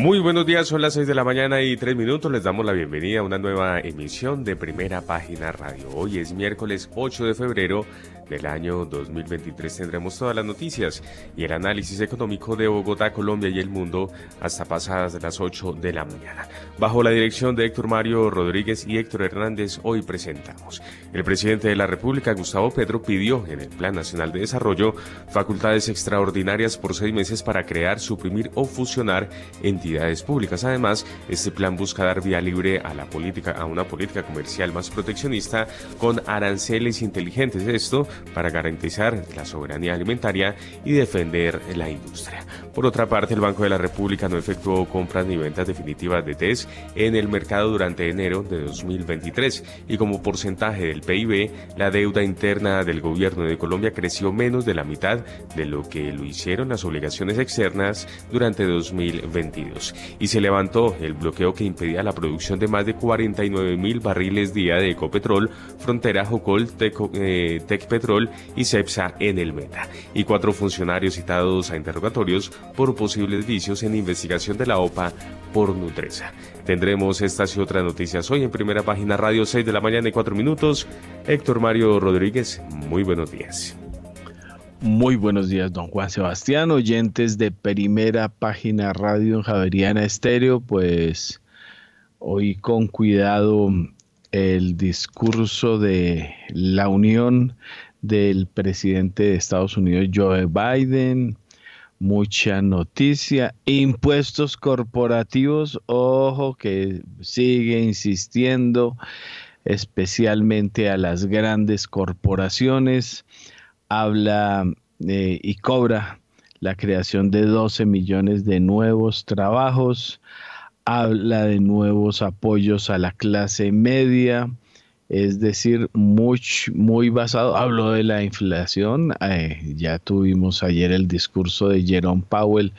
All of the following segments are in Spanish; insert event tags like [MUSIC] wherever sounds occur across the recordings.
Muy buenos días, son las 6 de la mañana y 3 minutos. Les damos la bienvenida a una nueva emisión de Primera Página Radio. Hoy es miércoles 8 de febrero del año 2023 tendremos todas las noticias y el análisis económico de Bogotá, Colombia y el mundo hasta pasadas las 8 de la mañana. Bajo la dirección de Héctor Mario Rodríguez y Héctor Hernández, hoy presentamos. El presidente de la República, Gustavo Pedro, pidió en el Plan Nacional de Desarrollo facultades extraordinarias por seis meses para crear, suprimir o fusionar entidades públicas. Además, este plan busca dar vía libre a la a una política comercial más proteccionista con aranceles inteligentes. Esto para garantizar la soberanía alimentaria y defender la industria. Por otra parte, el Banco de la República no efectuó compras ni ventas definitivas de TES en el mercado durante enero de 2023 y como porcentaje del PIB, la deuda interna del gobierno de Colombia creció menos de la mitad de lo que lo hicieron las obligaciones externas durante 2022 y se levantó el bloqueo que impedía la producción de más de 49 mil barriles día de Ecopetrol, Frontera, Jocol, eh, Tecpetrol y CEPSA en el Meta, y cuatro funcionarios citados a interrogatorios por posibles vicios en investigación de la OPA por Nutresa. Tendremos estas y otras noticias hoy en primera página radio 6 de la mañana y 4 minutos. Héctor Mario Rodríguez, muy buenos días. Muy buenos días, don Juan Sebastián, oyentes de primera página radio Javeriana Estéreo, pues hoy con cuidado el discurso de la Unión del presidente de Estados Unidos, Joe Biden. Mucha noticia. Impuestos corporativos, ojo que sigue insistiendo especialmente a las grandes corporaciones. Habla eh, y cobra la creación de 12 millones de nuevos trabajos. Habla de nuevos apoyos a la clase media es decir, muy, muy basado, hablo de la inflación, eh, ya tuvimos ayer el discurso de Jerome Powell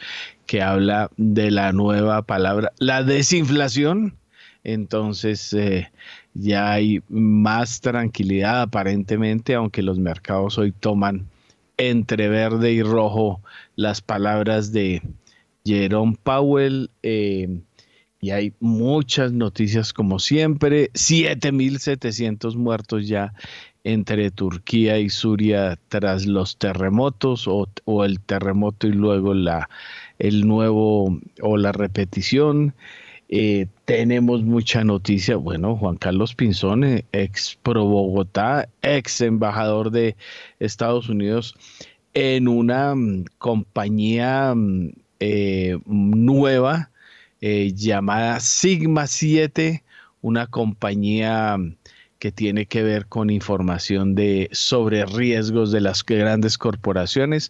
que habla de la nueva palabra, la desinflación, entonces eh, ya hay más tranquilidad aparentemente, aunque los mercados hoy toman entre verde y rojo las palabras de Jerome Powell. Eh, y hay muchas noticias como siempre. 7.700 muertos ya entre Turquía y Suria tras los terremotos o, el terremoto y luego la, el nuevo o la repetición. Eh, tenemos mucha noticia. Bueno, Juan Carlos Pinzón, eh, ex pro Bogotá, ex embajador de Estados Unidos en una mm, compañía mm, eh, nueva eh, llamada Sigma 7, una compañía que tiene que ver con información de sobre riesgos de las grandes corporaciones.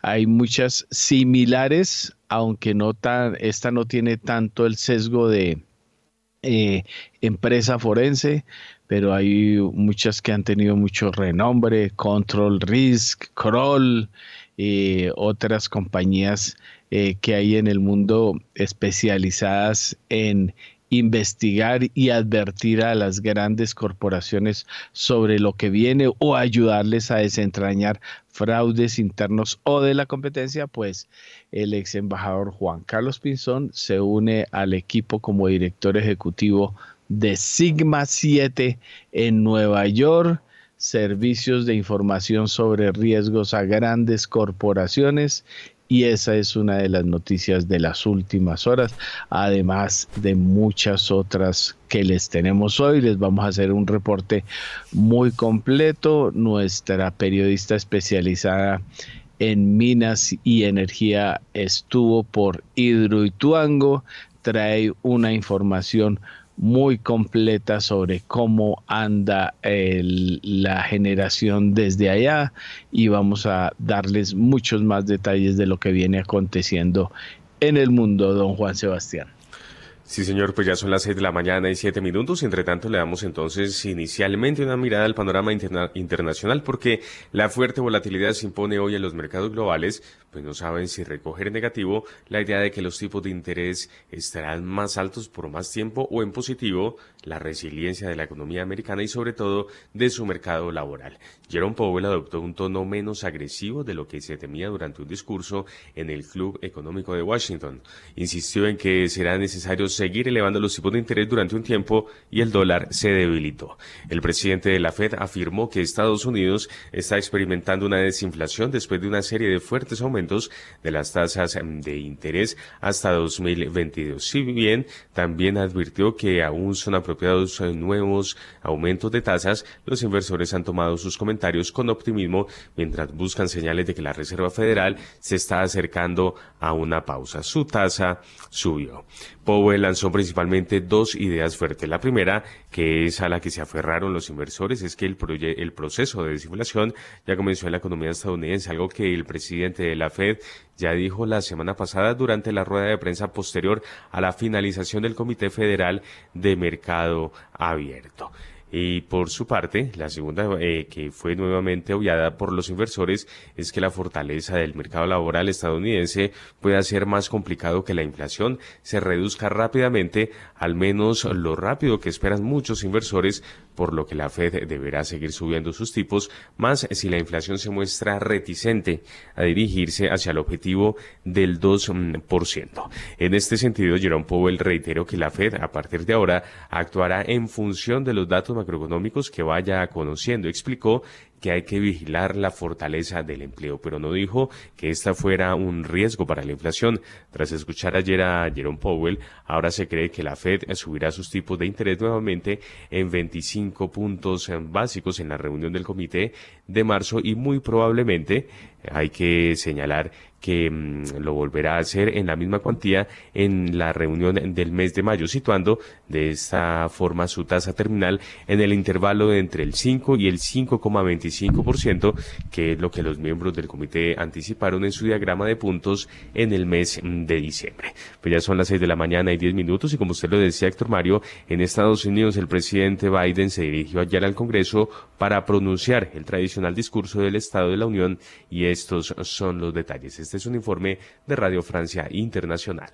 Hay muchas similares, aunque no tan, esta no tiene tanto el sesgo de eh, empresa forense, pero hay muchas que han tenido mucho renombre, Control Risk, Kroll, eh, otras compañías eh, que hay en el mundo especializadas en investigar y advertir a las grandes corporaciones sobre lo que viene o ayudarles a desentrañar fraudes internos o de la competencia, pues el ex embajador Juan Carlos Pinzón se une al equipo como director ejecutivo de Sigma 7 en Nueva York. Servicios de información sobre riesgos a grandes corporaciones y esa es una de las noticias de las últimas horas, además de muchas otras que les tenemos hoy. Les vamos a hacer un reporte muy completo. Nuestra periodista especializada en minas y energía estuvo por Hidroituango, trae una información muy completa sobre cómo anda la generación desde allá y vamos a darles muchos más detalles de lo que viene aconteciendo en el mundo, don Juan Sebastián. Sí, señor, pues ya son las seis de la mañana y siete minutos. Entre tanto, le damos entonces inicialmente una mirada al panorama internacional porque la fuerte volatilidad se impone hoy en los mercados globales, pues no saben si recoger negativo la idea de que los tipos de interés estarán más altos por más tiempo o en positivo la resiliencia de la economía americana y sobre todo de su mercado laboral. Jerome Powell adoptó un tono menos agresivo de lo que se temía durante un discurso en el Club Económico de Washington. Insistió en que será necesario seguir elevando los tipos de interés durante un tiempo y el dólar se debilitó. El presidente de la Fed afirmó que Estados Unidos está experimentando una desinflación después de una serie de fuertes aumentos de las tasas de interés hasta 2022. Si bien también advirtió que aún son apropiados nuevos aumentos de tasas, los inversores han tomado sus comentarios con optimismo mientras buscan señales de que la Reserva Federal se está acercando a una pausa. Su tasa subió. Powell lanzó principalmente dos ideas fuertes. La primera, que es a la que se aferraron los inversores, es que el, el proceso de desinflación ya comenzó en la economía estadounidense, algo que el presidente de la Fed ya dijo la semana pasada durante la rueda de prensa posterior a la finalización del Comité Federal de Mercado Abierto. Y por su parte, la segunda eh, que fue nuevamente obviada por los inversores es que la fortaleza del mercado laboral estadounidense puede hacer más complicado que la inflación se reduzca rápidamente, al menos lo rápido que esperan muchos inversores, por lo que la Fed deberá seguir subiendo sus tipos, más si la inflación se muestra reticente a dirigirse hacia el objetivo del 2%. En este sentido, Jerome Powell reiteró que la Fed a partir de ahora actuará en función de los datos que vaya conociendo. Explicó que hay que vigilar la fortaleza del empleo, pero no dijo que esta fuera un riesgo para la inflación. Tras escuchar ayer a Jerome Powell, ahora se cree que la Fed subirá sus tipos de interés nuevamente en 25 puntos básicos en la reunión del comité de marzo y muy probablemente hay que señalar que mm, lo volverá a hacer en la misma cuantía en la reunión del mes de mayo, situando de esta forma su tasa terminal en el intervalo de entre el 5 y el 5,25%, que es lo que los miembros del comité anticiparon en su diagrama de puntos en el mes de diciembre. Pues ya son las 6 de la mañana y 10 minutos y como usted lo decía, Héctor Mario, en Estados Unidos el presidente Biden se dirigió ayer al Congreso para pronunciar el tradicional discurso del Estado de la Unión y estos son los detalles. Este es un informe de Radio Francia Internacional.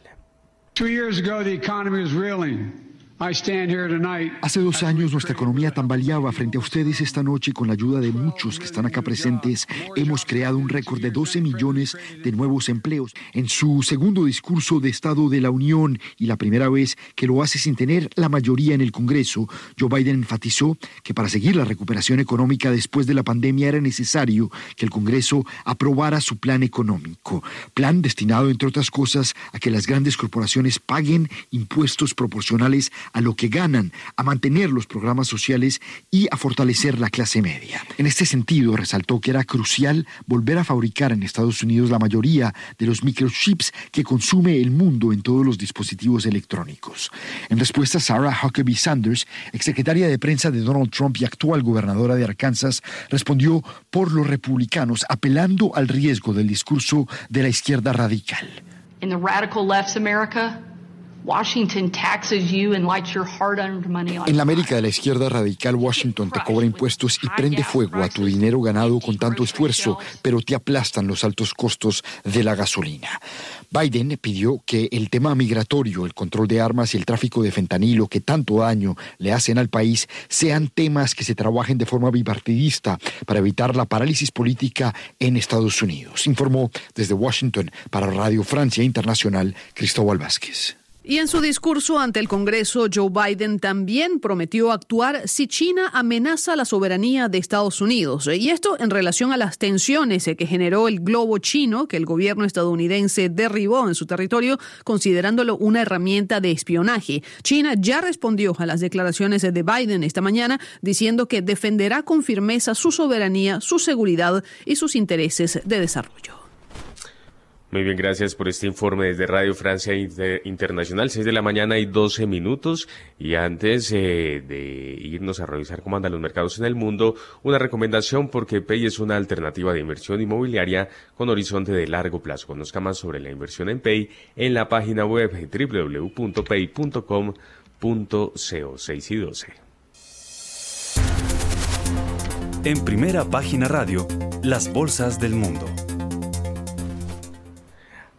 Hace dos años nuestra economía tambaleaba frente a ustedes esta noche con la ayuda de muchos que están acá presentes. Hemos creado un récord de 12 millones de nuevos empleos. En su segundo discurso de Estado de la Unión y la primera vez que lo hace sin tener la mayoría en el Congreso, Joe Biden enfatizó que para seguir la recuperación económica después de la pandemia era necesario que el Congreso aprobara su plan económico. Plan destinado, entre otras cosas, a que las grandes corporaciones paguen impuestos proporcionales a lo que ganan, a mantener los programas sociales y a fortalecer la clase media. En este sentido, resaltó que era crucial volver a fabricar en Estados Unidos la mayoría de los microchips que consume el mundo en todos los dispositivos electrónicos. En respuesta, Sarah Huckabee Sanders, exsecretaria de prensa de Donald Trump y actual gobernadora de Arkansas, respondió por los republicanos, apelando al riesgo del discurso de la izquierda radical. Radical America, en la América de la izquierda radical, Washington te cobra impuestos y prende fuego a tu dinero ganado con tanto esfuerzo, pero te aplastan los altos costos de la gasolina. Biden pidió que el tema migratorio, el control de armas y el tráfico de fentanilo que tanto daño le hacen al país sean temas que se trabajen de forma bipartidista para evitar la parálisis política en Estados Unidos. Informó desde Washington para Radio Francia Internacional Cristóbal Vázquez. Y en su discurso ante el Congreso, Joe Biden también prometió actuar si China amenaza la soberanía de Estados Unidos. Y esto en relación a las tensiones que generó el globo chino que el gobierno estadounidense derribó en su territorio, considerándolo una herramienta de espionaje. China ya respondió a las declaraciones de Biden esta mañana, diciendo que defenderá con firmeza su soberanía, su seguridad y sus intereses de desarrollo. Muy bien, gracias por este informe desde Radio Francia Internacional, 6 de la mañana y 12 minutos. Y antes eh, de irnos a revisar cómo andan los mercados en el mundo, una recomendación porque Pay es una alternativa de inversión inmobiliaria con horizonte de largo plazo. Conozca más sobre la inversión en Pay en la página web www.pay.com.co 6 y 12. En primera página radio, las bolsas del mundo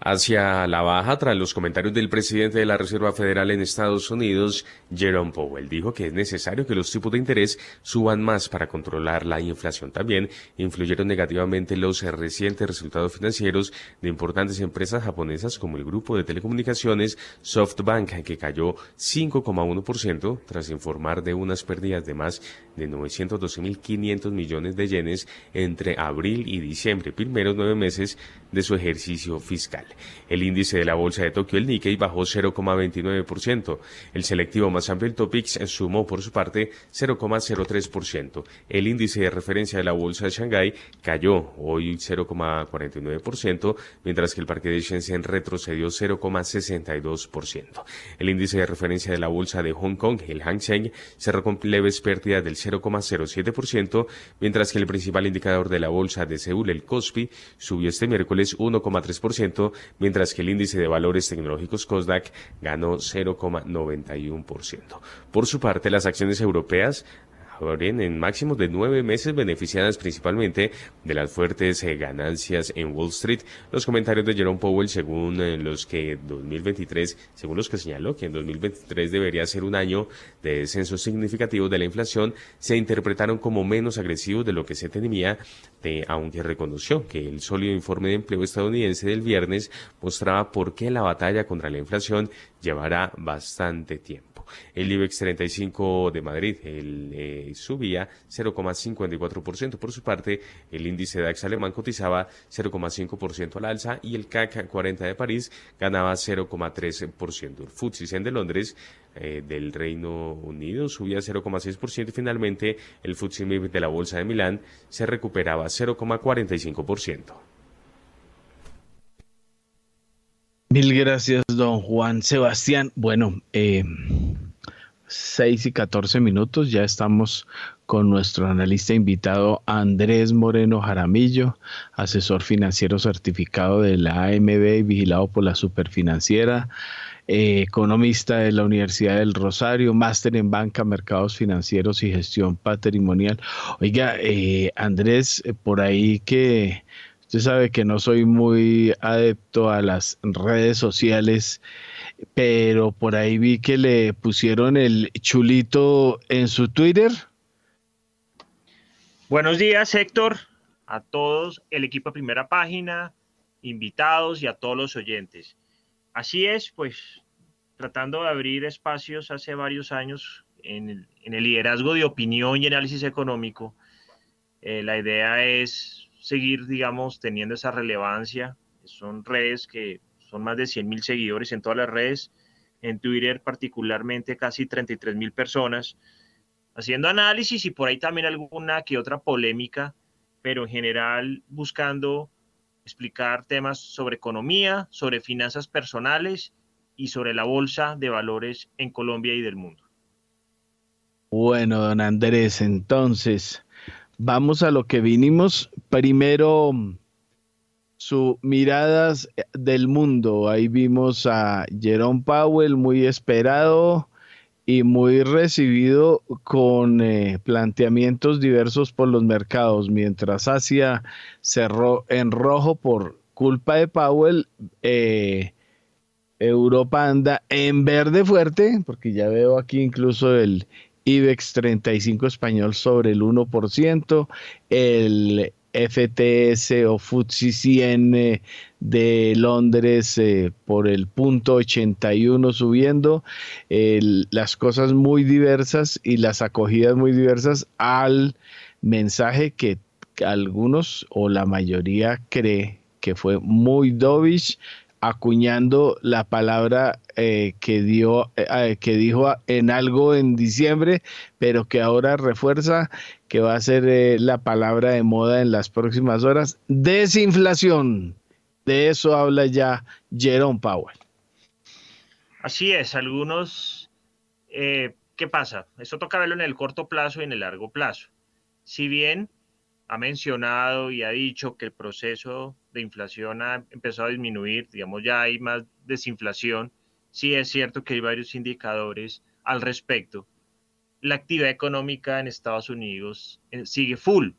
hacia la baja tras los comentarios del presidente de la Reserva Federal en Estados Unidos, Jerome Powell. Dijo que es necesario que los tipos de interés suban más para controlar la inflación. También influyeron negativamente los recientes resultados financieros de importantes empresas japonesas como el grupo de telecomunicaciones SoftBank, que cayó 5,1% tras informar de unas pérdidas de más de 912.500 millones de yenes entre abril y diciembre, primeros nueve meses de su ejercicio fiscal. El índice de la bolsa de Tokio, el Nikkei, bajó 0,29%. El selectivo más amplio, el Topix, sumó por su parte 0,03%. El índice de referencia de la bolsa de Shanghái cayó hoy 0,49%, mientras que el parque de Shenzhen retrocedió 0,62%. El índice de referencia de la bolsa de Hong Kong, el Hang Seng, cerró con leves pérdidas del 0,07%, mientras que el principal indicador de la bolsa de Seúl, el Kospi, subió este miércoles 1,3%, mientras que el índice de valores tecnológicos COSDAC ganó 0,91%. Por su parte, las acciones europeas en máximos de nueve meses beneficiadas principalmente de las fuertes eh, ganancias en Wall Street. Los comentarios de Jerome Powell según eh, los que 2023, según los que señaló que en 2023 debería ser un año de descenso significativo de la inflación, se interpretaron como menos agresivos de lo que se temía, aunque reconoció que el sólido informe de empleo estadounidense del viernes mostraba por qué la batalla contra la inflación llevará bastante tiempo. El IBEX 35 de Madrid eh, subía 0,54%. Por su parte, el índice DAX alemán cotizaba 0,5% al alza y el CAC 40 de París ganaba 0,3%. El FTSE de Londres eh, del Reino Unido subía 0,6% y finalmente el FTSE MIB de la Bolsa de Milán se recuperaba 0,45%. Mil gracias, don Juan Sebastián. Bueno, eh, 6 y 14 minutos, ya estamos con nuestro analista invitado Andrés Moreno Jaramillo, asesor financiero certificado de la AMB y vigilado por la Superfinanciera, eh, economista de la Universidad del Rosario, máster en banca, mercados financieros y gestión patrimonial. Oiga, eh, Andrés, eh, por ahí que usted sabe que no soy muy adepto a las redes sociales pero por ahí vi que le pusieron el chulito en su Twitter. Buenos días, Héctor, a todos, el equipo de primera página, invitados y a todos los oyentes. Así es, pues tratando de abrir espacios hace varios años en el, liderazgo de opinión y análisis económico, eh, la idea es seguir, digamos, teniendo esa relevancia. Son redes que son más de 100 mil seguidores en todas las redes, en Twitter particularmente casi 33 mil personas, haciendo análisis y por ahí también alguna que otra polémica, pero en general buscando explicar temas sobre economía, sobre finanzas personales y sobre la bolsa de valores en Colombia y del mundo. Bueno, don Andrés, entonces vamos a lo que vinimos. Primero, su miradas eh, del mundo. Ahí vimos a Jerome Powell muy esperado y muy recibido con eh, planteamientos diversos por los mercados. Mientras Asia cerró en rojo por culpa de Powell, eh, Europa anda en verde fuerte, porque ya veo aquí incluso el IBEX 35 español sobre el 1%, el FTS o FTSE 100 de Londres eh, por el punto 81 subiendo, las cosas muy diversas y las acogidas muy diversas al mensaje que algunos o la mayoría cree que fue muy dovish acuñando la palabra eh, que dio eh, que dijo en algo en diciembre pero que ahora refuerza que va a ser eh, la palabra de moda en las próximas horas desinflación De eso habla ya Jerome Powell. Así es, algunos, eh, ¿qué pasa? Esto toca verlo en el corto plazo y en el largo plazo. Si bien ha mencionado y ha dicho que el proceso de inflación ha empezado a disminuir, digamos, ya hay más desinflación, sí es cierto que hay varios indicadores al respecto. La actividad económica en Estados Unidos eh, sigue full.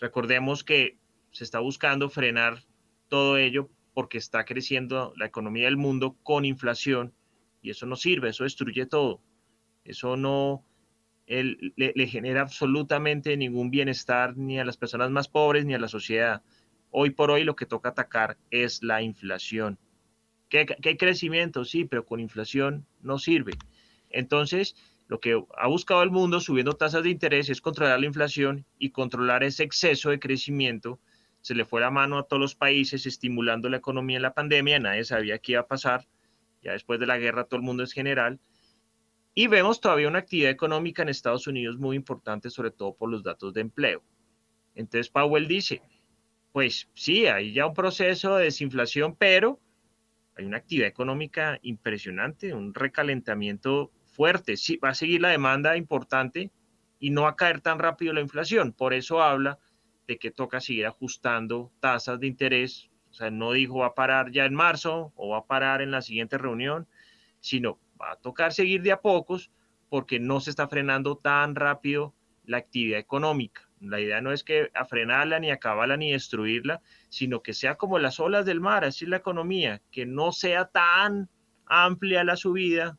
Recordemos que se está buscando frenar todo ello porque está creciendo la economía del mundo con inflación y eso no sirve, eso destruye todo. Eso no le, genera absolutamente ningún bienestar ni a las personas más pobres ni a la sociedad. Hoy por hoy lo que toca atacar es la inflación. ¿Que, que crecimiento? Sí, pero con inflación no sirve. Entonces, lo que ha buscado el mundo subiendo tasas de interés es controlar la inflación y controlar ese exceso de crecimiento se le fue la mano a todos los países estimulando la economía en la pandemia, nadie sabía qué iba a pasar, ya después de la guerra todo el mundo es general, y vemos todavía una actividad económica en Estados Unidos muy importante, sobre todo por los datos de empleo. Entonces Powell dice, pues sí, hay ya un proceso de desinflación, pero hay una actividad económica impresionante, un recalentamiento fuerte. Sí, va a seguir la demanda importante y no va a caer tan rápido la inflación. Por eso habla de que toca seguir ajustando tasas de interés. O sea, no dijo va a parar ya en marzo o va a parar en la siguiente reunión, sino va a tocar seguir de a pocos porque no se está frenando tan rápido la actividad económica. La idea no es que a frenarla, ni acabarla, ni destruirla, sino que sea como las olas del mar, así es la economía, que no sea tan amplia la subida,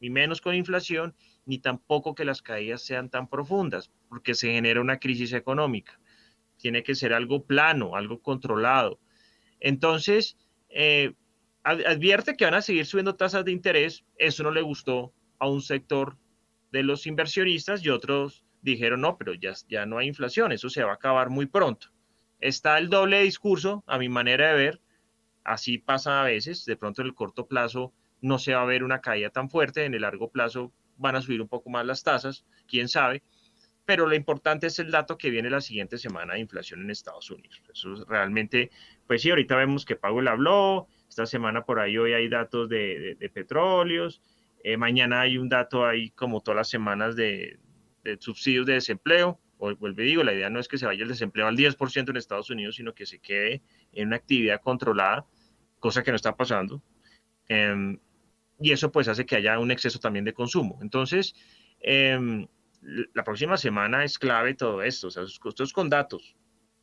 ni menos con inflación, ni tampoco que las caídas sean tan profundas, porque se genera una crisis económica tiene que ser algo plano, algo controlado. Entonces, eh, advierte que van a seguir subiendo tasas de interés, eso no le gustó a un sector de los inversionistas y otros dijeron, no, pero ya, ya no hay inflación, eso se va a acabar muy pronto. Está el doble discurso, a mi manera de ver, así pasa a veces, de pronto en el corto plazo no se va a ver una caída tan fuerte, en el largo plazo van a subir un poco más las tasas, quién sabe, pero lo importante es el dato que viene la siguiente semana de inflación en Estados Unidos. Eso realmente, pues sí, ahorita vemos que Powell habló, esta semana por ahí hoy hay datos de, petróleos, eh, mañana hay un dato ahí como todas las semanas de, subsidios de desempleo, o vuelve digo, la idea no es que se vaya el desempleo al 10% en Estados Unidos, sino que se quede en una actividad controlada, cosa que no está pasando. Em, y eso pues hace que haya un exceso también de consumo. Entonces, eh, la próxima semana es clave todo esto, o sea, esto con datos.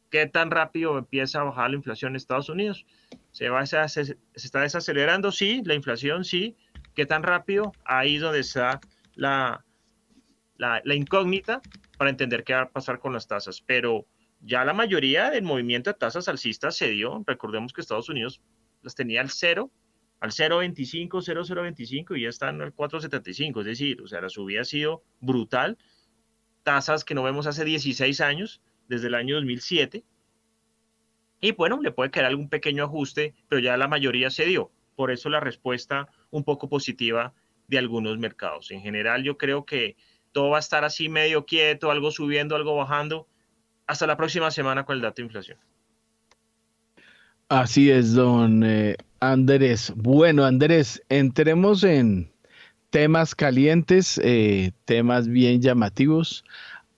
¿Qué tan rápido empieza a bajar la inflación en Estados Unidos? ¿Se, va está desacelerando? Sí, la inflación sí. ¿Qué tan rápido? Ahí es donde está la, incógnita para entender qué va a pasar con las tasas. Pero ya la mayoría del movimiento de tasas alcistas se dio. Recordemos que Estados Unidos las tenía al cero al 0.25, 0.025 y ya están al 4.75. Es decir, o sea, la subida ha sido brutal. Tasas que no vemos hace 16 años, desde el año 2007. Y bueno, le puede quedar algún pequeño ajuste, pero ya la mayoría se dio. Por eso la respuesta un poco positiva de algunos mercados. En general, yo creo que todo va a estar así medio quieto, algo subiendo, algo bajando, hasta la próxima semana con el dato de inflación. Así es, don eh, Andrés. Bueno, Andrés, entremos en temas calientes, eh, temas bien llamativos.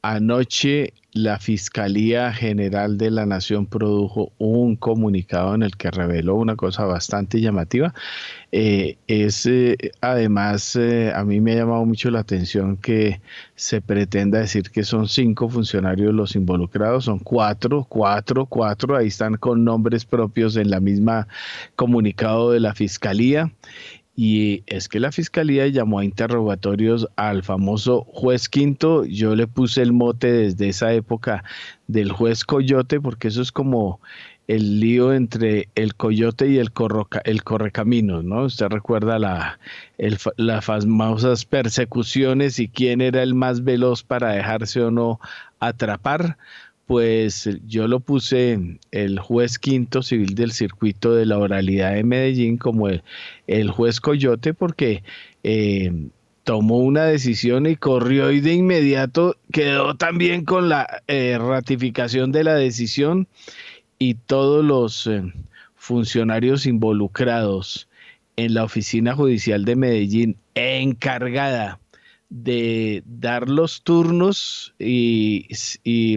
Anoche la Fiscalía General de la Nación produjo un comunicado en el que reveló una cosa bastante llamativa. Eh, es eh, además, a mí me ha llamado mucho la atención que se pretenda decir que son cinco funcionarios los involucrados, son cuatro, cuatro, cuatro, ahí están con nombres propios en la misma comunicado de la Fiscalía y es que la fiscalía llamó a interrogatorios al famoso juez Quinto. Yo le puse el mote desde esa época del juez Coyote, porque eso es como el lío entre el coyote y el, correcaminos, ¿no? Usted recuerda la, las famosas persecuciones y quién era el más veloz para dejarse o no atrapar pues yo lo puse el juez quinto civil del circuito de la oralidad de Medellín como el, juez Coyote porque eh, tomó una decisión y corrió y de inmediato quedó también con la eh, ratificación de la decisión y todos los, eh, funcionarios involucrados en la oficina judicial de Medellín encargada de dar los turnos y,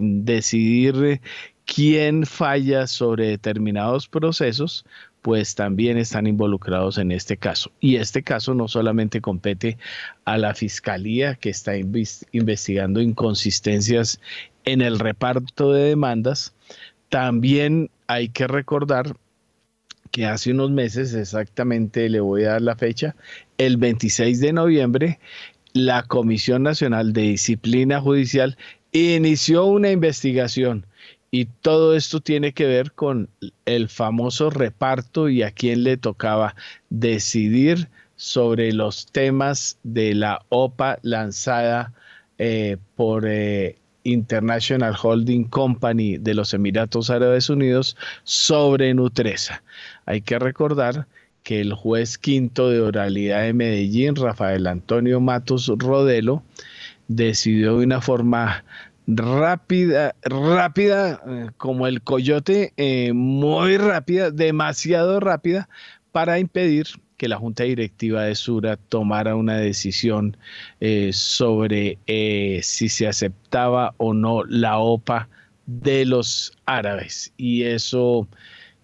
decidir quién falla sobre determinados procesos, pues también están involucrados en este caso. Y este caso no solamente compete a la Fiscalía, que está investigando inconsistencias en el reparto de demandas, también hay que recordar que hace unos meses, exactamente le voy a dar la fecha, el 26 de noviembre, la Comisión Nacional de Disciplina Judicial inició una investigación y todo esto tiene que ver con el famoso reparto y a quién le tocaba decidir sobre los temas de la OPA lanzada eh, por eh, International Holding Company de los Emiratos Árabes Unidos sobre Nutresa. Hay que recordar que el juez quinto de oralidad de Medellín, Rafael Antonio Matos Rodelo, decidió de una forma rápida, rápida, eh, como el coyote, eh, muy rápida, demasiado rápida, para impedir que la Junta Directiva de Sura tomara una decisión eh, sobre si se aceptaba o no la OPA de los árabes. Y eso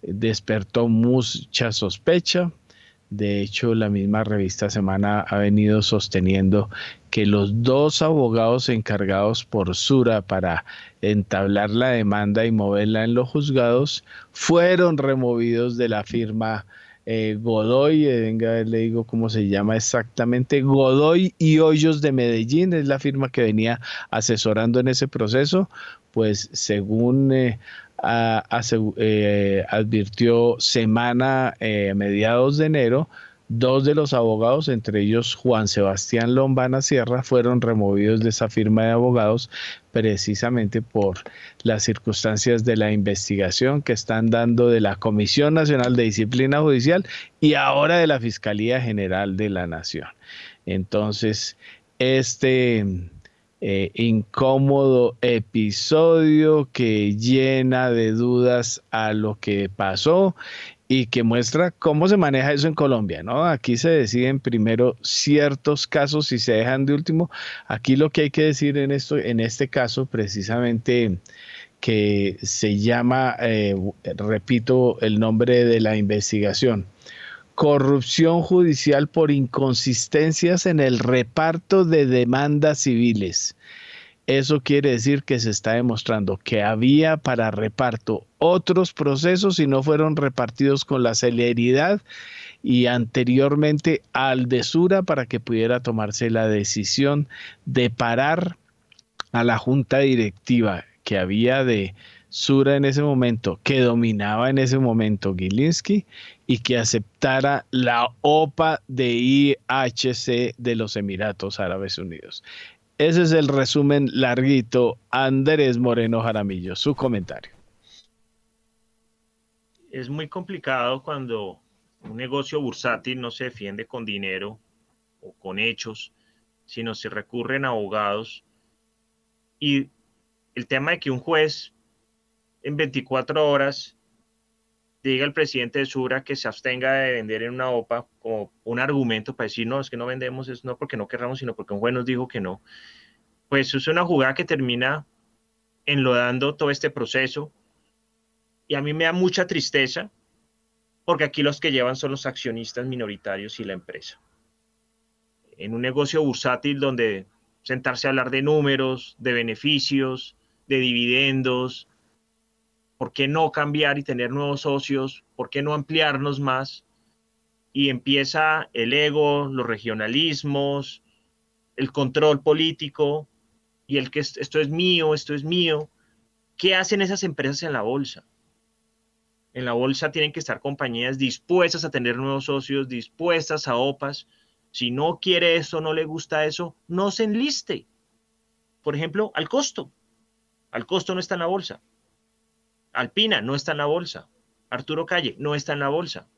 despertó mucha sospecha. De hecho, la misma revista Semana ha venido sosteniendo que los dos abogados encargados por Sura para entablar la demanda y moverla en los juzgados fueron removidos de la firma eh, Godoy, eh, venga, le digo cómo se llama exactamente, Godoy y Hoyos de Medellín, es la firma que venía asesorando en ese proceso, pues según eh, eh, advirtió semana eh, mediados de enero, dos de los abogados, entre ellos Juan Sebastián Lombana Sierra, fueron removidos de esa firma de abogados precisamente por las circunstancias de la investigación que están dando de la Comisión Nacional de Disciplina Judicial y ahora de la Fiscalía General de la Nación. Entonces, este eh, incómodo episodio que llena de dudas a lo que pasó y que muestra cómo se maneja eso en Colombia, ¿no? Aquí se deciden primero ciertos casos y se dejan de último. Aquí lo que hay que decir en esto, en este caso, precisamente que se llama, eh, repito, el nombre de la investigación corrupción judicial por inconsistencias en el reparto de demandas civiles. Eso quiere decir que se está demostrando que había para reparto otros procesos y no fueron repartidos con la celeridad y anteriormente al de Sura para que pudiera tomarse la decisión de parar a la junta directiva que había de Sura en ese momento, que dominaba en ese momento Gilinski y que aceptara la OPA de IHC de los Emiratos Árabes Unidos. Ese es el resumen larguito. Andrés Moreno Jaramillo, su comentario. Es muy complicado cuando un negocio bursátil no se defiende con dinero o con hechos, sino se recurren a abogados. Y el tema de que un juez en 24 horas diga el presidente de Sura que se abstenga de vender en una OPA como un argumento para decir, no, es que no vendemos, es no porque no querramos, sino porque un juez nos dijo que no, pues es una jugada que termina enlodando todo este proceso. Y a mí me da mucha tristeza porque aquí los que llevan son los accionistas minoritarios y la empresa. En un negocio bursátil donde sentarse a hablar de números, de beneficios, de dividendos, ¿por qué no cambiar y tener nuevos socios? ¿Por qué no ampliarnos más? Y empieza el ego, los regionalismos, el control político y el que esto es mío, esto es mío. ¿Qué hacen esas empresas en la bolsa? En la bolsa tienen que estar compañías dispuestas a tener nuevos socios, dispuestas a OPAs. Si no quiere eso, no le gusta eso, no se enliste. Por ejemplo, al costo. Al costo no está en la bolsa. Alpina no está en la bolsa. Arturo Calle no está en la bolsa.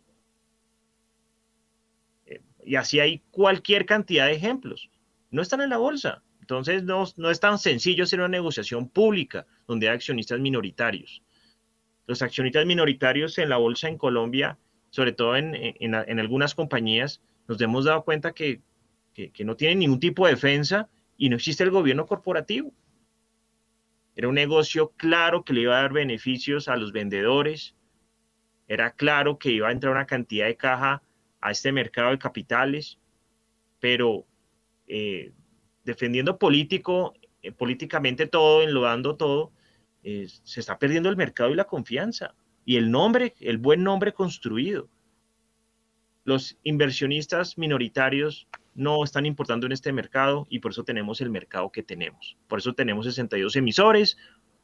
Eh, y así hay cualquier cantidad de ejemplos. No están en la bolsa. Entonces no, es tan sencillo hacer una negociación pública donde hay accionistas minoritarios. Los accionistas minoritarios en la bolsa en Colombia, sobre todo en, algunas compañías, nos hemos dado cuenta que, que no tienen ningún tipo de defensa y no existe el gobierno corporativo. Era un negocio claro que le iba a dar beneficios a los vendedores. Era claro que iba a entrar una cantidad de caja a este mercado de capitales, pero eh, defendiendo político, eh, políticamente todo, enlodando todo, eh, se está perdiendo el mercado y la confianza y el nombre, el buen nombre construido. Los inversionistas minoritarios no están importando en este mercado y por eso tenemos el mercado que tenemos. Por eso tenemos 62 emisores.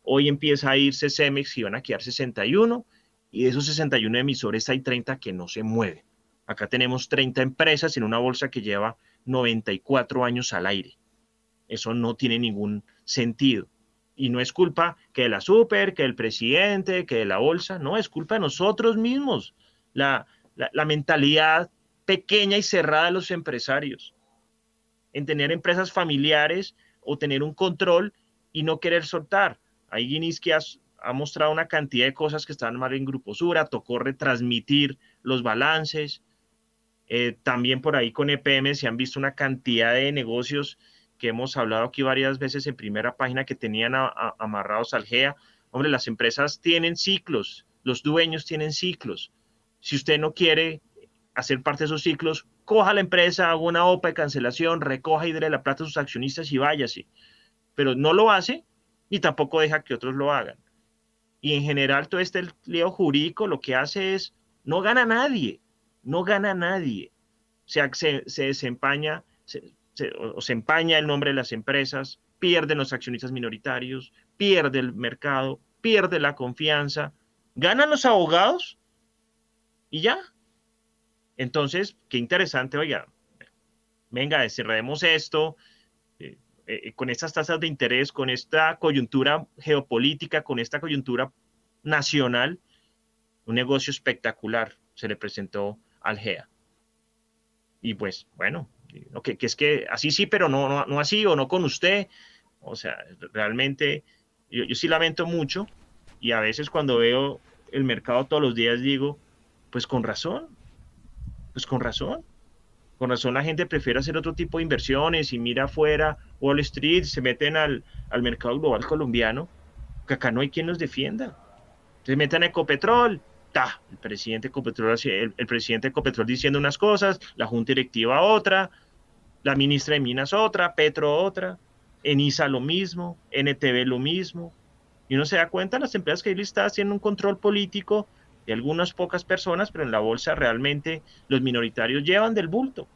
Hoy empieza a irse Cemex y van a quedar 61 y de esos 61 emisores hay 30 que no se mueven. Acá tenemos 30 empresas en una bolsa que lleva 94 años al aire. Eso no tiene ningún sentido. Y no es culpa que de la super, que del presidente, que de la bolsa, no, es culpa de nosotros mismos. La, la, la mentalidad pequeña y cerrada de los empresarios, en tener empresas familiares o tener un control y no querer soltar. Ahí Guiniski ha, ha mostrado una cantidad de cosas que están mal en Grupo Sura, tocó retransmitir los balances. Eh, también por ahí con EPM se han visto una cantidad de negocios que hemos hablado aquí varias veces en primera página que tenían amarrados al GEA. Hombre, las empresas tienen ciclos, los dueños tienen ciclos. Si usted no quiere hacer parte de esos ciclos, coja la empresa, haga una OPA de cancelación, recoja y dele la plata a sus accionistas y váyase. Pero no lo hace y tampoco deja que otros lo hagan. Y en general todo este lío jurídico lo que hace es, no gana nadie, no gana nadie. Se desempaña, o se empaña el nombre de las empresas, pierden los accionistas minoritarios, pierde el mercado, pierde la confianza, ganan los abogados y ya, entonces, qué interesante, oiga, venga, cerremos esto eh, eh, con estas tasas de interés, con esta coyuntura geopolítica, con esta coyuntura nacional, un negocio espectacular se le presentó al GEA. Y pues, bueno, que, es que así sí, pero no, no, así o no con usted. O sea, realmente yo, yo sí lamento mucho y a veces cuando veo el mercado todos los días digo, pues con razón, pues con razón. Con razón la gente prefiere hacer otro tipo de inversiones y mira afuera Wall Street, se meten al, mercado global colombiano, que acá no hay quien los defienda. Se meten a Ecopetrol, ta, el presidente Ecopetrol, el, el presidente Ecopetrol diciendo unas cosas, la junta directiva otra, la ministra de Minas otra, Petro otra, ENISA lo mismo, NTV lo mismo. Y uno se da cuenta, las empresas que ahí están haciendo un control político de algunas pocas personas, pero en la bolsa realmente los minoritarios llevan del bulto,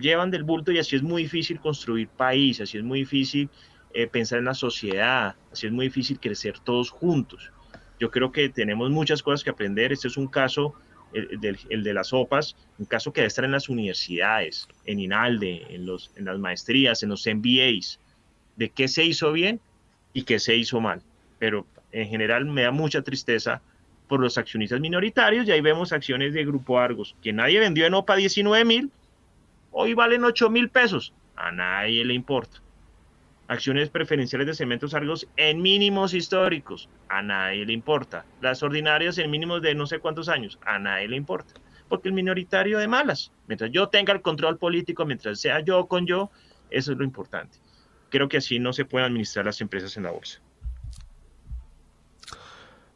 llevan del bulto y así es muy difícil construir país, así es muy difícil eh, pensar en la sociedad, así es muy difícil crecer todos juntos. Yo creo que tenemos muchas cosas que aprender. Este es un caso, el, de las OPAs, un caso que debe estar en las universidades, en INALDE, en, los, en las maestrías, en los MBAs, de qué se hizo bien y qué se hizo mal. Pero en general me da mucha tristeza por los accionistas minoritarios y ahí vemos acciones de Grupo Argos, que nadie vendió en OPA 19 mil, hoy valen 8 mil pesos, a nadie le importa. Acciones preferenciales de Cementos Argos en mínimos históricos, a nadie le importa. Las ordinarias en mínimos de no sé cuántos años, a nadie le importa. Porque el minoritario de malas, mientras yo tenga el control político, mientras sea yo con yo, eso es lo importante. Creo que así no se pueden administrar las empresas en la bolsa.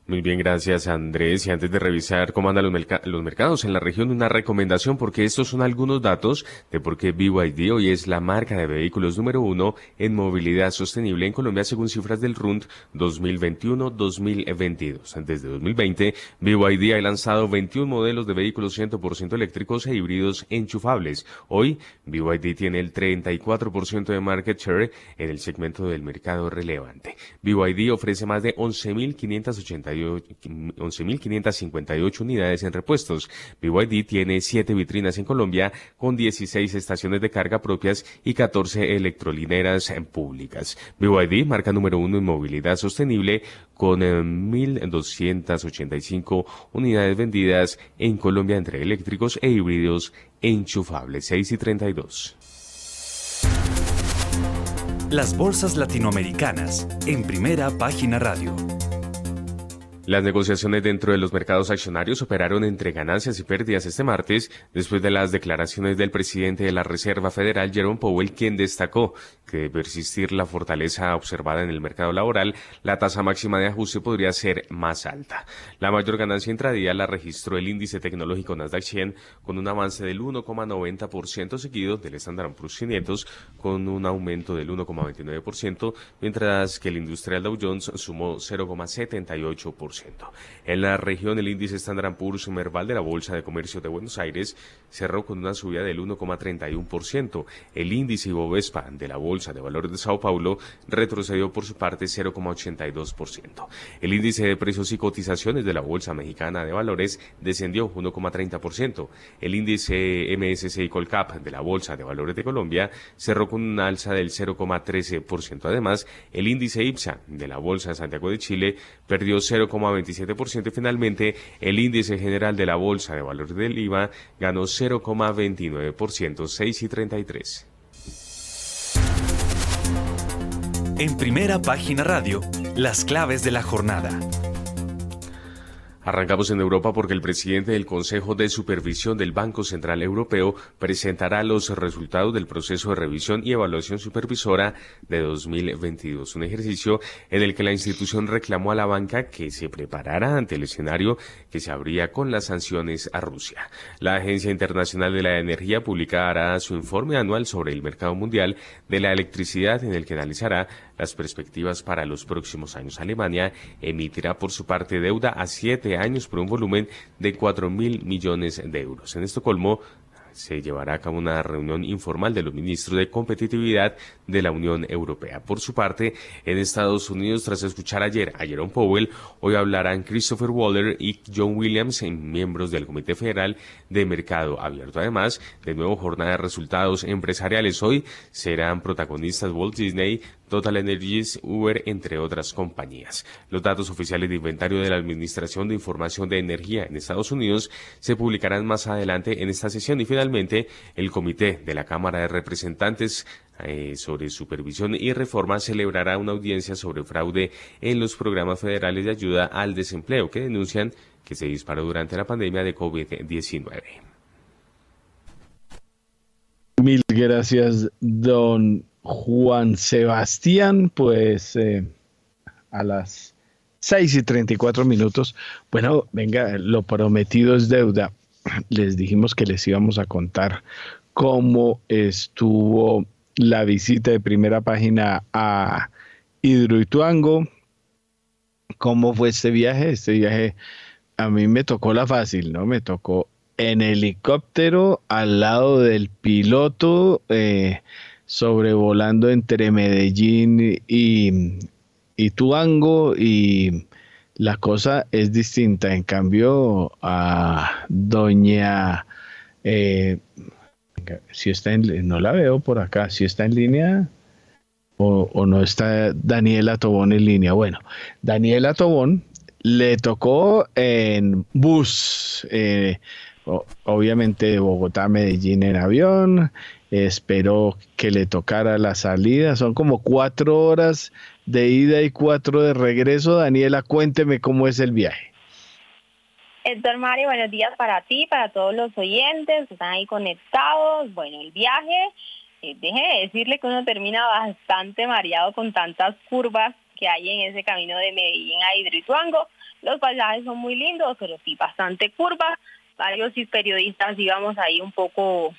Muy bien, gracias Andrés. Y antes de revisar cómo andan los, mercados en la región, una recomendación porque estos son algunos datos de por qué BYD hoy es la marca de vehículos número uno en movilidad sostenible en Colombia según cifras del RUND 2021-2022. Desde 2020, BYD ha lanzado 21 modelos de vehículos 100% eléctricos e híbridos enchufables. Hoy, BYD tiene el 34% de market share en el segmento del mercado relevante. BYD ofrece más de 11.580 11.558 unidades en repuestos. BYD tiene 7 vitrinas en Colombia con 16 estaciones de carga propias y 14 electrolineras públicas. BYD, marca número uno en movilidad sostenible, con 1.285 eh, unidades vendidas en Colombia entre eléctricos e híbridos enchufables. 6 y 32. Las bolsas latinoamericanas en primera página radio. Las negociaciones dentro de los mercados accionarios operaron entre ganancias y pérdidas este martes, después de las declaraciones del presidente de la Reserva Federal, Jerome Powell, quien destacó que de persistir la fortaleza observada en el mercado laboral, la tasa máxima de ajuste podría ser más alta. La mayor ganancia intradía la registró el índice tecnológico Nasdaq 100 con un avance del 1,90% seguido del Standard Poor's 500 con un aumento del 1,29%, mientras que el industrial Dow Jones sumó 0,78%. En la región, el índice Standard Poor's Merval de la Bolsa de Comercio de Buenos Aires cerró con una subida del 1,31%. El índice Ibovespa de la Bolsa de Valores de Sao Paulo retrocedió por su parte 0,82%. El índice de precios y cotizaciones de la Bolsa Mexicana de Valores descendió 1,30%. El índice MSCI Colcap de la Bolsa de Valores de Colombia cerró con una alza del 0,13%. Además, el índice IPSA de la Bolsa de Santiago de Chile perdió 0,1%. 27% y finalmente el índice general de la Bolsa de Valores del IVA ganó 0,29%, 6 y 33. En primera página radio, las claves de la jornada. Arrancamos en Europa porque el presidente del Consejo de Supervisión del Banco Central Europeo presentará los resultados del proceso de revisión y evaluación supervisora de 2022, un ejercicio en el que la institución reclamó a la banca que se preparara ante el escenario que se abría con las sanciones a Rusia. La Agencia Internacional de la Energía publicará su informe anual sobre el mercado mundial de la electricidad en el que analizará las perspectivas para los próximos años. Alemania emitirá por su parte deuda a siete años por un volumen de cuatro mil millones de euros. En Estocolmo, se llevará a cabo una reunión informal de los ministros de competitividad de la Unión Europea. Por su parte, en Estados Unidos, tras escuchar ayer a Jerome Powell, hoy hablarán Christopher Waller y John Williams, miembros del Comité Federal de Mercado Abierto. Además, de nuevo jornada de resultados empresariales hoy serán protagonistas Walt Disney, Total Energies, Uber, entre otras compañías. Los datos oficiales de inventario de la Administración de Información de Energía en Estados Unidos se publicarán más adelante en esta sesión y finalmente el Comité de la Cámara de Representantes eh, sobre supervisión y reforma celebrará una audiencia sobre fraude en los programas federales de ayuda al desempleo que denuncian que se disparó durante la pandemia de COVID-19. Mil gracias, don Juan Sebastián, pues eh, a las 6 y 34 minutos. Bueno, venga, lo prometido es deuda. Les dijimos que les íbamos a contar cómo estuvo la visita de primera página a Hidroituango. ¿Cómo fue este viaje? Este viaje a mí me tocó la fácil, ¿no? Me tocó en helicóptero al lado del piloto. Eh, sobrevolando entre Medellín y, y Tuango y la cosa es distinta. En cambio, a doña... Eh, si está en, no la veo por acá, si está en línea o, no está Daniela Tobón en línea. Bueno, Daniela Tobón le tocó en bus, eh, obviamente de Bogotá a Medellín en avión, Espero que le tocara la salida. Son como cuatro horas de ida y cuatro de regreso. Daniela, cuénteme cómo es el viaje. Héctor Mario, buenos días para ti, para todos los oyentes que están ahí conectados. Bueno, el viaje, eh, de decirle que uno termina bastante mareado con tantas curvas que hay en ese camino de Medellín a Hidroituango. Los paisajes son muy lindos, pero sí bastante curvas. Varios periodistas íbamos ahí un poco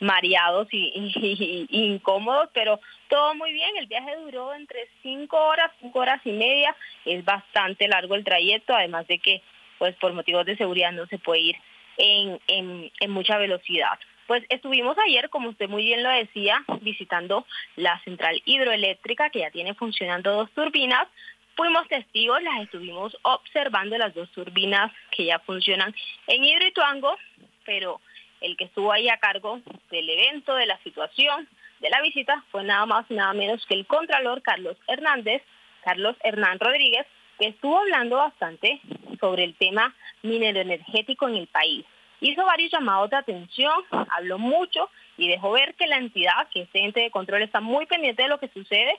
mareados [LAUGHS] y, incómodos, pero todo muy bien. El viaje duró entre cinco horas, cinco horas y media. Es bastante largo el trayecto, además de que, pues por motivos de seguridad no se puede ir en, en, mucha velocidad. Pues estuvimos ayer, como usted muy bien lo decía, visitando la central hidroeléctrica que ya tiene funcionando dos turbinas. Fuimos testigos, las estuvimos observando las dos turbinas que ya funcionan en Hidroituango, pero el que estuvo ahí a cargo del evento, de la situación, de la visita, fue nada más y nada menos que el Contralor Carlos Hernández, Carlos Hernán Rodríguez, que estuvo hablando bastante sobre el tema minero energético en el país. Hizo varios llamados de atención, habló mucho y dejó ver que la entidad, que este ente de control, está muy pendiente de lo que sucede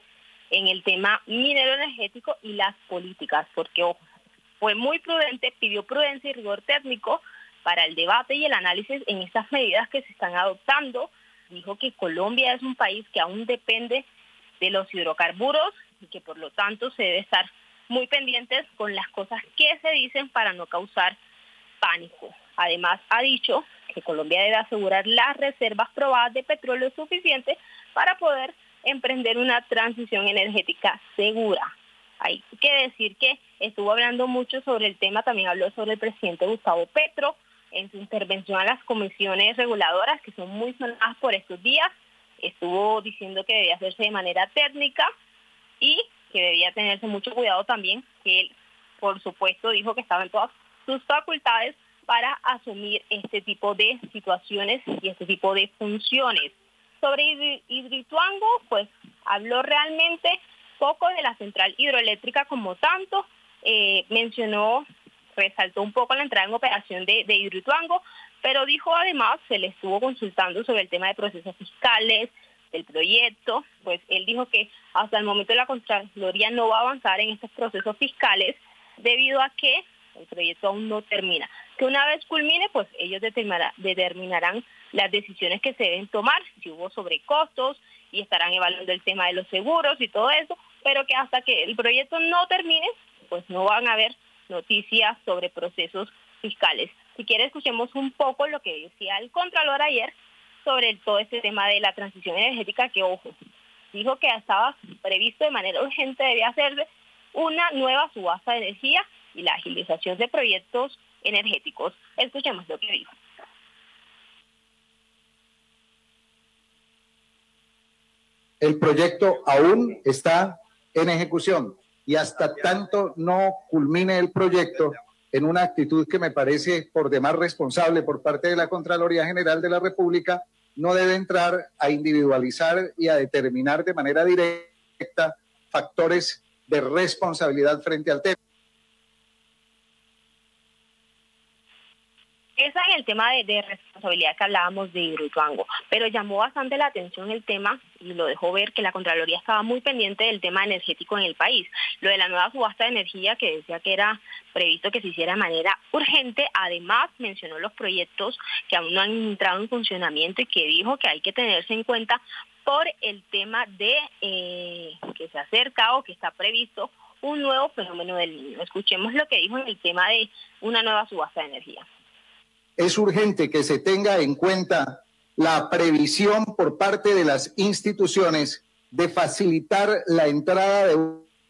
en el tema minero energético y las políticas, porque ojo, fue muy prudente, pidió prudencia y rigor técnico para el debate y el análisis en estas medidas que se están adoptando. Dijo que Colombia es un país que aún depende de los hidrocarburos y que por lo tanto se debe estar muy pendientes con las cosas que se dicen para no causar pánico. Además, ha dicho que Colombia debe asegurar las reservas probadas de petróleo suficientes para poder emprender una transición energética segura. Hay que decir que estuvo hablando mucho sobre el tema, también habló sobre el presidente Gustavo Petro en su intervención a las comisiones reguladoras, que son muy sonadas por estos días. Estuvo diciendo que debía hacerse de manera técnica y que debía tenerse mucho cuidado también, que él, por supuesto, dijo que estaba en todas sus facultades para asumir este tipo de situaciones y este tipo de funciones. Sobre Hidroituango, pues habló realmente poco de la central hidroeléctrica como tanto, eh, mencionó, resaltó un poco la entrada en operación de, de pero dijo además, se le estuvo consultando sobre el tema de procesos fiscales, del proyecto, pues él dijo que hasta el momento la Contraloría no va a avanzar en estos procesos fiscales debido a que el proyecto aún no termina. Que una vez culmine, pues ellos determinarán las decisiones que se deben tomar, si hubo sobrecostos y estarán evaluando el tema de los seguros y todo eso, pero que hasta que el proyecto no termine, pues no van a haber noticias sobre procesos fiscales. Si quiere, escuchemos un poco lo que decía el Contralor ayer sobre todo este tema de la transición energética, que ojo, dijo que estaba previsto de manera urgente, debía hacerse una nueva subasta de energía y la agilización de proyectos energéticos. Escuchemos lo que dijo. El proyecto aún está en ejecución y hasta tanto no culmine el proyecto en una actitud que me parece por demás responsable por parte de la Contraloría General de la República, no debe entrar a individualizar y a determinar de manera directa factores de responsabilidad frente al tema. Esa es el tema de, responsabilidad que hablábamos de Hidroituango, pero llamó bastante la atención el tema y lo dejó ver que la Contraloría estaba muy pendiente del tema energético en el país. Lo de la nueva subasta de energía que decía que era previsto que se hiciera de manera urgente, además mencionó los proyectos que aún no han entrado en funcionamiento y que dijo que hay que tenerse en cuenta por el tema de eh, que se acerca o que está previsto un nuevo fenómeno del niño. Escuchemos lo que dijo en el tema de una nueva subasta de energía es urgente que se tenga en cuenta la previsión por parte de las instituciones de facilitar la entrada de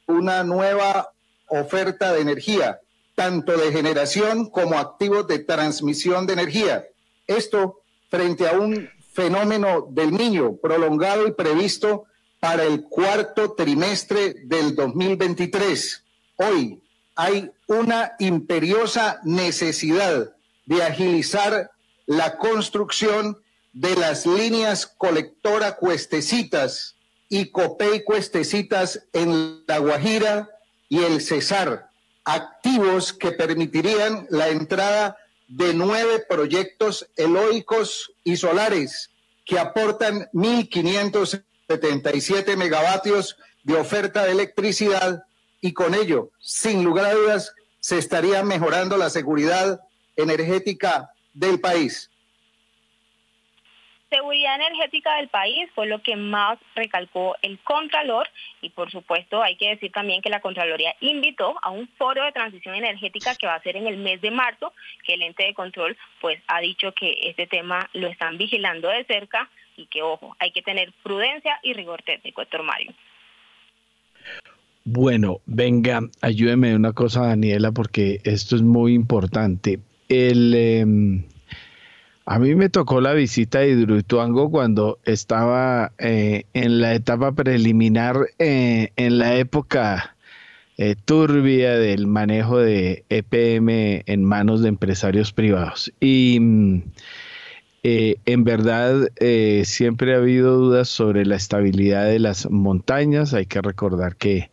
una nueva oferta de energía, tanto de generación como activos de transmisión de energía. Esto frente a un fenómeno del niño prolongado y previsto para el cuarto trimestre del 2023. Hoy hay una imperiosa necesidad de agilizar la construcción de las líneas colectora Cuestecitas y Copey Cuestecitas en La Guajira y el Cesar, activos que permitirían la entrada de nueve proyectos eólicos y solares que aportan 1.577 megavatios de oferta de electricidad y con ello, sin lugar a dudas, se estaría mejorando la seguridad energética del país. Seguridad energética del país fue lo que más recalcó el Contralor y por supuesto hay que decir también que la Contraloría invitó a un foro de transición energética que va a ser en el mes de marzo, que el ente de control pues ha dicho que este tema lo están vigilando de cerca y que ojo, hay que tener prudencia y rigor técnico, Héctor Mario. Bueno, venga, ayúdeme una cosa, Daniela, porque esto es muy importante el, em, a mí me tocó la visita de Hidroituango cuando estaba eh, en la etapa preliminar, eh, en la época eh, turbia del manejo de EPM en manos de empresarios privados. Y mm, en verdad siempre ha habido dudas sobre la estabilidad de las montañas. Hay que recordar que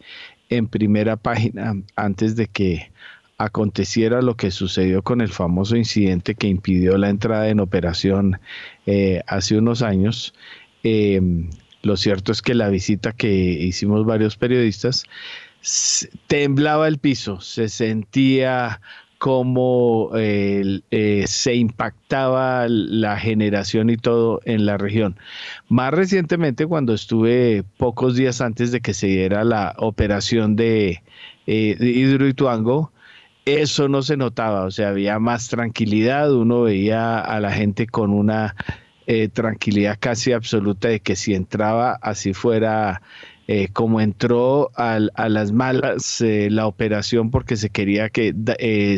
en primera página, antes de que aconteciera lo que sucedió con el famoso incidente que impidió la entrada en operación eh, hace unos años, eh, lo cierto es que la visita que hicimos varios periodistas temblaba el piso, se sentía como eh, se impactaba la generación y todo en la región. Más recientemente, cuando estuve pocos días antes de que se diera la operación de, eh, Hidroituango, eso no se notaba, o sea, había más tranquilidad, uno veía a la gente con una eh, tranquilidad casi absoluta de que si entraba así fuera eh, como entró a las malas eh, la operación porque se quería que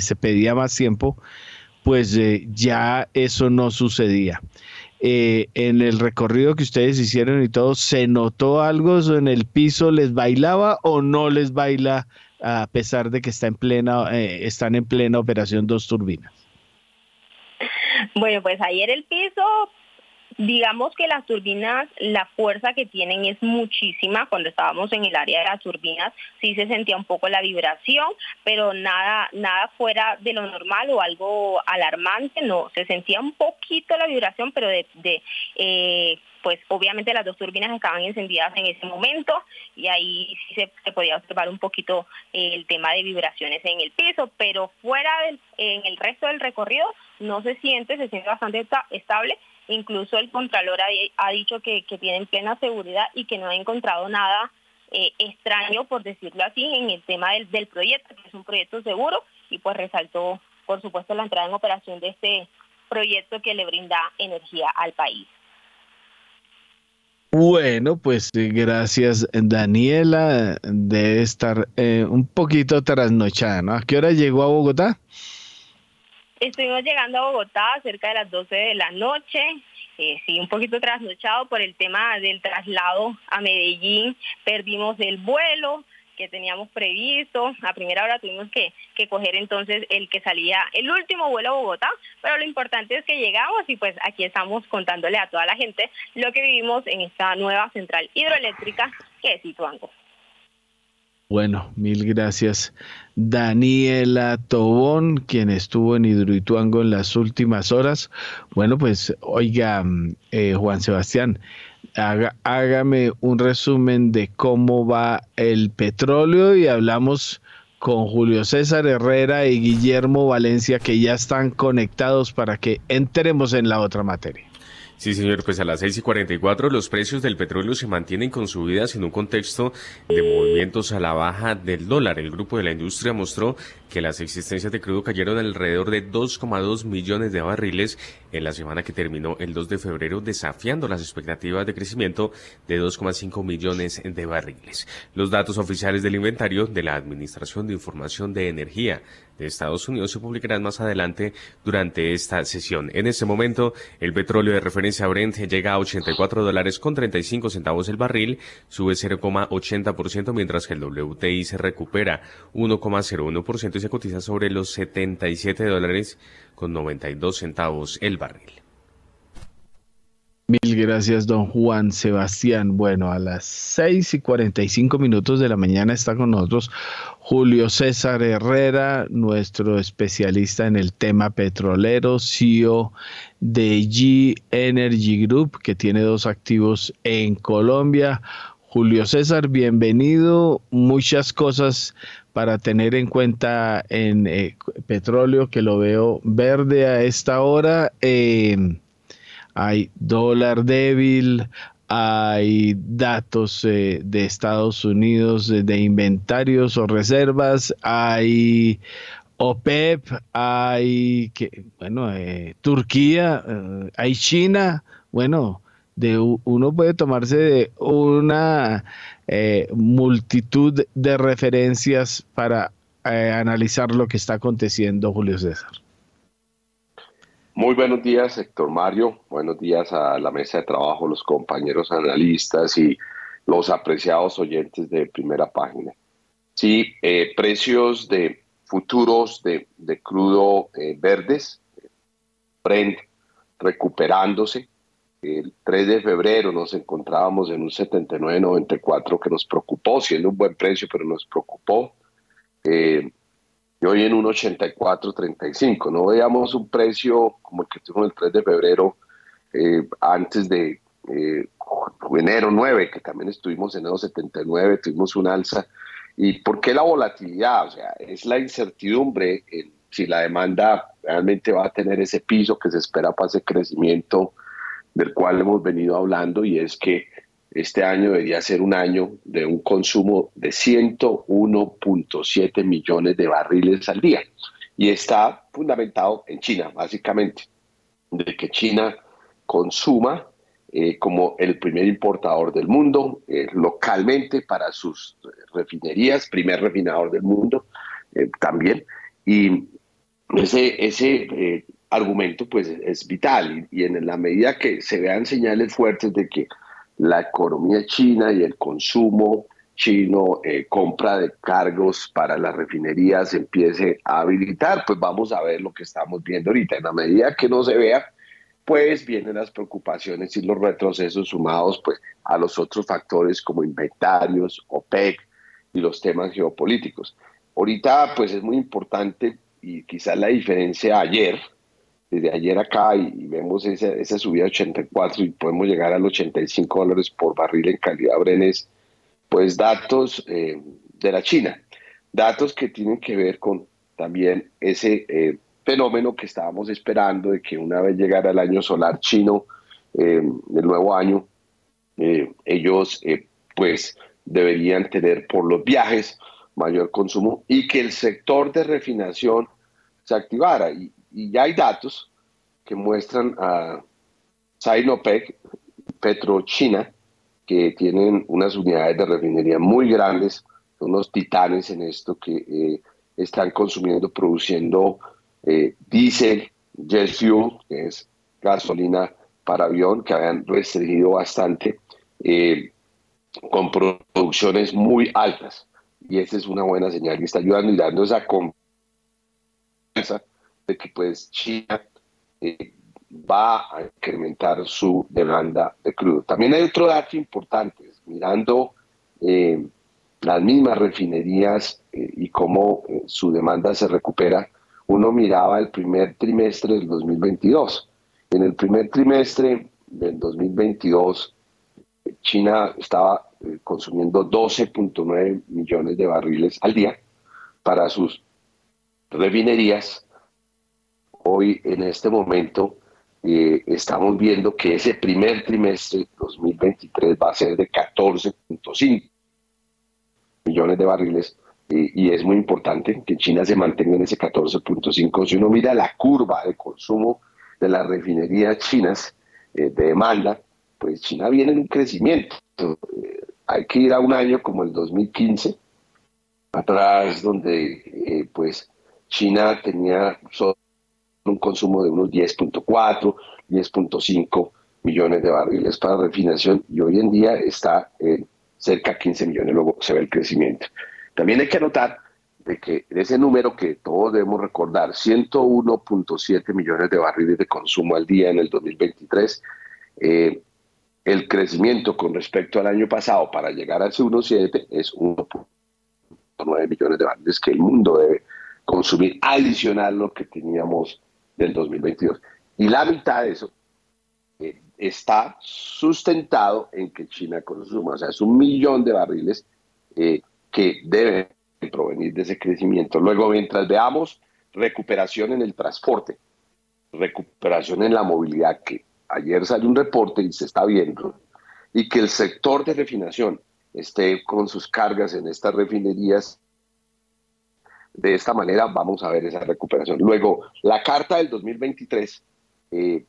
se pedía más tiempo, pues ya eso no sucedía. en el recorrido que ustedes hicieron y todo, ¿se notó algo en el piso? ¿Les bailaba o no les baila a pesar de que está en plena, están en plena operación dos turbinas? Bueno, pues ayer el piso Digamos que las turbinas, la fuerza que tienen es muchísima. Cuando estábamos en el área de las turbinas, sí se sentía un poco la vibración, pero nada, nada fuera de lo normal o algo alarmante, no. Se sentía un poquito la vibración, pero de, eh, pues obviamente las dos turbinas estaban encendidas en ese momento y ahí sí se, podía observar un poquito el tema de vibraciones en el piso, pero fuera del, en el resto del recorrido no se siente, se siente bastante estable Incluso el Contralor ha, dicho que, tienen plena seguridad y que no ha encontrado nada eh, extraño, por decirlo así, en el tema del, del proyecto, que es un proyecto seguro, y pues resaltó, por supuesto, la entrada en operación de este proyecto que le brinda energía al país. Bueno, pues eh, gracias Daniela. Debe estar eh, un poquito trasnochada, ¿no? ¿A qué hora llegó a Bogotá? Estuvimos llegando a Bogotá cerca de las 12 de la noche, eh, sí, un poquito trasnochado por el tema del traslado a Medellín, perdimos el vuelo que teníamos previsto, a primera hora tuvimos que, que coger entonces el que salía, el último vuelo a Bogotá, pero lo importante es que llegamos y pues aquí estamos contándole a toda la gente lo que vivimos en esta nueva central hidroeléctrica que es Ituango. Bueno, mil gracias. Daniela Tobón, quien estuvo en Hidroituango en las últimas horas. Bueno, pues oiga, eh, Juan Sebastián, hágame un resumen de cómo va el petróleo y hablamos con Julio César Herrera y Guillermo Valencia que ya están conectados para que entremos en la otra materia. Sí, señor, pues a las 6 y 44 los precios del petróleo se mantienen con subidas en un contexto de movimientos a la baja del dólar. El grupo de la industria mostró que las existencias de crudo cayeron alrededor de 2,2 millones de barriles en la semana que terminó el 2 de febrero, desafiando las expectativas de crecimiento de 2,5 millones de barriles. Los datos oficiales del inventario de la Administración de Información de Energía de Estados Unidos se publicarán más adelante durante esta sesión. En este momento, el petróleo de referencia Brent llega a 84 dólares con 35 centavos el barril, sube 0,80%, mientras que el WTI se recupera 1,01% se cotiza sobre los 77 dólares con 92 centavos el barril. Mil gracias, don Juan Sebastián. Bueno, a las 6 y 45 minutos de la mañana está con nosotros Julio César Herrera, nuestro especialista en el tema petrolero, CEO de G Energy Group, que tiene dos activos en Colombia. Julio César, bienvenido. Muchas cosas para tener en cuenta en eh, petróleo, que lo veo verde a esta hora. Eh, hay dólar débil, hay datos eh, de Estados Unidos de inventarios o reservas, hay OPEP, hay que, bueno, eh, Turquía, hay China, bueno, de uno puede tomarse de una multitud de referencias para analizar lo que está aconteciendo, Julio César. Muy buenos días, Héctor Mario. Buenos días a la mesa de trabajo, los compañeros analistas y los apreciados oyentes de primera página. Sí, eh, precios de futuros de, crudo eh, verdes, Brent recuperándose. El 3 de febrero nos encontrábamos en un 79.94 que nos preocupó, siendo un buen precio, pero nos preocupó. Eh, y hoy en un 84.35. No veíamos un precio como el que tuvimos el 3 de febrero eh, antes de eh, enero 9, que también estuvimos en enero 79, tuvimos un alza ¿Y por qué la volatilidad? O sea, es la incertidumbre si la demanda realmente va a tener ese piso que se espera para ese crecimiento del cual hemos venido hablando y es que este año debería ser un año de un consumo de 101.7 millones de barriles al día. Y está fundamentado en China, básicamente, de que China consuma eh, como el primer importador del mundo, eh, localmente para sus refinerías, primer refinador del mundo eh, también. Y ese, ese argumento pues es vital y, en la medida que se vean señales fuertes de que la economía china y el consumo chino, eh, compra de cargos para las refinerías empiece a habilitar, pues vamos a ver lo que estamos viendo ahorita. En la medida que no se vea, pues vienen las preocupaciones y los retrocesos sumados pues a los otros factores como inventarios, OPEC y los temas geopolíticos. Ahorita pues es muy importante y quizás la diferencia ayer, desde ayer acá y, vemos esa, esa, subida de 84 y podemos llegar a los 85 dólares por barril en calidad Brenes, pues datos eh, de la China, datos que tienen que ver con también ese eh, fenómeno que estábamos esperando de que una vez llegara el año solar chino, eh, el nuevo año, ellos pues deberían tener por los viajes mayor consumo y que el sector de refinación se activara. Y, y ya hay datos que muestran a Sinopec, Petrochina, que tienen unas unidades de refinería muy grandes, son unos titanes en esto que eh, están consumiendo, produciendo eh, diésel, jet fuel, que es gasolina para avión, que habían restringido bastante, eh, con producciones muy altas. Y esa es una buena señal que está ayudando y dando esa confianza de que pues China eh, va a incrementar su demanda de crudo. También hay otro dato importante, mirando eh, las mismas refinerías eh, y cómo su demanda se recupera, uno miraba el primer trimestre del 2022. En el primer trimestre del 2022, China estaba consumiendo 12.9 millones de barriles al día para sus refinerías hoy en este momento eh, estamos viendo que ese primer trimestre 2023 va a ser de 14.5 millones de barriles y es muy importante que China se mantenga en ese 14.5. Si uno mira la curva de consumo de las refinerías chinas eh, de demanda, pues China viene en un crecimiento. Eh, hay que ir a un año como el 2015, atrás donde pues China tenía un consumo de unos 10.4, 10.5 millones de barriles para refinación y hoy en día está en cerca de 15 millones, luego se ve el crecimiento. También hay que anotar de que ese número que todos debemos recordar, 101.7 millones de barriles de consumo al día en el 2023, eh, el crecimiento con respecto al año pasado para llegar a ese 1.7 es 1.9 millones de barriles que el mundo debe consumir adicional lo que teníamos del 2022. Y la mitad de eso eh, está sustentado en que China consuma, o sea, es un millón de barriles eh, que deben provenir de ese crecimiento. Luego, mientras veamos recuperación en el transporte, recuperación en la movilidad, que ayer salió un reporte y se está viendo, y que el sector de refinación esté con sus cargas en estas refinerías de esta manera vamos a ver esa recuperación. Luego, la carta del 2023 eh,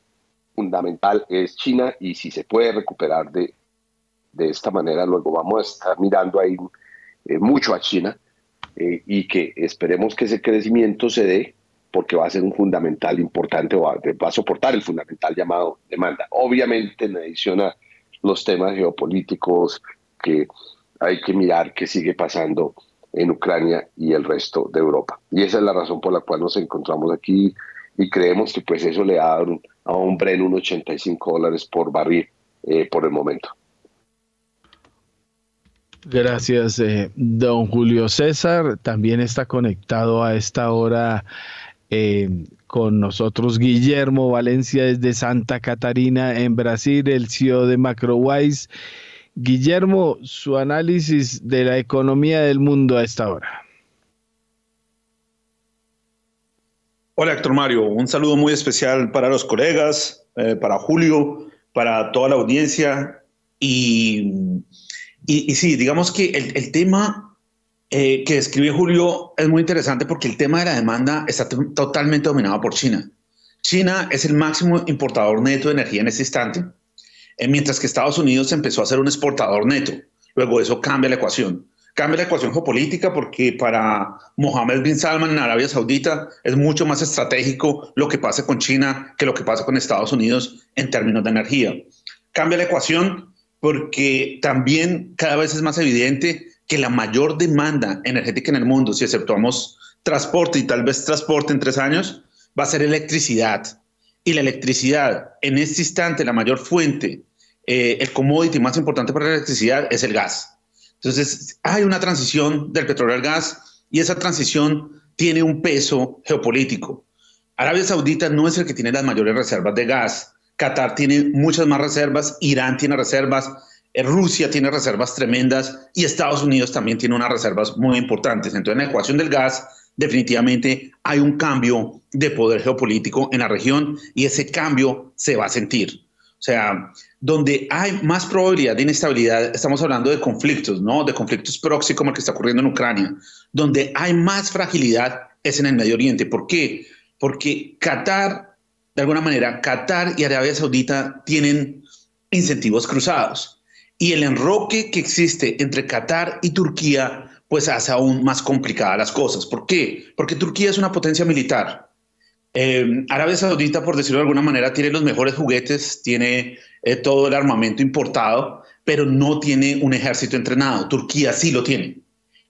fundamental es China y si se puede recuperar de, de esta manera, luego vamos a estar mirando ahí eh, mucho a China eh, y que esperemos que ese crecimiento se dé porque va a ser un fundamental importante o va, a soportar el fundamental llamado demanda. Obviamente en adición a los temas geopolíticos que hay que mirar qué sigue pasando en Ucrania y el resto de Europa. Y esa es la razón por la cual nos encontramos aquí y creemos que pues eso le da a un, un Bren unos 85 dólares por barril eh, por el momento. Gracias, eh, don Julio César. También está conectado a esta hora eh, con nosotros Guillermo Valencia desde Santa Catarina, en Brasil, el CEO de Macrowise. Guillermo, su análisis de la economía del mundo a esta hora. Hola Héctor Mario, un saludo muy especial para los colegas, eh, para Julio, para toda la audiencia. Y, y, sí, digamos que el, el tema eh, que describe Julio es muy interesante porque el tema de la demanda está totalmente dominado por China. China es el máximo importador neto de energía en este instante, mientras que Estados Unidos empezó a ser un exportador neto. Luego eso cambia la ecuación cambia la ecuación geopolítica porque para Mohammed bin Salman en Arabia Saudita es mucho más estratégico lo que pase con China que lo que pasa con Estados Unidos en términos de energía. Cambia la ecuación porque también cada vez es más evidente que la mayor demanda energética en el mundo, si exceptuamos transporte y tal vez transporte en tres años, va a ser electricidad. Y la electricidad, en este instante, la mayor fuente, eh, el commodity más importante para la electricidad es el gas. Entonces, hay una transición del petróleo al gas y esa transición tiene un peso geopolítico. Arabia Saudita no es el que tiene las mayores reservas de gas. Qatar tiene muchas más reservas, Irán tiene reservas, eh, Rusia tiene reservas tremendas y Estados Unidos también tiene unas reservas muy importantes. Entonces, en la ecuación del gas, definitivamente hay un cambio de poder geopolítico en la región y ese cambio se va a sentir. O sea, donde hay más probabilidad de inestabilidad, estamos hablando de conflictos, ¿no? De conflictos próximos como el que está ocurriendo en Ucrania. Donde hay más fragilidad es en el Medio Oriente. ¿Por qué? Porque Qatar, de alguna manera, Qatar y Arabia Saudita tienen incentivos cruzados. Y el enroque que existe entre Qatar y Turquía, pues hace aún más complicadas las cosas. ¿Por qué? Porque Turquía es una potencia militar eh, Arabia Saudita, por decirlo de alguna manera, tiene los mejores juguetes, tiene eh, todo el armamento importado, pero no tiene un ejército entrenado. Turquía sí lo tiene.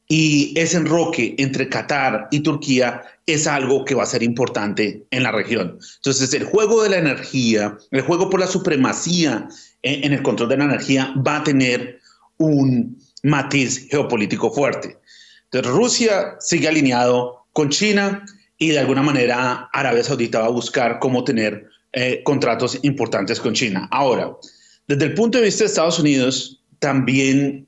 Y ese enroque entre Qatar y Turquía es algo que va a ser importante en la región. Entonces, el juego de la energía, el juego por la supremacía en, en el control de la energía va a tener un matiz geopolítico fuerte. Rusia sigue alineado con China y de alguna manera Arabia Saudita va a buscar cómo tener eh, contratos importantes con China. Ahora, desde el punto de vista de Estados Unidos, también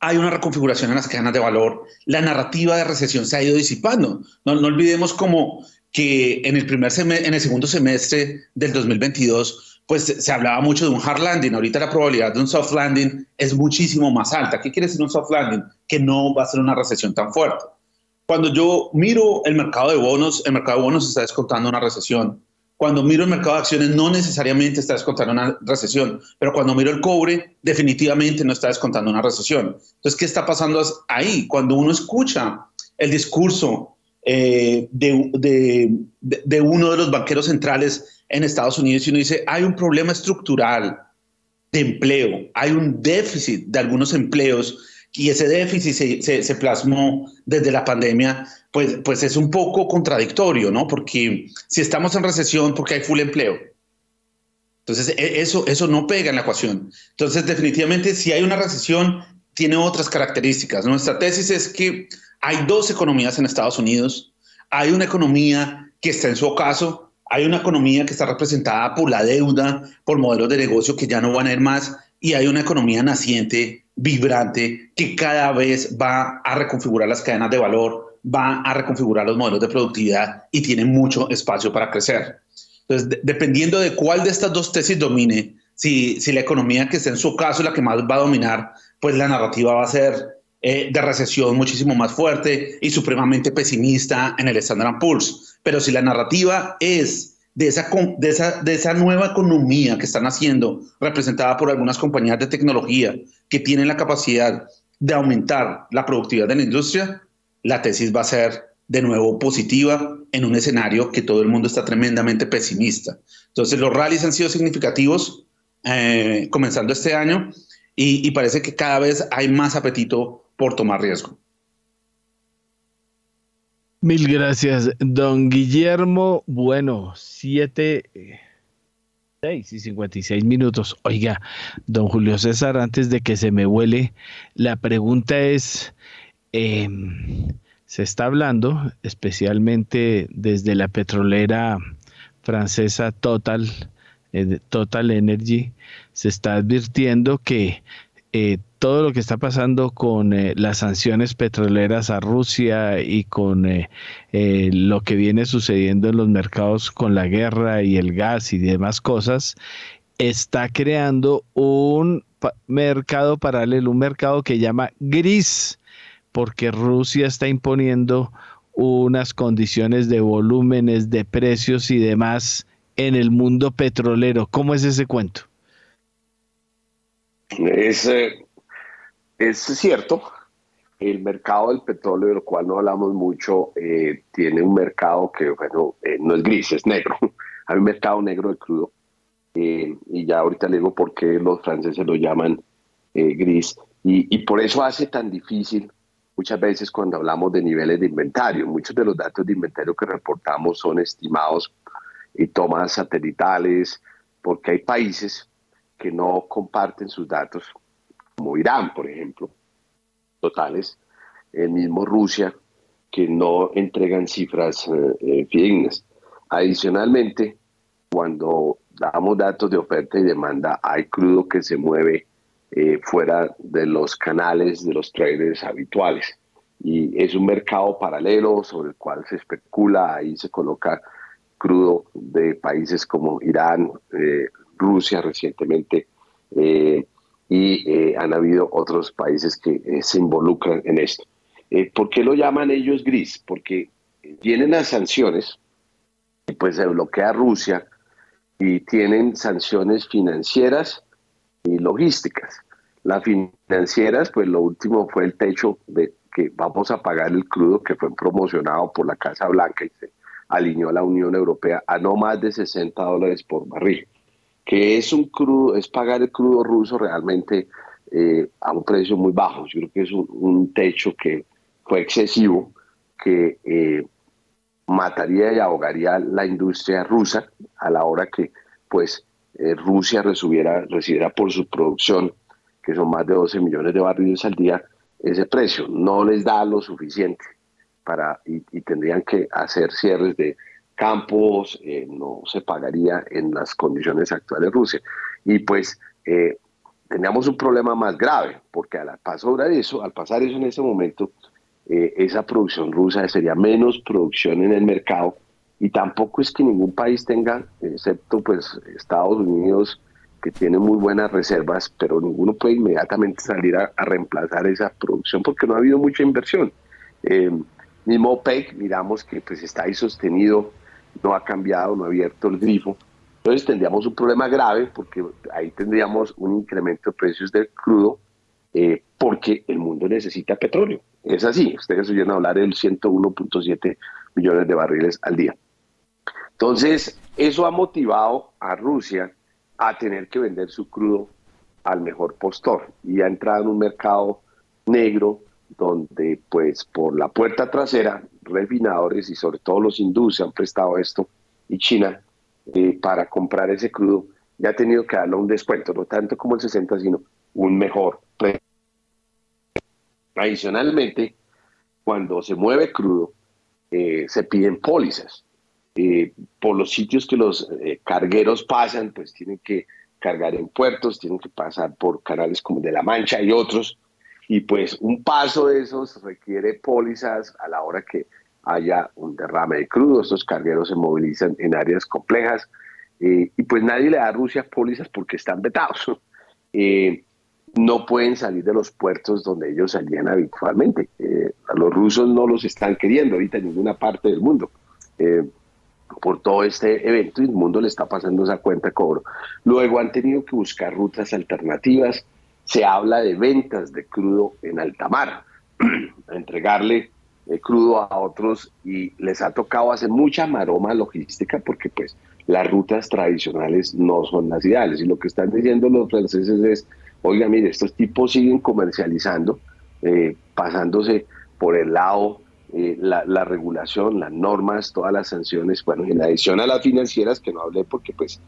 hay una reconfiguración en las cadenas de valor. La narrativa de recesión se ha ido disipando. No, no olvidemos como que en el, primer en el segundo semestre del 2022, pues se hablaba mucho de un hard landing. Ahorita la probabilidad de un soft landing es muchísimo más alta. ¿Qué quiere decir un soft landing? Que no va a ser una recesión tan fuerte. Cuando yo miro el mercado de bonos, el mercado de bonos está descontando una recesión. Cuando miro el mercado de acciones, no necesariamente está descontando una recesión, pero cuando miro el cobre, definitivamente no está descontando una recesión. Entonces, ¿qué está pasando ahí? Cuando uno escucha el discurso eh, de, de, de, uno de los banqueros centrales en Estados Unidos y uno dice, hay un problema estructural de empleo, hay un déficit de algunos empleos y ese déficit se, se, plasmó desde la pandemia, pues, pues es un poco contradictorio, ¿no? Porque si estamos en recesión, porque hay full empleo. Entonces, e, eso, eso no pega en la ecuación. Entonces, definitivamente, si hay una recesión, tiene otras características. Nuestra tesis es que hay dos economías en Estados Unidos. Hay una economía que está en su ocaso, hay una economía que está representada por la deuda, por modelos de negocio que ya no van a ir más, y hay una economía naciente vibrante que cada vez va a reconfigurar las cadenas de valor, va a reconfigurar los modelos de productividad y tiene mucho espacio para crecer. Entonces, dependiendo de cuál de estas dos tesis domine, si, si la economía que está en su caso la que más va a dominar, pues la narrativa va a ser eh, de recesión muchísimo más fuerte y supremamente pesimista en el Standard Poor's. Pero si la narrativa es de esa, de, esa, de esa nueva economía que están haciendo, representada por algunas compañías de tecnología que tienen la capacidad de aumentar la productividad de la industria, la tesis va a ser de nuevo positiva en un escenario que todo el mundo está tremendamente pesimista. Entonces los rallies han sido significativos eh, comenzando este año y, y parece que cada vez hay más apetito por tomar riesgo. Mil gracias, don Guillermo. Bueno, siete, seis y cincuenta y seis minutos. Oiga, don Julio César, antes de que se me huele, la pregunta es, em, se está hablando, especialmente desde la petrolera francesa Total, eh, Total Energy, se está advirtiendo que eh, todo lo que está pasando con eh, las sanciones petroleras a Rusia y con lo que viene sucediendo en los mercados con la guerra y el gas y demás cosas, está creando un mercado paralelo, un mercado que llama gris, porque Rusia está imponiendo unas condiciones de volúmenes, de precios y demás en el mundo petrolero. ¿Cómo es ese cuento? Es, eh, es cierto, el mercado del petróleo, de lo cual no hablamos mucho, eh, tiene un mercado que, bueno, eh, no es gris, es negro. [LAUGHS] Hay un mercado negro de crudo. y ya ahorita le digo por qué los franceses lo llaman gris. Y, y por eso hace tan difícil muchas veces cuando hablamos de niveles de inventario. Muchos de los datos de inventario que reportamos son estimados y tomas satelitales, porque hay países que no comparten sus datos, como Irán, por ejemplo, totales, el mismo Rusia, que no entregan cifras eh, eh, fidedignas. Adicionalmente, cuando damos datos de oferta y demanda, hay crudo que se mueve eh, fuera de los canales de los traders habituales. Y es un mercado paralelo sobre el cual se especula, ahí se coloca crudo de países como Irán, eh, Rusia recientemente, eh, y han habido otros países que se involucran en esto. ¿Por qué lo llaman ellos gris? Porque vienen las sanciones, y pues se bloquea Rusia, y tienen sanciones financieras, y logísticas. Las financieras, pues lo último fue el techo de que vamos a pagar el crudo que fue promocionado por la Casa Blanca y se alineó a la Unión Europea a no más de 60 dólares por barril, que es un crudo, es pagar el crudo ruso realmente eh, a un precio muy bajo. Yo creo que es un, techo que fue excesivo, que eh, mataría y ahogaría la industria rusa a la hora que pues eh, Rusia recibiera, recibiera por su producción, que son más de 12 millones de barriles al día, ese precio. No les da lo suficiente para, y, tendrían que hacer cierres de campos, eh, no se pagaría en las condiciones actuales de Rusia. Y pues eh, teníamos un problema más grave, porque al pasar eso, al pasar eso en ese momento, esa producción rusa sería menos producción en el mercado y tampoco es que ningún país tenga, excepto pues Estados Unidos, que tiene muy buenas reservas, pero ninguno puede inmediatamente salir a, reemplazar esa producción porque no ha habido mucha inversión. Eh, mismo OPEC, miramos que pues está ahí sostenido, no ha cambiado, no ha abierto el grifo. Entonces tendríamos un problema grave porque ahí tendríamos un incremento de precios del crudo eh, porque el mundo necesita petróleo. Es así, ustedes oyeron hablar del 101.7 millones de barriles al día. Entonces, eso ha motivado a Rusia a tener que vender su crudo al mejor postor y ha entrado en un mercado negro donde pues por la puerta trasera refinadores y sobre todo los hindúes han prestado esto y China eh, para comprar ese crudo ya ha tenido que darle un descuento, no tanto como el 60 sino un mejor precio. Adicionalmente, cuando se mueve crudo, eh, se piden pólizas eh, por los sitios que los cargueros pasan, pues tienen que cargar en puertos, tienen que pasar por canales como de La Mancha y otros, y pues un paso de esos requiere pólizas a la hora que haya un derrame de crudo, estos cargueros se movilizan en áreas complejas, eh, y pues nadie le da a Rusia pólizas porque están vetados. [LAUGHS] no pueden salir de los puertos donde ellos salían habitualmente. a los rusos no los están queriendo ahorita en ninguna parte del mundo por todo este evento el mundo le está pasando esa cuenta cobro. Luego han tenido que buscar rutas alternativas. Se habla de ventas de crudo en alta mar, [CLEARS THROAT] entregarle eh, crudo a otros y les ha tocado hacer mucha maroma logística porque pues las rutas tradicionales no son las ideales. Y lo que están diciendo los franceses es, oiga, mire, estos tipos siguen comercializando, eh, pasándose por el lado eh, la, regulación, las normas, todas las sanciones, bueno, en adición a las financieras, que no hablé porque pues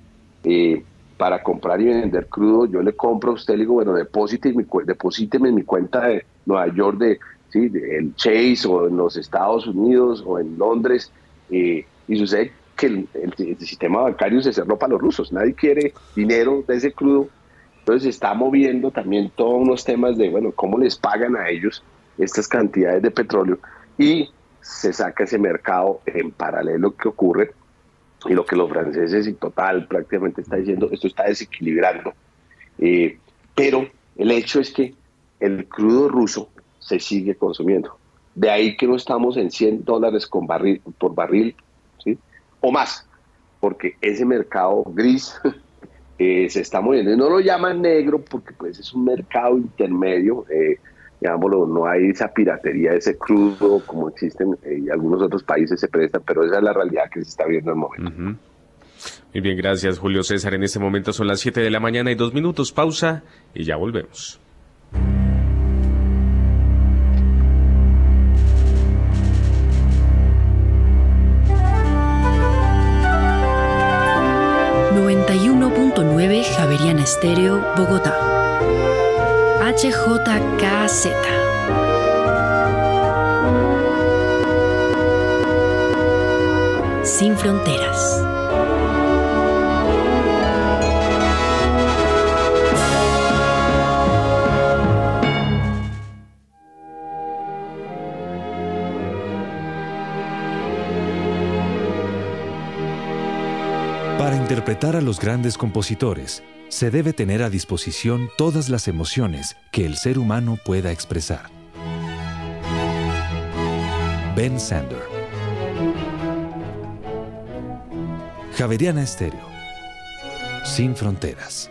eh, para comprar y vender crudo, yo le compro a usted, le digo, bueno, deposíteme en mi cuenta de Nueva York, de, ¿sí? el Chase o en los Estados Unidos o en Londres, eh, y sucede que el, sistema bancario se cerró para los rusos, nadie quiere dinero de ese crudo Entonces está moviendo también todos unos temas de, bueno, cómo les pagan a ellos estas cantidades de petróleo y se saca ese mercado en paralelo que ocurre y lo que los franceses y total prácticamente está diciendo, esto está desequilibrando. Eh, pero el hecho es que el crudo ruso se sigue consumiendo. De ahí que no estamos en 100 dólares con barril, por barril, ¿sí? o más, porque ese mercado gris [LAUGHS] eh, se está moviendo. Y no lo llaman negro porque pues es un mercado intermedio. Eh, digámoslo, no hay esa piratería, ese crudo como existen en algunos otros países se presta, pero esa es la realidad que se está viendo en el momento. Muy bien, gracias Julio César. En este momento son las 7 de la mañana y dos minutos, pausa y ya volvemos. Estéreo, Bogotá. HJKZ. Sin fronteras. Para interpretar a los grandes compositores, se debe tener a disposición todas las emociones que el ser humano pueda expresar. Ben Sander. Javeriana Estéreo. Sin fronteras.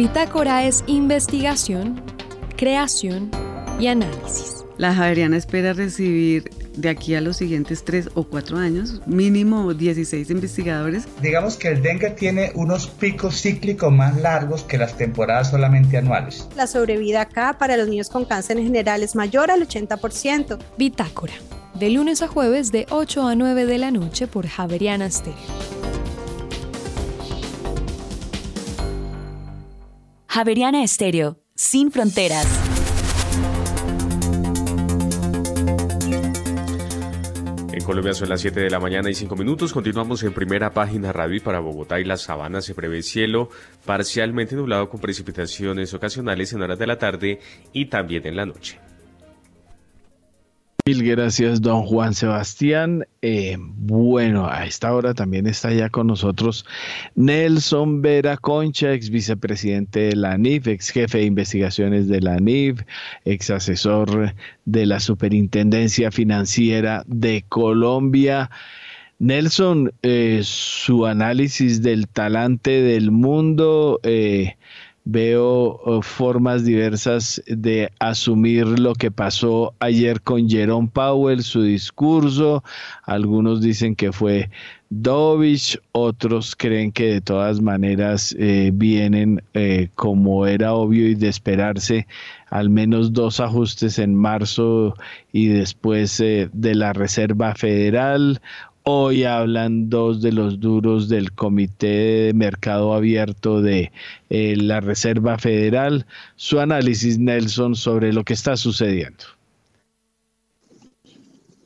Bitácora es investigación, creación y análisis. La Javeriana espera recibir de aquí a los siguientes tres o cuatro años, mínimo 16 investigadores. Digamos que el dengue tiene unos picos cíclicos más largos que las temporadas solamente anuales. La sobrevida acá para los niños con cáncer en general es mayor al 80%. Bitácora, de lunes a jueves de 8 a 9 de la noche por Javeriana Stereo. Javeriana Estéreo, sin fronteras. En Colombia son las 7 de la mañana y 5 minutos. Continuamos en primera página radio y para Bogotá y las sabanas se prevé cielo parcialmente nublado con precipitaciones ocasionales en horas de la tarde y también en la noche. Mil gracias, don Juan Sebastián. Eh, bueno, a esta hora también está ya con nosotros Nelson Vera Concha, ex vicepresidente de la NIF, ex jefe de investigaciones de la NIF, ex asesor de la Superintendencia Financiera de Colombia. Nelson, eh, su análisis del talante del mundo. Eh, veo oh, formas diversas de asumir lo que pasó ayer con Jerome Powell, su discurso. Algunos dicen que fue Dovich, otros creen que de todas maneras eh, vienen, eh, como era obvio y de esperarse, al menos dos ajustes en marzo y después eh, de la Reserva Federal, Hoy hablan dos de los duros del Comité de Mercado Abierto de eh, la Reserva Federal. Su análisis, Nelson, sobre lo que está sucediendo.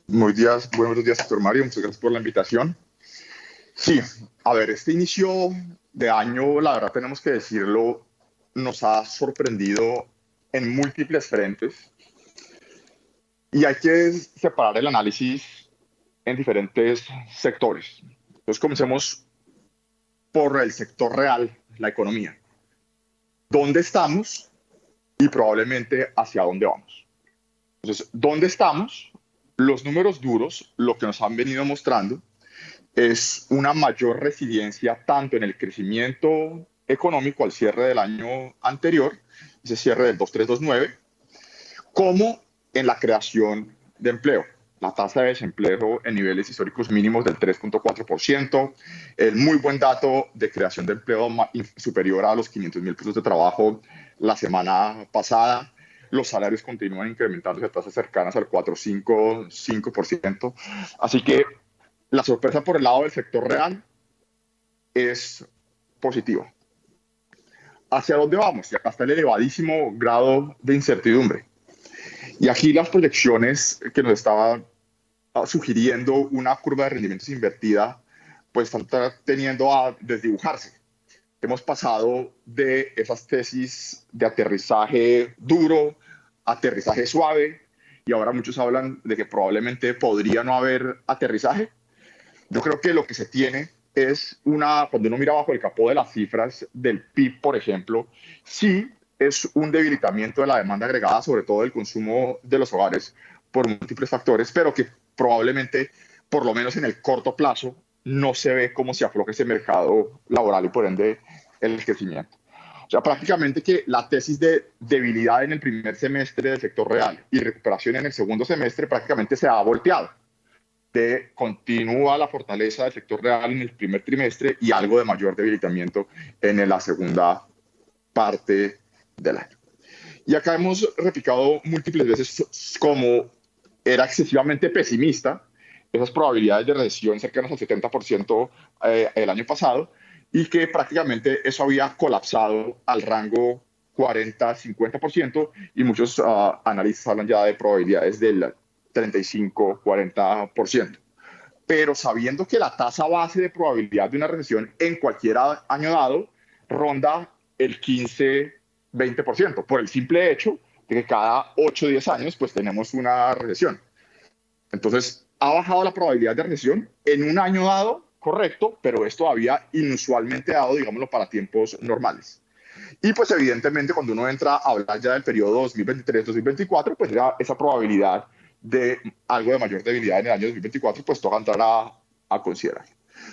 Muy días, buenos días, doctor Mario. Muchas gracias por la invitación. Sí, a ver, este inicio de año, la verdad tenemos que decirlo, nos ha sorprendido en múltiples frentes y hay que separar el análisis en diferentes sectores. Entonces comencemos por el sector real, la economía. ¿Dónde estamos y probablemente hacia dónde vamos? Entonces, ¿dónde estamos? Los números duros, lo que nos han venido mostrando, es una mayor resiliencia tanto en el crecimiento económico al cierre del año anterior, ese cierre del 2329, como en la creación de empleo. La tasa de desempleo en niveles históricos mínimos del 3.4%, el muy buen dato de creación de empleo superior a los 500 mil pesos de trabajo la semana pasada, los salarios continúan incrementándose a tasas cercanas al 4,5%. Así que la sorpresa por el lado del sector real es positiva. ¿Hacia dónde vamos? Y acá está el elevadísimo grado de incertidumbre. Y aquí las proyecciones que nos estaba sugiriendo una curva de rendimientos invertida, pues están teniendo a desdibujarse. Hemos pasado de esas tesis de aterrizaje duro, aterrizaje suave, y ahora muchos hablan de que probablemente podría no haber aterrizaje. Yo creo que lo que se tiene es una, cuando uno mira bajo el capó de las cifras del PIB, por ejemplo, sí es un debilitamiento de la demanda agregada, sobre todo del consumo de los hogares, por múltiples factores, pero que probablemente, por lo menos en el corto plazo, no se ve cómo se afloja ese mercado laboral y por ende el crecimiento. O sea, prácticamente que la tesis de debilidad en el primer semestre del sector real y recuperación en el segundo semestre prácticamente se ha volteado. De continúa la fortaleza del sector real en el primer trimestre y algo de mayor debilitamiento en la segunda parte del año. Y acá hemos replicado múltiples veces como era excesivamente pesimista esas probabilidades de recesión cercanas al 70% eh, el año pasado y que prácticamente eso había colapsado al rango 40-50% y muchos ah, analistas hablan ya de probabilidades del 35-40%. Pero sabiendo que la tasa base de probabilidad de una recesión en cualquier año dado ronda el 15-20%, por el simple hecho de que cada 8 o 10 años pues tenemos una recesión. Entonces, ha bajado la probabilidad de recesión en un año dado correcto, pero es todavía inusualmente dado, digámoslo, para tiempos normales. Y pues evidentemente cuando uno entra a hablar ya del periodo 2023-2024, pues ya esa probabilidad de algo de mayor debilidad en el año 2024, pues toca entrar a, a considerar.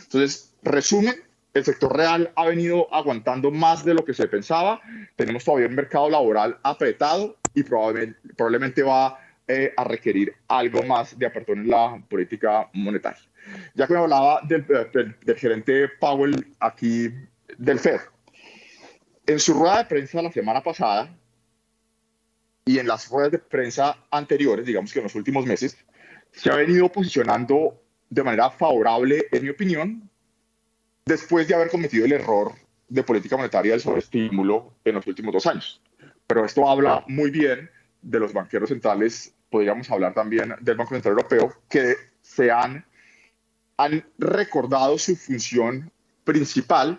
Entonces, resumen, el sector real ha venido aguantando más de lo que se pensaba. Tenemos todavía un mercado laboral apretado y probablemente, probablemente va eh, a requerir algo más de apertura en la política monetaria. Ya que me hablaba del, del, gerente Powell aquí del Fed, en su rueda de prensa la semana pasada y en las ruedas de prensa anteriores, digamos que en los últimos meses, se ha venido posicionando de manera favorable, en mi opinión, después de haber cometido el error de política monetaria del sobreestímulo en los últimos dos años. Pero esto habla muy bien de los banqueros centrales, podríamos hablar también del Banco Central Europeo, que se han, han recordado su función principal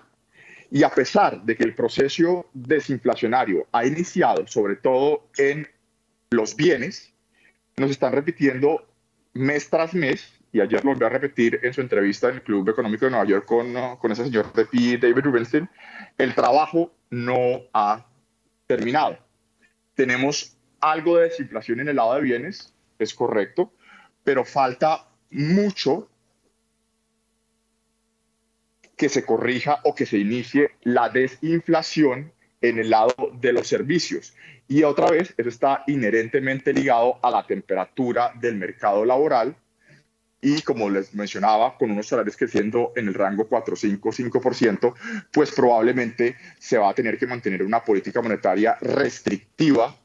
y a pesar de que el proceso desinflacionario ha iniciado sobre todo en los bienes, nos están repitiendo mes tras mes, y ayer lo volvió a repetir en su entrevista en el Club Económico de Nueva York con, con ese señor de David Rubenstein, el trabajo no ha terminado. Tenemos algo de desinflación en el lado de bienes, es correcto, pero falta mucho que se corrija o que se inicie la desinflación en el lado de los servicios. Y otra vez, eso está inherentemente ligado a la temperatura del mercado laboral y como les mencionaba, con unos salarios creciendo en el rango 4, 5, 5%, pues probablemente se va a tener que mantener una política monetaria restrictiva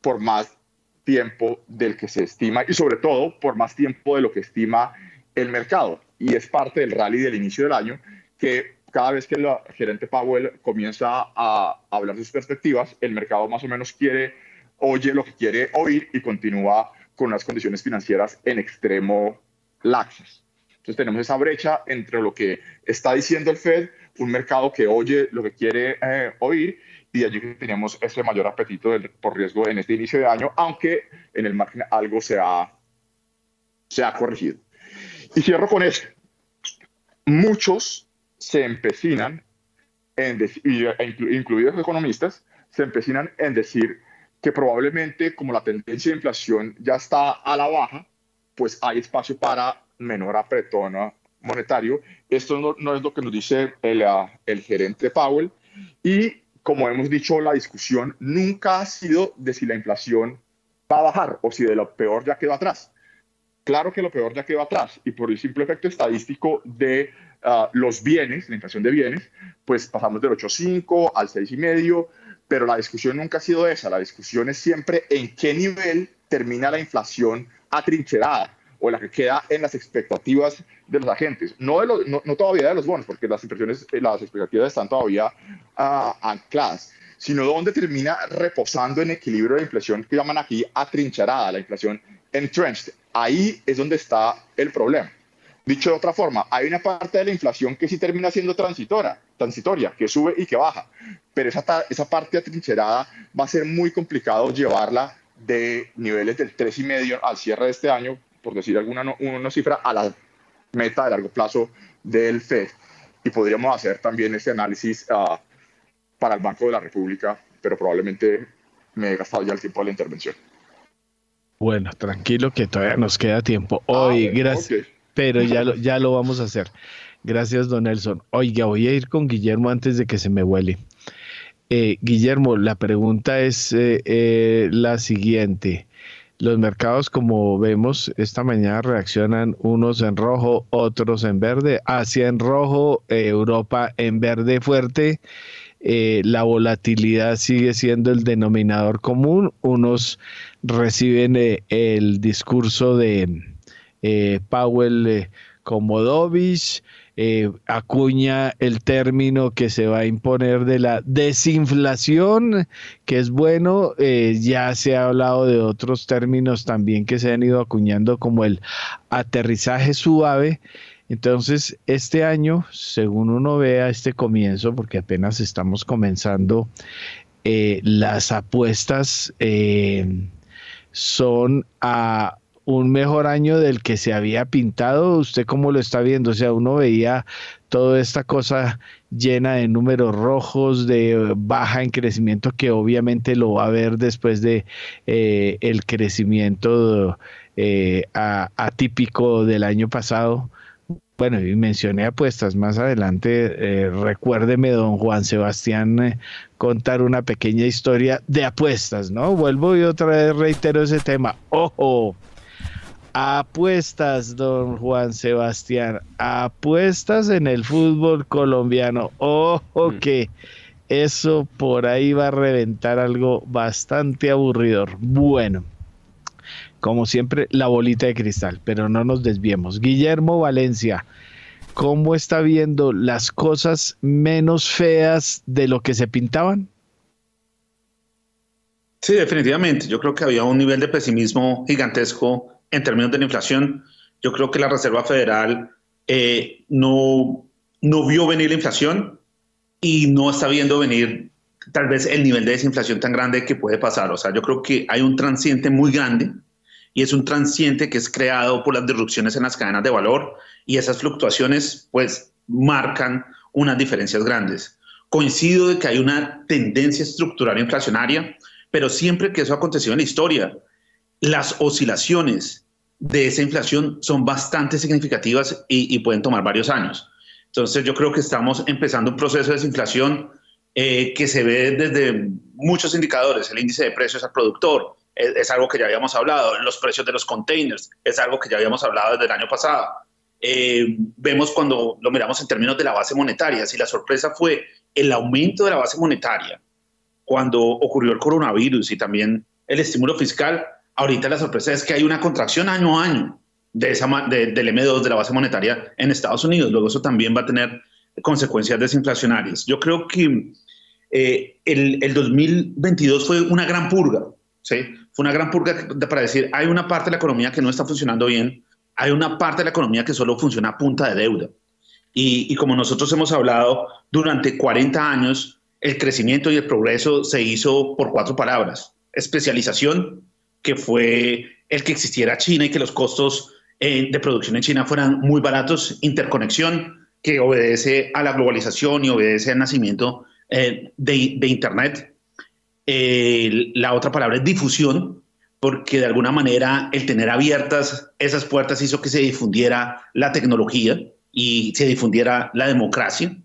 por más tiempo del que se estima y sobre todo por más tiempo de lo que estima el mercado. Y es parte del rally del inicio del año que cada vez que el gerente Powell comienza a hablar sus perspectivas, el mercado más o menos quiere, oye lo que quiere oír y continúa con unas condiciones financieras en extremo laxas. Entonces tenemos esa brecha entre lo que está diciendo el Fed, un mercado que oye lo que quiere eh, oír, y allí tenemos ese mayor apetito por riesgo en este inicio de año, aunque en el margen algo se ha, se ha corregido. Y cierro con eso. Muchos se empecinan, en e incluidos economistas, se empecinan en decir que probablemente como la tendencia de inflación ya está a la baja, pues hay espacio para menor apretón monetario. Esto no, es lo que nos dice el, ah, el gerente Powell. Y como hemos dicho, la discusión nunca ha sido de si la inflación va a bajar o si de lo peor ya quedó atrás. Claro que lo peor ya quedó atrás y por el simple efecto estadístico de ah, los bienes, la inflación de bienes, pues pasamos del 8,5 al 6,5, pero la discusión nunca ha sido esa. La discusión es siempre en qué nivel termina la inflación atrincherada o la que queda en las expectativas de los agentes, no, de no, todavía de los bonos, porque las las expectativas están todavía uh, ancladas, sino donde termina reposando en equilibrio de inflación que llaman aquí atrincherada, la inflación entrenched. Ahí es donde está el problema. Dicho de otra forma, hay una parte de la inflación que sí termina siendo transitora, transitoria, que sube y que baja, pero esa, esa parte atrincherada va a ser muy complicado llevarla de niveles del 3,5 al cierre de este año por decir alguna una cifra, a la meta de largo plazo del FED. Y podríamos hacer también ese análisis uh, para el Banco de la República, pero probablemente me he gastado ya el tiempo de la intervención. Bueno, tranquilo que todavía nos queda tiempo. Hoy, ah, gracias. Pero ya lo, ya lo vamos a hacer. Gracias, don Nelson. Oiga, voy a ir con Guillermo antes de que se me huele. Eh, Guillermo, la pregunta es eh, eh, la siguiente. Los mercados, como vemos, esta mañana reaccionan unos en rojo, otros en verde. Asia en rojo, eh, Europa en verde fuerte. La volatilidad sigue siendo el denominador común. Unos reciben el discurso de Powell como dovish, eh, acuña el término que se va a imponer de la desinflación, que es bueno, eh, ya se ha hablado de otros términos también que se han ido acuñando como el aterrizaje suave. Entonces, este año, según uno vea este comienzo, porque apenas estamos comenzando, eh, las apuestas son a un mejor año del que se había pintado. ¿Usted cómo lo está viendo? O sea, uno veía toda esta cosa llena de números rojos, de baja en crecimiento, que obviamente lo va a ver después de eh, el crecimiento eh, atípico del año pasado. Bueno, y mencioné apuestas más adelante. Eh, recuérdeme, don Juan Sebastián, contar una pequeña historia de apuestas, ¿no? Vuelvo y otra vez reitero ese tema. Ojo, Apuestas, don Juan Sebastián. Apuestas en el fútbol colombiano. Ojo mm. que eso por ahí va a reventar algo bastante aburridor. Bueno, como siempre, la bolita de cristal, pero no nos desviemos. Guillermo Valencia, ¿cómo está viendo las cosas menos feas de lo que se pintaban? Sí, definitivamente. Yo creo que había un nivel de pesimismo gigantesco en términos de la inflación, yo creo que la Reserva Federal eh, no, no vio venir la inflación y no está viendo venir tal vez el nivel de desinflación tan grande que puede pasar. O sea, yo creo que hay un transiente muy grande y es un transiente que es creado por las disrupciones en las cadenas de valor y esas fluctuaciones pues marcan unas diferencias grandes. Coincido de que hay una tendencia estructural inflacionaria, pero siempre que eso ha acontecido en la historia, las oscilaciones de esa inflación son bastante significativas y, pueden tomar varios años. Entonces yo creo que estamos empezando un proceso de desinflación eh, que se ve desde muchos indicadores, el índice de precios al productor, es, algo que ya habíamos hablado, los precios de los containers, es algo que ya habíamos hablado desde el año pasado. Eh, vemos cuando lo miramos en términos de la base monetaria, si la sorpresa fue el aumento de la base monetaria cuando ocurrió el coronavirus y también el estímulo fiscal, Ahorita la sorpresa es que hay una contracción año a año de esa, del M2, de la base monetaria en Estados Unidos. Luego eso también va a tener consecuencias desinflacionarias. Yo creo que eh, el, el, 2022 fue una gran purga, ¿sí? Fue una gran purga para decir, hay una parte de la economía que no está funcionando bien hay una parte de la economía que solo funciona a punta de deuda. Y, y, como nosotros hemos hablado, durante 40 años el crecimiento y el progreso se hizo por cuatro palabras. Especialización, que fue el que existiera China y que los costos eh, de producción en China fueran muy baratos. Interconexión, que obedece a la globalización y obedece al nacimiento eh, de, de, Internet. Eh, la otra palabra es difusión, porque de alguna manera el tener abiertas esas puertas hizo que se difundiera la tecnología y se difundiera la democracia.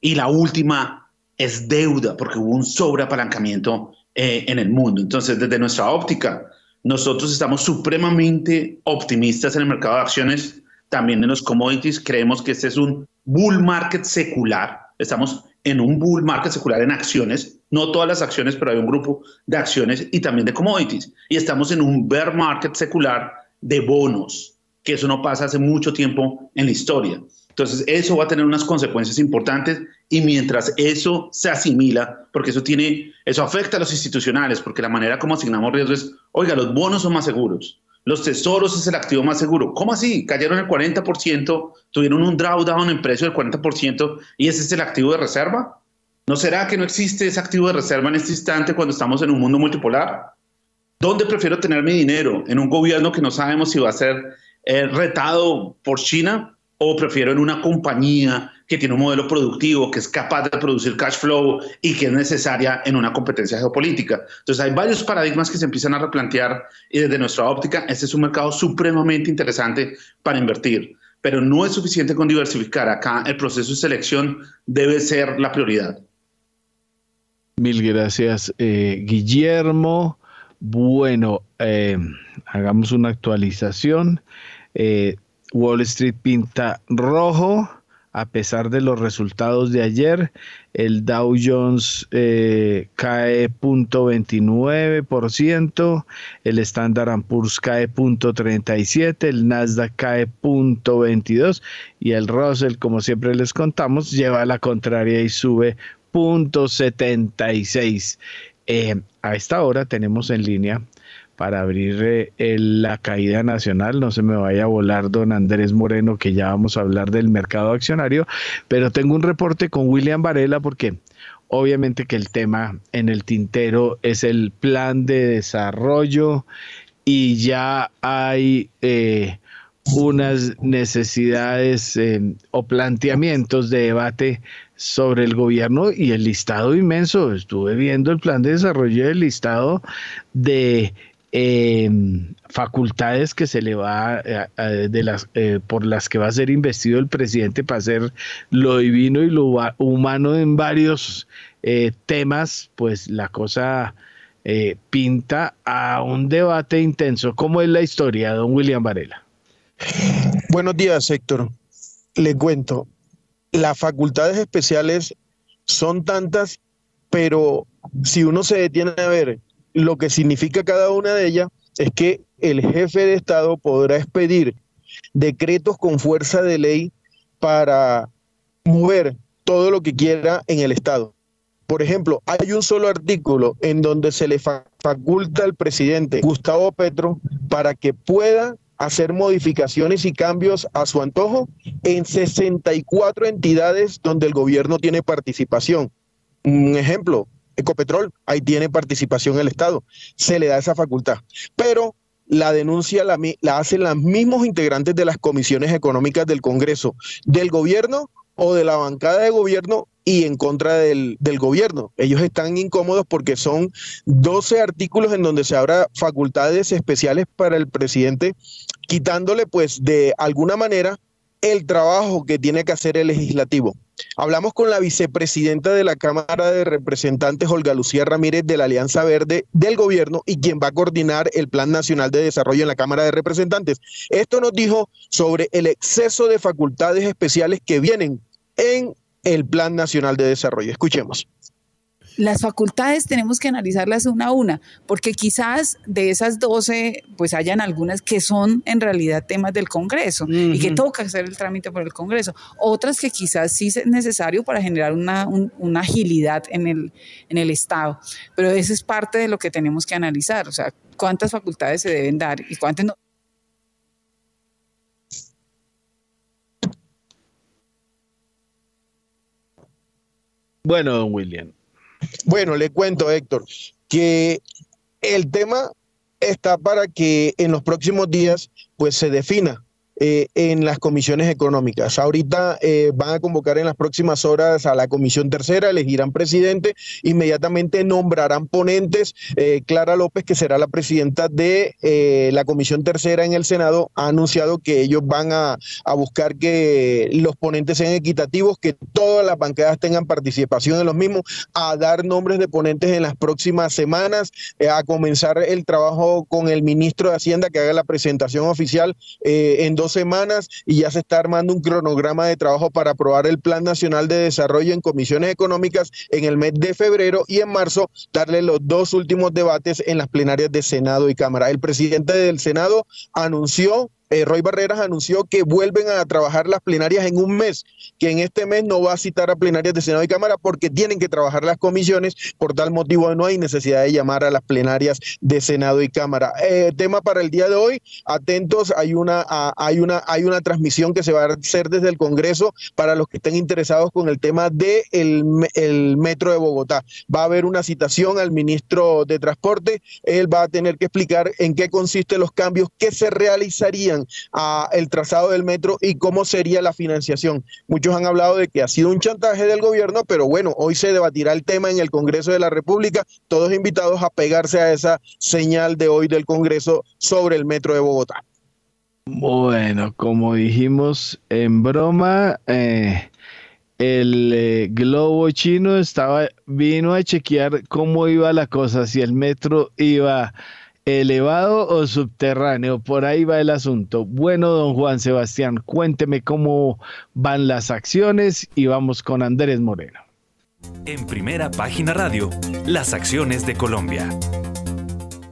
Y la última es deuda, porque hubo un sobreapalancamiento eh, en el mundo. Entonces, desde nuestra óptica, nosotros estamos supremamente optimistas en el mercado de acciones, también en los commodities. Creemos que este es un bull market secular. Estamos en un bull market secular en acciones, no todas las acciones, pero hay un grupo de acciones y también de commodities. Y estamos en un bear market secular de bonos, que eso no pasa hace mucho tiempo en la historia. Entonces, eso va a tener unas consecuencias importantes y mientras eso se asimila, porque eso tiene, eso afecta a los institucionales, porque la manera como asignamos riesgos es, oiga, los bonos son más seguros, los tesoros es el activo más seguro. ¿Cómo así? Cayeron el 40%, tuvieron un drawdown en precio del 40% y ese es el activo de reserva. ¿No será que no existe ese activo de reserva en este instante cuando estamos en un mundo multipolar? ¿Dónde prefiero tener mi dinero? ¿En un gobierno que no sabemos si va a ser eh, retado por China? ¿O prefiero en una compañía que tiene un modelo productivo, que es capaz de producir cash flow y que es necesaria en una competencia geopolítica. Entonces hay varios paradigmas que se empiezan a replantear y desde nuestra óptica este es un mercado supremamente interesante para invertir, pero no es suficiente con diversificar. Acá el proceso de selección debe ser la prioridad. Mil gracias, eh, Guillermo. Bueno, eh, hagamos una actualización. Eh, Wall Street pinta rojo a pesar de los resultados de ayer. El Dow Jones eh, cae 0.29%, el Standard Poor's cae 0.37%, el Nasdaq cae 0.22% y el Russell, como siempre les contamos, lleva la contraria y sube 0.76%. Eh, a esta hora tenemos en línea para abrir eh, la caída nacional. No se me vaya a volar don Andrés Moreno, que ya vamos a hablar del mercado accionario, pero tengo un reporte con William Varela porque obviamente que el tema en el tintero es el plan de desarrollo y ya hay... Eh, unas necesidades eh, o planteamientos de debate sobre el gobierno y el listado inmenso. Estuve viendo el plan de desarrollo del listado de eh, facultades que se le va de las eh, por las que va a ser investido el presidente para hacer lo divino y lo humano en varios eh, temas, pues la cosa pinta a un debate intenso. ¿Cómo es la historia, don William Varela? Buenos días, Héctor. Le cuento, las facultades especiales son tantas, pero si uno se detiene a ver lo que significa cada una de ellas es que el jefe de Estado podrá expedir decretos con fuerza de ley para mover todo lo que quiera en el Estado. Por ejemplo, hay un solo artículo en donde se le faculta al presidente Gustavo Petro para que pueda hacer modificaciones y cambios a su antojo en 64 entidades donde el gobierno tiene participación. Un ejemplo, Ecopetrol, ahí tiene participación el Estado, se le da esa facultad. Pero la denuncia la, hacen los mismos integrantes de las comisiones económicas del Congreso, del gobierno o de la bancada de gobierno y en contra del, del, gobierno. Ellos están incómodos porque son 12 artículos en donde se abra facultades especiales para el presidente, quitándole pues de alguna manera el trabajo que tiene que hacer el legislativo. Hablamos con la vicepresidenta de la Cámara de Representantes, Olga Lucía Ramírez, de la Alianza Verde del Gobierno y quien va a coordinar el Plan Nacional de Desarrollo en la Cámara de Representantes. Esto nos dijo sobre el exceso de facultades especiales que vienen en el Plan Nacional de Desarrollo. Escuchemos las facultades tenemos que analizarlas una a una, porque quizás de esas 12, pues hayan algunas que son en realidad temas del Congreso y que toca hacer el trámite por el Congreso, otras que quizás sí es necesario para generar una, agilidad en el, en el Estado. Pero eso es parte de lo que tenemos que analizar, o sea, cuántas facultades se deben dar y cuántas no. Bueno, don William, bueno, le cuento, Héctor, que el tema está para que en los próximos días pues se defina eh, en las comisiones económicas. Ahorita eh, van a convocar en las próximas horas a la comisión tercera, elegirán presidente, inmediatamente nombrarán ponentes. Eh, Clara López, que será la presidenta de la comisión tercera en el Senado, ha anunciado que ellos van a, a, buscar que los ponentes sean equitativos, que todas las bancadas tengan participación en los mismos, a dar nombres de ponentes en las próximas semanas, a comenzar el trabajo con el ministro de Hacienda que haga la presentación oficial en dos semanas y ya se está armando un cronograma de trabajo para aprobar el Plan Nacional de Desarrollo en comisiones económicas en el mes de febrero y en marzo darle los dos últimos debates en las plenarias de Senado y Cámara. El presidente del Senado anunció eh, Roy Barreras anunció que vuelven a trabajar las plenarias en un mes, que en este mes no va a citar a plenarias de Senado y Cámara porque tienen que trabajar las comisiones, por tal motivo no hay necesidad de llamar a las plenarias de Senado y Cámara. Eh, tema para el día de hoy, atentos, hay una, hay, una, hay una transmisión que se va a hacer desde el Congreso para los que estén interesados con el tema del de metro de Bogotá. Va a haber una citación al ministro de Transporte, él va a tener que explicar en qué consisten los cambios que se realizarían a el trazado del metro y cómo sería la financiación. Muchos han hablado de que ha sido un chantaje del gobierno, pero bueno, hoy se debatirá el tema en el Congreso de la República, todos invitados a pegarse a esa señal de hoy del Congreso sobre el metro de Bogotá. Bueno, como dijimos en broma, eh, el eh, globo chino estaba vino a chequear cómo iba la cosa, si el metro iba elevado o subterráneo. Por ahí va el asunto. Bueno, don Juan Sebastián, cuénteme cómo van las acciones y vamos con Andrés Moreno. En primera página radio, las acciones de Colombia.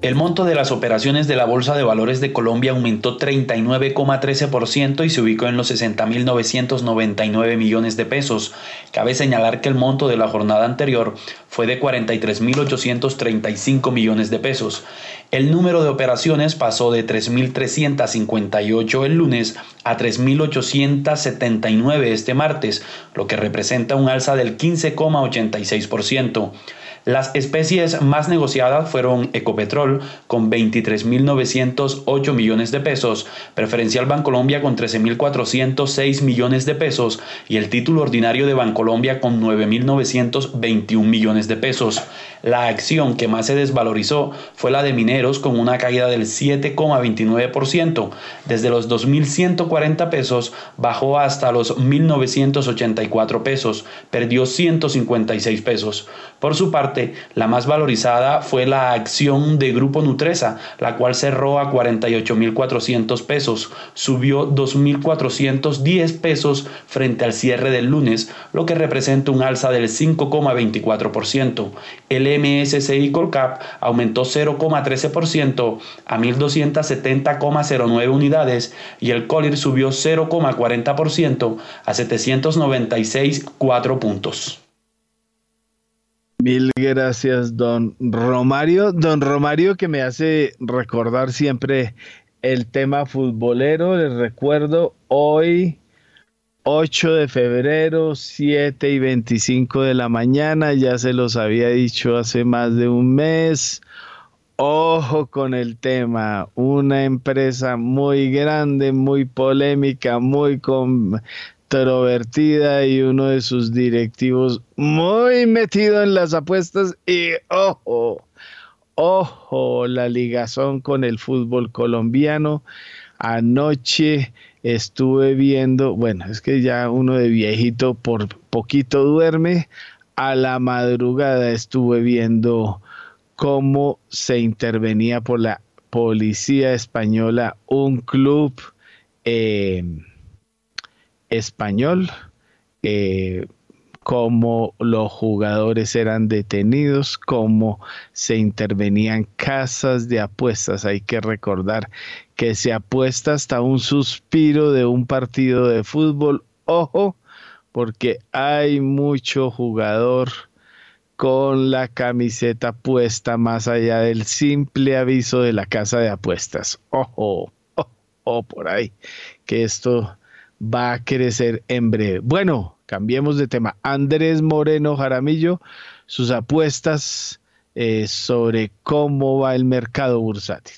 El monto de las operaciones de la Bolsa de Valores de Colombia aumentó 39,13% y se ubicó en los 60.999 millones de pesos. Cabe señalar que el monto de la jornada anterior fue de 43.835 millones de pesos. El número de operaciones pasó de 3.358 el lunes a 3.879 este martes, lo que representa un alza del 15,86%. Las especies más negociadas fueron Ecopetrol con 23.908 millones de pesos, Preferencial Bancolombia con 13.406 millones de pesos y el título ordinario de Bancolombia con 9.921 millones de pesos. La acción que más se desvalorizó fue la de mineros con una caída del 7,29%. Desde los 2.140 pesos bajó hasta los 1.984 pesos, perdió 156 pesos. Por su parte, la más valorizada fue la acción de Grupo Nutresa, la cual cerró a 48.400 pesos, subió 2.410 pesos frente al cierre del lunes, lo que representa un alza del 5,24%. El MSCI Colcap aumentó 0,13% a 1.270,09 unidades y el Colir subió 0,40% a 796,4 puntos. Mil gracias, don Romario. Don Romario que me hace recordar siempre el tema futbolero. Les recuerdo hoy 8 de febrero, 7 y 25 de la mañana, ya se los había dicho hace más de un mes. Ojo con el tema, una empresa muy grande, muy polémica, muy y uno de sus directivos muy metido en las apuestas y ojo, ojo, la ligazón con el fútbol colombiano. Anoche estuve viendo, bueno, es que ya uno de viejito por poquito duerme, a la madrugada estuve viendo cómo se intervenía por la policía española un club eh, español, eh, cómo los jugadores eran detenidos, cómo se intervenían casas de apuestas. Hay que recordar que se apuesta hasta un suspiro de un partido de fútbol. Ojo, porque hay mucho jugador con la camiseta puesta más allá del simple aviso de la casa de apuestas. Ojo, [LAUGHS] ojo, por ahí, que esto va a crecer en breve. Bueno, cambiemos de tema. Andrés Moreno Jaramillo, sus apuestas eh, sobre cómo va el mercado bursátil.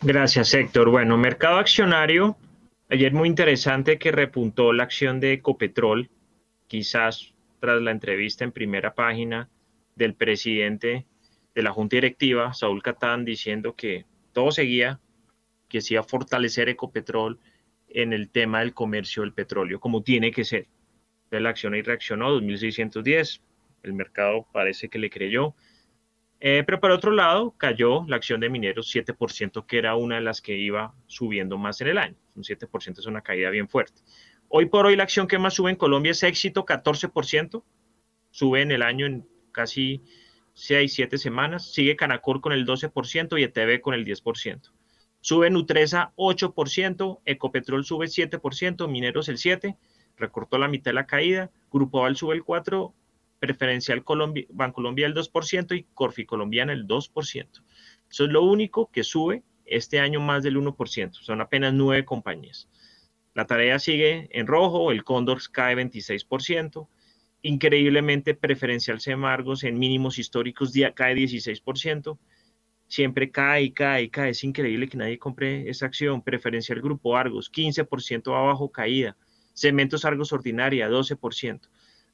Gracias, Héctor. Bueno, mercado accionario, ayer muy interesante que repuntó la acción de Ecopetrol, quizás tras la entrevista en primera página del presidente de la Junta Directiva, Saúl Catán, diciendo que todo seguía, que iba a fortalecer Ecopetrol en el tema del comercio del petróleo, como tiene que ser. Entonces, la acción ahí reaccionó, 2.610, el mercado parece que le creyó. Eh, pero por otro lado, cayó la acción de mineros 7%, que era una de las que iba subiendo más en el año. Un 7% es una caída bien fuerte. Hoy por hoy la acción que más sube en Colombia es éxito, 14%. Sube en el año en casi 6, 7 semanas. Sigue Canacor con el 12% y ETV con el 10%. Sube Nutresa 8%, Ecopetrol sube 7%, Mineros el 7%, recortó la mitad de la caída, Grupo Aval sube el 4%, Preferencial Colombia, Bancolombia el 2% y Corfi Colombiana el 2%. Eso es lo único que sube este año más del 1%, son apenas nueve compañías. La tarea sigue en rojo, el Cóndor cae 26%, increíblemente Preferencial Semargos en mínimos históricos cae 16%, siempre cae y cae y cae. Es increíble que nadie compre esa acción. Preferencial Grupo Argos, 15% abajo caída. Cementos Argos Ordinaria, 12%.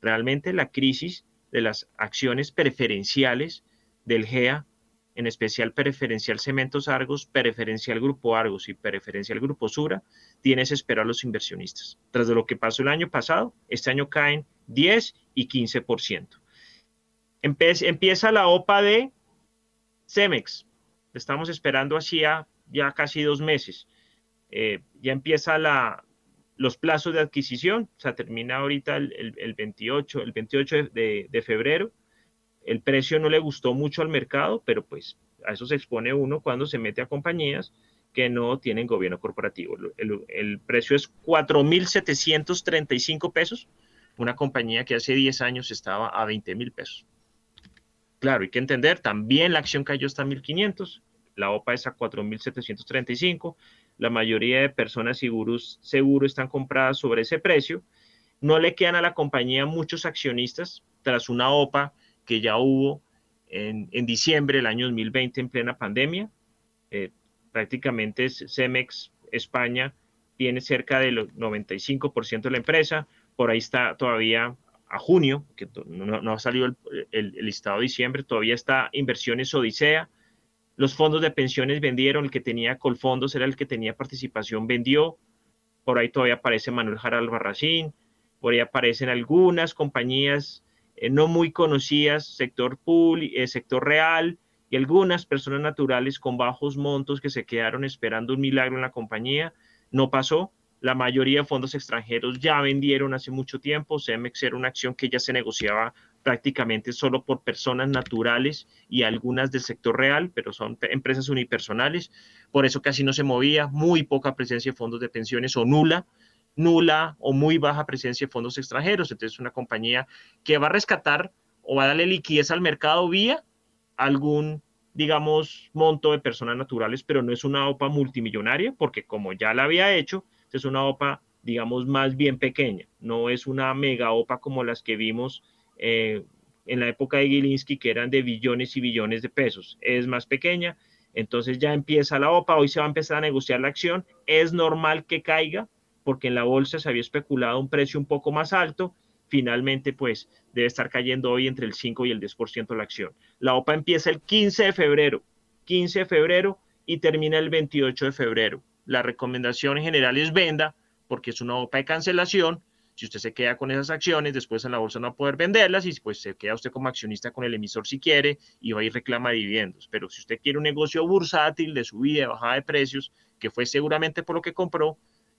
Realmente la crisis de las acciones preferenciales del GEA, en especial preferencial Cementos Argos, preferencial Grupo Argos y preferencial Grupo Sura, tiene esperar a los inversionistas. Tras de lo que pasó el año pasado, este año caen 10 y 15%. Empieza la OPA de Cemex, estamos esperando hacía ya casi dos meses. Eh, ya empieza los plazos de adquisición, o sea, termina ahorita el, 28, el 28 de, febrero. El precio no le gustó mucho al mercado, pero pues a eso se expone uno cuando se mete a compañías que no tienen gobierno corporativo. El, el precio es 4.735 pesos, una compañía que hace 10 años estaba a 20 mil pesos. Claro, hay que entender, también la acción cayó hasta 1.500, la OPA es a 4.735, la mayoría de personas seguros, seguro están compradas sobre ese precio. No le quedan a la compañía muchos accionistas tras una OPA que ya hubo en, diciembre del año 2020 en plena pandemia. Eh, prácticamente Cemex España tiene cerca del 95% de la empresa, por ahí está todavía a junio, que no, ha salido el, listado de diciembre, todavía está Inversiones Odisea. Los fondos de pensiones vendieron, el que tenía Colfondos era el que tenía participación, vendió. Por ahí todavía aparece Manuel Jaral Barracín, por ahí aparecen algunas compañías eh, no muy conocidas, sector pool, eh, sector real, y algunas personas naturales con bajos montos que se quedaron esperando un milagro en la compañía. No pasó, la mayoría de fondos extranjeros ya vendieron hace mucho tiempo. Cemex era una acción que ya se negociaba prácticamente solo por personas naturales y algunas del sector real, pero son empresas unipersonales. Por eso casi no se movía, muy poca presencia de fondos de pensiones o nula, nula o muy baja presencia de fondos extranjeros. Entonces es una compañía que va a rescatar o va a darle liquidez al mercado vía algún digamos, monto de personas naturales, pero no es una OPA multimillonaria, porque como ya la había hecho, es una OPA, digamos, más bien pequeña, no es una mega OPA como las que vimos eh, en la época de Gilinski, que eran de billones y billones de pesos, es más pequeña, entonces ya empieza la OPA, hoy se va a empezar a negociar la acción, es normal que caiga, porque en la bolsa se había especulado un precio un poco más alto, finalmente pues debe estar cayendo hoy entre el 5 y el 10% la acción. La OPA empieza el 15 de febrero, 15 de febrero y termina el 28 de febrero la recomendación en general es venda, porque es una OPA de cancelación. Si usted se queda con esas acciones, después en la bolsa no va a poder venderlas y pues se queda usted como accionista con el emisor si quiere y va y reclama dividendos. Pero si usted quiere un negocio bursátil de subida y bajada de precios, que fue seguramente por lo que compró,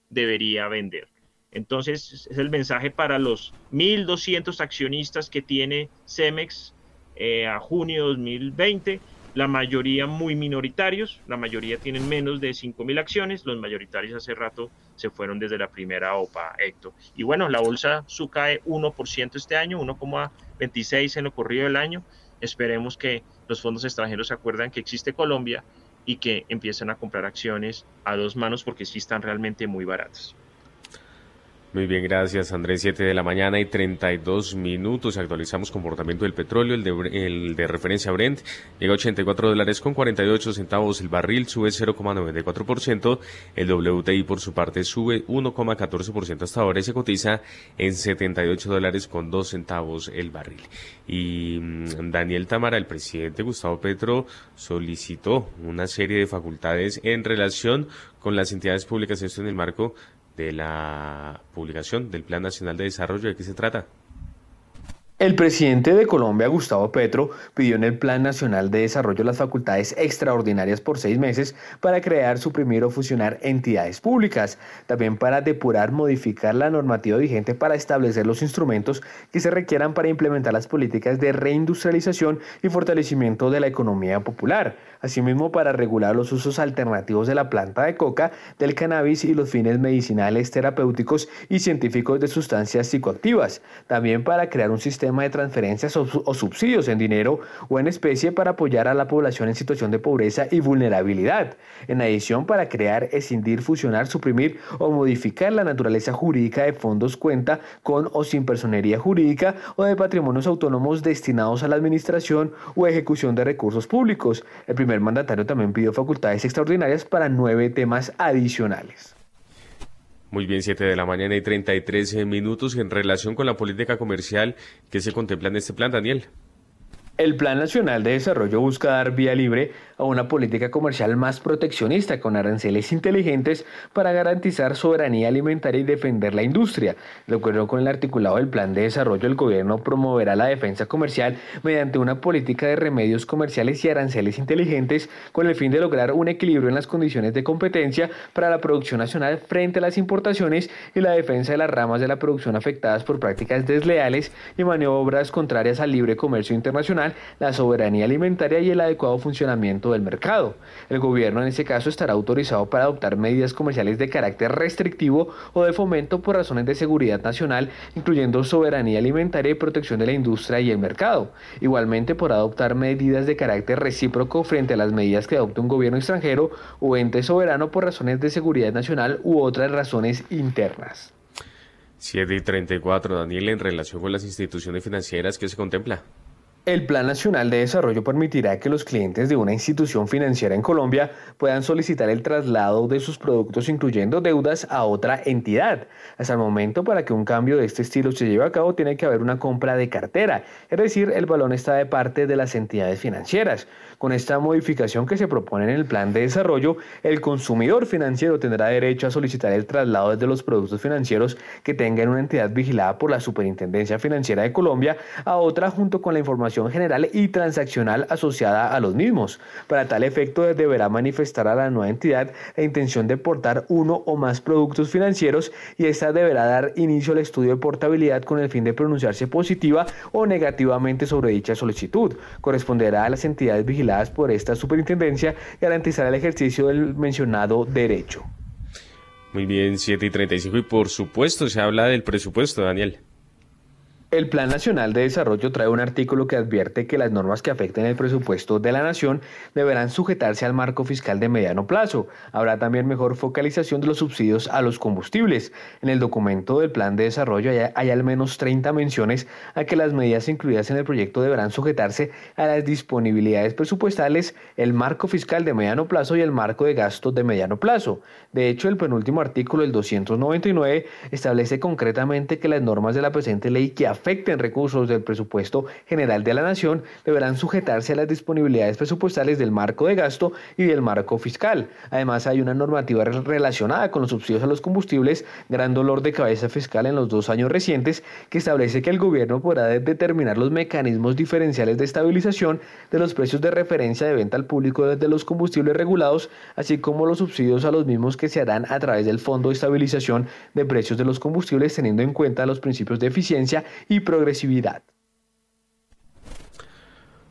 debería vender. Entonces, es el mensaje para los 1.200 accionistas que tiene Cemex eh, a junio de 2020 la mayoría muy minoritarios, la mayoría tienen menos de 5.000 acciones, los mayoritarios hace rato se fueron desde la primera OPA, Héctor. Y bueno, la bolsa su cae 1% este año, 1,26 en lo corrido del año. Esperemos que los fondos extranjeros se acuerdan que existe Colombia y que empiecen a comprar acciones a dos manos porque sí están realmente muy baratas. Muy bien, gracias Andrés. 7 de la mañana y 32 minutos. Actualizamos comportamiento del petróleo. El de, el de referencia Brent llega a 84 dólares con 48 centavos el barril, sube 0,94%. El WTI por su parte sube 1,14% hasta ahora se cotiza en 78 dólares con 2 centavos el barril. Y mm, Daniel Tamara, el presidente Gustavo Petro, solicitó una serie de facultades en relación con las entidades públicas, esto en el marco de la publicación del Plan Nacional de Desarrollo. ¿De qué se trata? El presidente de Colombia, Gustavo Petro, pidió en el Plan Nacional de Desarrollo las facultades extraordinarias por seis meses para crear, suprimir o fusionar entidades públicas, también para depurar, modificar la normativa vigente para establecer los instrumentos que se requieran para implementar las políticas de reindustrialización y fortalecimiento de la economía popular, asimismo para regular los usos alternativos de la planta de coca, del cannabis y los fines medicinales, terapéuticos y científicos de sustancias psicoactivas, también para crear un sistema de transferencias o, subsidios en dinero o en especie para apoyar a la población en situación de pobreza y vulnerabilidad. En adición, para crear, escindir, fusionar, suprimir o modificar la naturaleza jurídica de fondos cuenta con o sin personería jurídica o de patrimonios autónomos destinados a la administración o ejecución de recursos públicos. El primer mandatario también pidió facultades extraordinarias para nueve temas adicionales. Muy bien, 7 de la mañana y 33 minutos en relación con la política comercial que se contempla en este plan, Daniel. El Plan Nacional de Desarrollo busca dar vía libre a una política comercial más proteccionista con aranceles inteligentes para garantizar soberanía alimentaria y defender la industria. De acuerdo con el articulado del Plan de Desarrollo, el gobierno promoverá la defensa comercial mediante una política de remedios comerciales y aranceles inteligentes con el fin de lograr un equilibrio en las condiciones de competencia para la producción nacional frente a las importaciones y la defensa de las ramas de la producción afectadas por prácticas desleales y maniobras contrarias al libre comercio internacional la soberanía alimentaria y el adecuado funcionamiento del mercado. El gobierno en ese caso estará autorizado para adoptar medidas comerciales de carácter restrictivo o de fomento por razones de seguridad nacional, incluyendo soberanía alimentaria y protección de la industria y el mercado. Igualmente por adoptar medidas de carácter recíproco frente a las medidas que adopte un gobierno extranjero o ente soberano por razones de seguridad nacional u otras razones internas. 7 y 34, Daniel, en relación con las instituciones financieras, ¿qué se contempla? El Plan Nacional de Desarrollo permitirá que los clientes de una institución financiera en Colombia puedan solicitar el traslado de sus productos incluyendo deudas a otra entidad. Hasta el momento, para que un cambio de este estilo se lleve a cabo, tiene que haber una compra de cartera, es decir, el balón está de parte de las entidades financieras. Con esta modificación que se propone en el Plan de Desarrollo, el consumidor financiero tendrá derecho a solicitar el traslado de los productos financieros que tengan una entidad vigilada por la Superintendencia Financiera de Colombia a otra junto con la información general y transaccional asociada a los mismos. Para tal efecto, deberá manifestar a la nueva entidad la intención de portar uno o más productos financieros y esta deberá dar inicio al estudio de portabilidad con el fin de pronunciarse positiva o negativamente sobre dicha solicitud. Corresponderá a las entidades vigiladas por esta superintendencia garantizar el ejercicio del mencionado derecho. Muy bien, 7 y 35 y por supuesto se habla del presupuesto, Daniel. El Plan Nacional de Desarrollo trae un artículo que advierte que las normas que afecten el presupuesto de la nación deberán sujetarse al marco fiscal de mediano plazo. Habrá también mejor focalización de los subsidios a los combustibles. En el documento del Plan de Desarrollo hay, al menos 30 menciones a que las medidas incluidas en el proyecto deberán sujetarse a las disponibilidades presupuestales, el marco fiscal de mediano plazo y el marco de gasto de mediano plazo. De hecho, el penúltimo artículo, el 299, establece concretamente que las normas de la presente ley que afectan afecten recursos del presupuesto general de la nación deberán sujetarse a las disponibilidades presupuestales del marco de gasto y del marco fiscal. Además, hay una normativa relacionada con los subsidios a los combustibles, gran dolor de cabeza fiscal en los dos años recientes, que establece que el gobierno podrá determinar los mecanismos diferenciales de estabilización de los precios de referencia de venta al público desde los combustibles regulados, así como los subsidios a los mismos que se harán a través del Fondo de Estabilización de Precios de los Combustibles, teniendo en cuenta los principios de eficiencia y progresividad.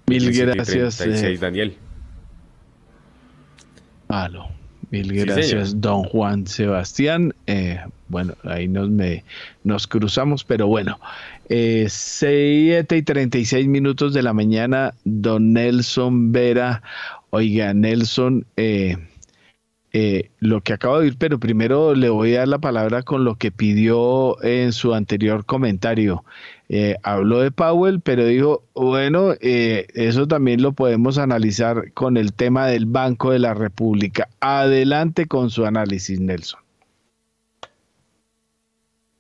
Mil gracias. Eh, Daniel. Mil gracias, don Juan Sebastián. Eh, bueno, ahí nos, me, nos cruzamos, pero bueno, eh, 7 y 36 minutos de la mañana, don Nelson Vera. Oiga, Nelson, eh, eh, lo que acabo de oír, pero primero le voy a dar la palabra con lo que pidió en su anterior comentario. Eh, habló de Powell, pero dijo, bueno, eh, eso también lo podemos analizar con el tema del Banco de la República. Adelante con su análisis, Nelson.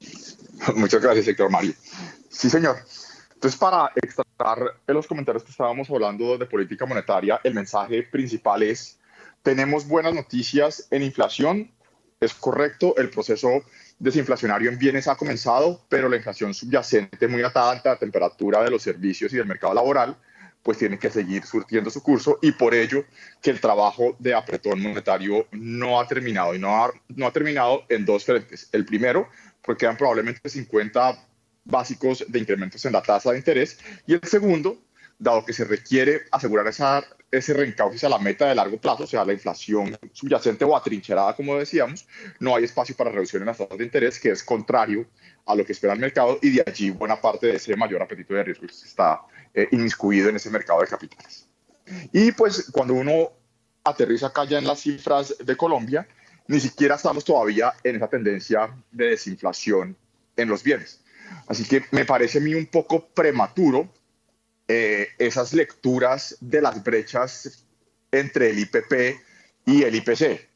[LAUGHS] Muchas gracias, Héctor Mario. Sí, señor. Entonces, para extraer en los comentarios que estábamos hablando de política monetaria, el mensaje principal es, tenemos buenas noticias en inflación, es correcto, el proceso desinflacionario en bienes ha comenzado, pero la inflación subyacente muy atada a la temperatura de los servicios y del mercado laboral, pues tiene que seguir surtiendo su curso y por ello que el trabajo de apretón monetario no ha terminado y no ha, no ha terminado en dos frentes. El primero, porque quedan probablemente 50 básicos de incrementos en la tasa de interés. Y el segundo, dado que se requiere asegurar ese reencauce a la meta de largo plazo, o sea, la inflación subyacente o atrincherada, como decíamos, no hay espacio para reducción en las tasas de interés, que es contrario a lo que espera el mercado, y de allí buena parte de ese mayor apetito de riesgo está eh, inmiscuido en ese mercado de capitales. Y pues cuando uno aterriza acá ya en las cifras de Colombia, ni siquiera estamos todavía en esa tendencia de desinflación en los bienes. Así que me parece a mí un poco prematuro eh, esas lecturas de las brechas entre el IPP y el IPC.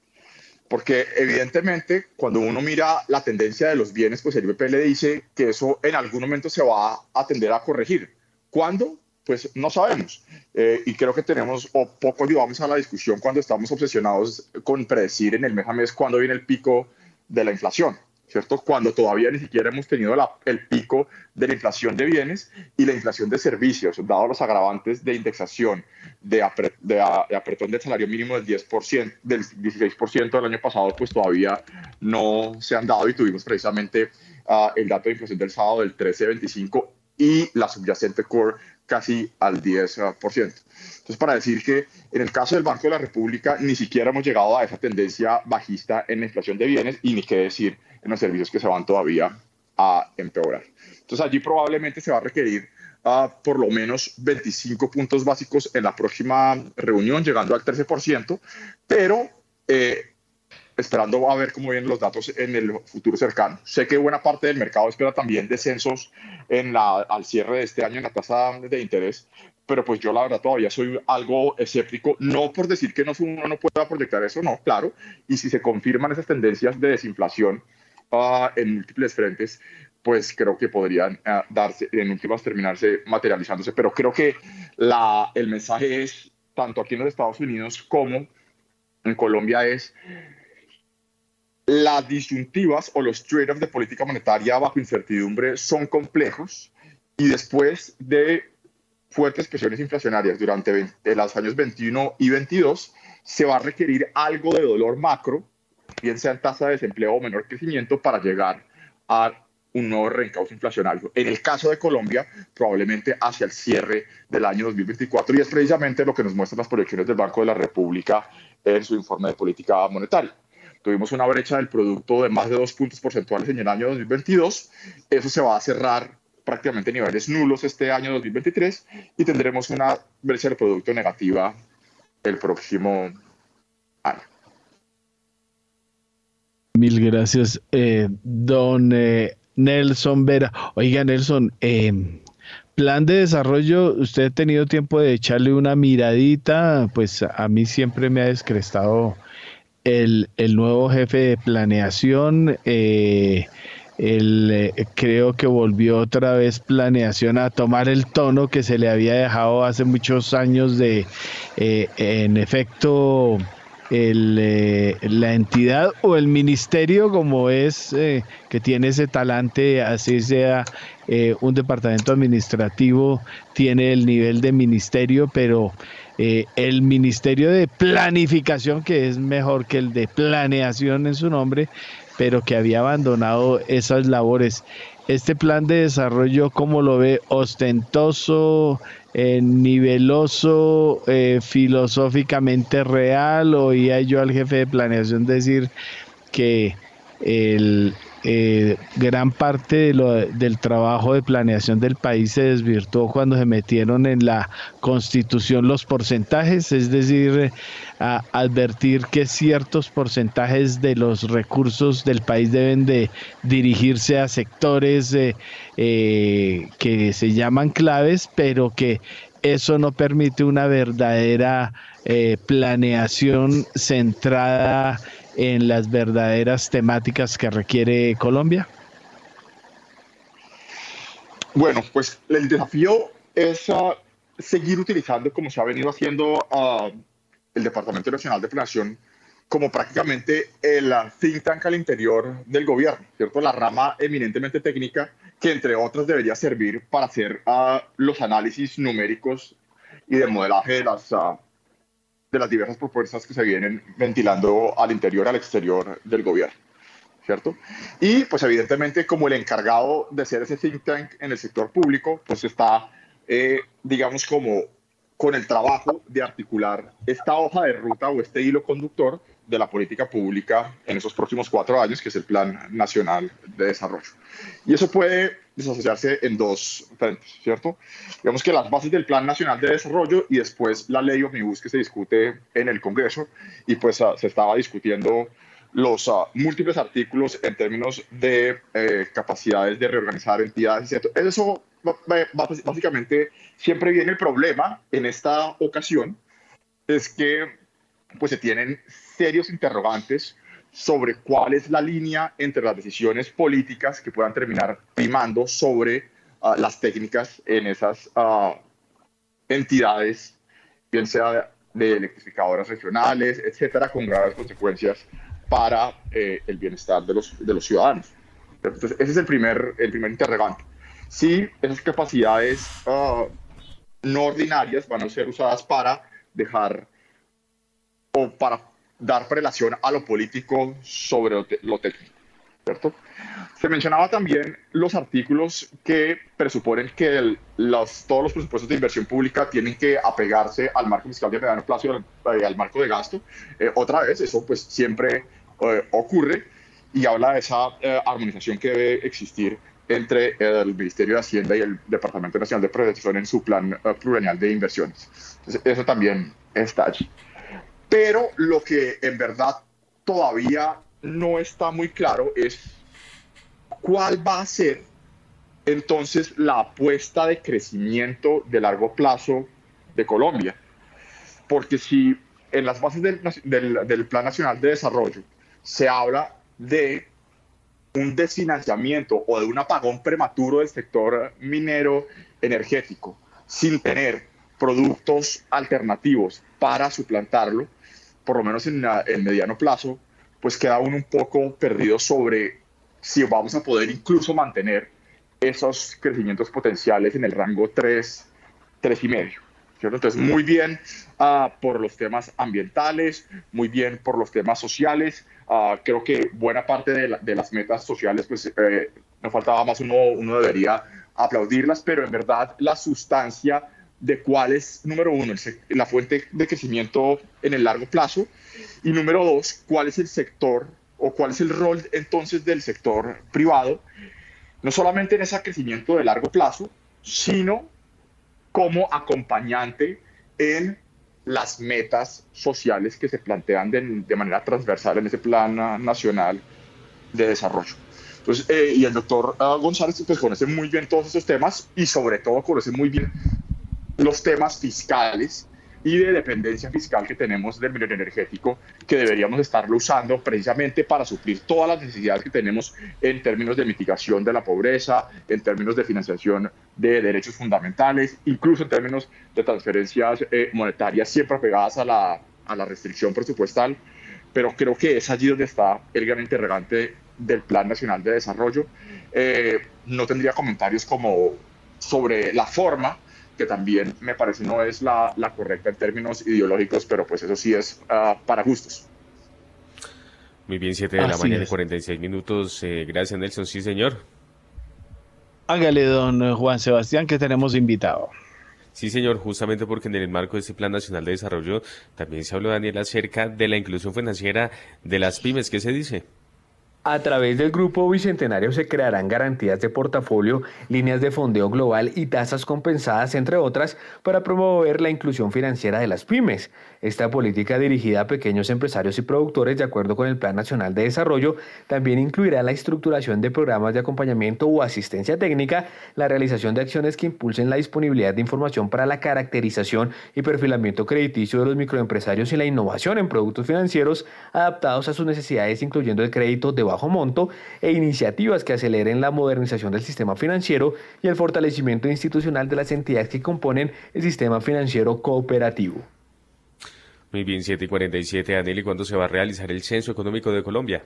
Porque evidentemente cuando uno mira la tendencia de los bienes, pues el IPP le dice que eso en algún momento se va a tender a corregir. ¿Cuándo? Pues no sabemos. Eh, y creo que tenemos, o poco ayudamos a la discusión cuando estamos obsesionados con predecir en el mes a mes cuándo viene el pico de la inflación. ¿Cierto? Cuando todavía ni siquiera hemos tenido el pico de la inflación de bienes y la inflación de servicios, dado los agravantes de indexación de, apretón del salario mínimo del 10%, del 16% del año pasado, pues todavía no se han dado y tuvimos precisamente ah, el dato de inflación del sábado del 13.25 y la subyacente core casi al 10%. Entonces, para decir que en el caso del Banco de la República ni siquiera hemos llegado a esa tendencia bajista en la inflación de bienes y ni qué decir en los servicios que se van todavía a empeorar. Entonces allí probablemente se va a requerir uh, por lo menos 25 puntos básicos en la próxima reunión, llegando al 13%, pero eh, esperando a ver cómo vienen los datos en el futuro cercano. Sé que buena parte del mercado espera también descensos en la, al cierre de este año en la tasa de interés, pero pues yo la verdad todavía soy algo escéptico, no por decir que no, uno no pueda proyectar eso, no, claro, y si se confirman esas tendencias de desinflación, en múltiples frentes, pues creo que podrían ah, darse, en últimas terminarse materializándose. Pero creo que la, el mensaje es, tanto aquí en los Estados Unidos como en Colombia, es las disyuntivas o los trade-offs de política monetaria bajo incertidumbre son complejos y después de fuertes presiones inflacionarias durante los años 21 y 22, se va a requerir algo de dolor macro bien sea en tasa de desempleo o menor crecimiento, para llegar a un nuevo reencauce inflacionario. En el caso de Colombia, probablemente hacia el cierre del año 2024, y es precisamente lo que nos muestran las proyecciones del Banco de la República en su informe de política monetaria. Tuvimos una brecha del producto de más de dos puntos porcentuales en el año 2022. Eso se va a cerrar prácticamente a niveles nulos este año 2023 y tendremos una brecha del producto negativa el próximo Mil gracias, eh, don eh, Nelson Vera. Oiga, Nelson, eh, plan de desarrollo, usted ha tenido tiempo de echarle una miradita, pues a mí siempre me ha descrestado el, nuevo jefe de planeación. creo que volvió otra vez planeación a tomar el tono que se le había dejado hace muchos años de, en efecto, el, eh, la entidad o el ministerio como es eh, que tiene ese talante, así sea eh, un departamento administrativo, tiene el nivel de ministerio, pero el ministerio de planificación, que es mejor que el de planeación en su nombre, pero que había abandonado esas labores. Este plan de desarrollo, ¿cómo lo ve? Ostentoso, eh, niveloso, eh, filosóficamente real, oía yo al jefe de planeación decir que el, eh, gran parte del trabajo de planeación del país se desvirtuó cuando se metieron en la constitución los porcentajes, es decir, advertir que ciertos porcentajes de los recursos del país deben de dirigirse a sectores eh, eh, que se llaman claves, pero que eso no permite una verdadera planeación centrada en las verdaderas temáticas que requiere Colombia? Bueno, pues el desafío es ah, seguir utilizando, como se ha venido haciendo uh, el Departamento Nacional de Planeación, como prácticamente el ah, think tank al interior del gobierno, ¿cierto? La rama eminentemente técnica que, entre otras, debería servir para hacer los análisis numéricos y de modelaje de las de las diversas propuestas que se vienen ventilando al interior al exterior del gobierno. ¿Cierto? Y pues evidentemente como el encargado de ser ese think tank en el sector público, pues está, eh, digamos, como con el trabajo de articular esta hoja de ruta o este hilo conductor de la política pública en esos próximos cuatro años, que es el Plan Nacional de Desarrollo. Y eso puede desasociarse en dos frentes, ¿cierto? Digamos que las bases del Plan Nacional de Desarrollo y después la ley Omnibus que se discute en el Congreso y pues ah, se estaba discutiendo los ah, múltiples artículos en términos de eh, capacidades de reorganizar entidades, ¿cierto? Eso básicamente siempre viene el problema en esta ocasión, es que pues se tienen serios interrogantes sobre cuál es la línea entre las decisiones políticas que puedan terminar primando sobre ah, las técnicas en esas uh, entidades, bien sea de electrificadoras regionales, etcétera, con graves consecuencias para eh, el bienestar de los, de los ciudadanos. Entonces, ese es el primer, el primer interrogante. Si esas capacidades uh, no ordinarias van a ser usadas para dejar o para dar prelación a lo político sobre lo, técnico. ¿cierto? Se mencionaba también los artículos que presuponen que los, todos los presupuestos de inversión pública tienen que apegarse al marco fiscal de mediano plazo y al, marco de gasto. Eh, otra vez, eso pues siempre eh, ocurre y habla de esa eh, armonización que debe existir entre el Ministerio de Hacienda y el Departamento Nacional de Protección en su plan plurianual de inversiones. Eso también está allí. Pero lo que en verdad todavía no está muy claro es cuál va a ser entonces la apuesta de crecimiento de largo plazo de Colombia. Porque si en las bases del, Plan Nacional de Desarrollo se habla de un desfinanciamiento o de un apagón prematuro del sector minero energético sin tener productos alternativos para suplantarlo, por lo menos en el mediano plazo, pues queda uno un poco perdido sobre si vamos a poder incluso mantener esos crecimientos potenciales en el rango 3, 3 y medio. ¿cierto? Entonces, muy bien uh, por los temas ambientales, muy bien por los temas sociales. Uh, creo que buena parte de, de, las metas sociales, pues eh, nos faltaba más, uno, uno debería aplaudirlas, pero en verdad la sustancia de cuál es, número uno, la fuente de crecimiento en el largo plazo y número dos, cuál es el sector o cuál es el rol entonces del sector privado, no solamente en ese crecimiento de largo plazo, sino como acompañante en las metas sociales que se plantean de, manera transversal en ese plan nacional de desarrollo. Entonces, eh, y el doctor ah, González pues, conoce muy bien todos esos temas y sobre todo conoce muy bien los temas fiscales y de dependencia fiscal que tenemos del medio energético, que deberíamos estarlo usando precisamente para suplir todas las necesidades que tenemos en términos de mitigación de la pobreza, en términos de financiación de derechos fundamentales, incluso en términos de transferencias eh, monetarias siempre apegadas a la, a la restricción presupuestal. Pero creo que es allí donde está el gran interrogante del Plan Nacional de Desarrollo. Eh, no tendría comentarios como sobre la forma, que también me parece no es la, la correcta en términos ideológicos, pero pues eso sí es uh, para gustos. Muy bien, 7 de la mañana y 46 minutos. Eh, gracias, Nelson. Sí, señor. Hágale, don Juan Sebastián, que tenemos invitado. Sí, señor, justamente porque en el marco de este Plan Nacional de Desarrollo también se habló, Daniel, acerca de la inclusión financiera de las pymes. ¿Qué se dice? A través del Grupo Bicentenario se crearán garantías de portafolio, líneas de fondeo global y tasas compensadas, entre otras, para promover la inclusión financiera de las pymes. Esta política dirigida a pequeños empresarios y productores, de acuerdo con el Plan Nacional de Desarrollo, también incluirá la estructuración de programas de acompañamiento o asistencia técnica, la realización de acciones que impulsen la disponibilidad de información para la caracterización y perfilamiento crediticio de los microempresarios y la innovación en productos financieros adaptados a sus necesidades, incluyendo el crédito de bajo monto e iniciativas que aceleren la modernización del sistema financiero y el fortalecimiento institucional de las entidades que componen el sistema financiero cooperativo. Muy bien, 7 y 47, Daniel, ¿y cuándo se va a realizar el Censo Económico de Colombia?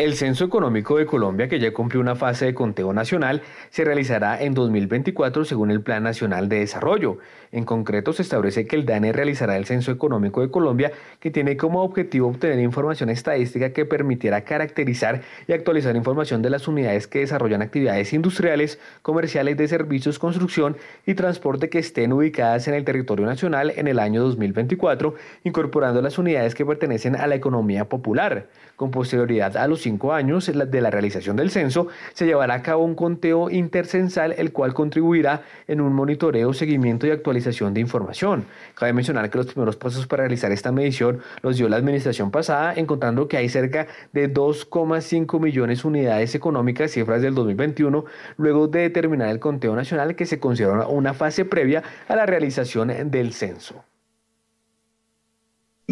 El Censo Económico de Colombia, que ya cumplió una fase de conteo nacional, se realizará en 2024 según el Plan Nacional de Desarrollo. En concreto, se establece que el DANE realizará el Censo Económico de Colombia, que tiene como objetivo obtener información estadística que permitiera caracterizar y actualizar información de las unidades que desarrollan actividades industriales, comerciales de servicios, construcción y transporte que estén ubicadas en el territorio nacional en el año 2024, incorporando las unidades que pertenecen a la economía popular. Con posterioridad a los cinco años de la realización del censo, se llevará a cabo un conteo intercensal, el cual contribuirá en un monitoreo, seguimiento y actualización de información. Cabe mencionar que los primeros pasos para realizar esta medición los dio la administración pasada, encontrando que hay cerca de 2,5 millones de unidades económicas, cifras del 2021, luego de determinar el conteo nacional que se considera una fase previa a la realización del censo.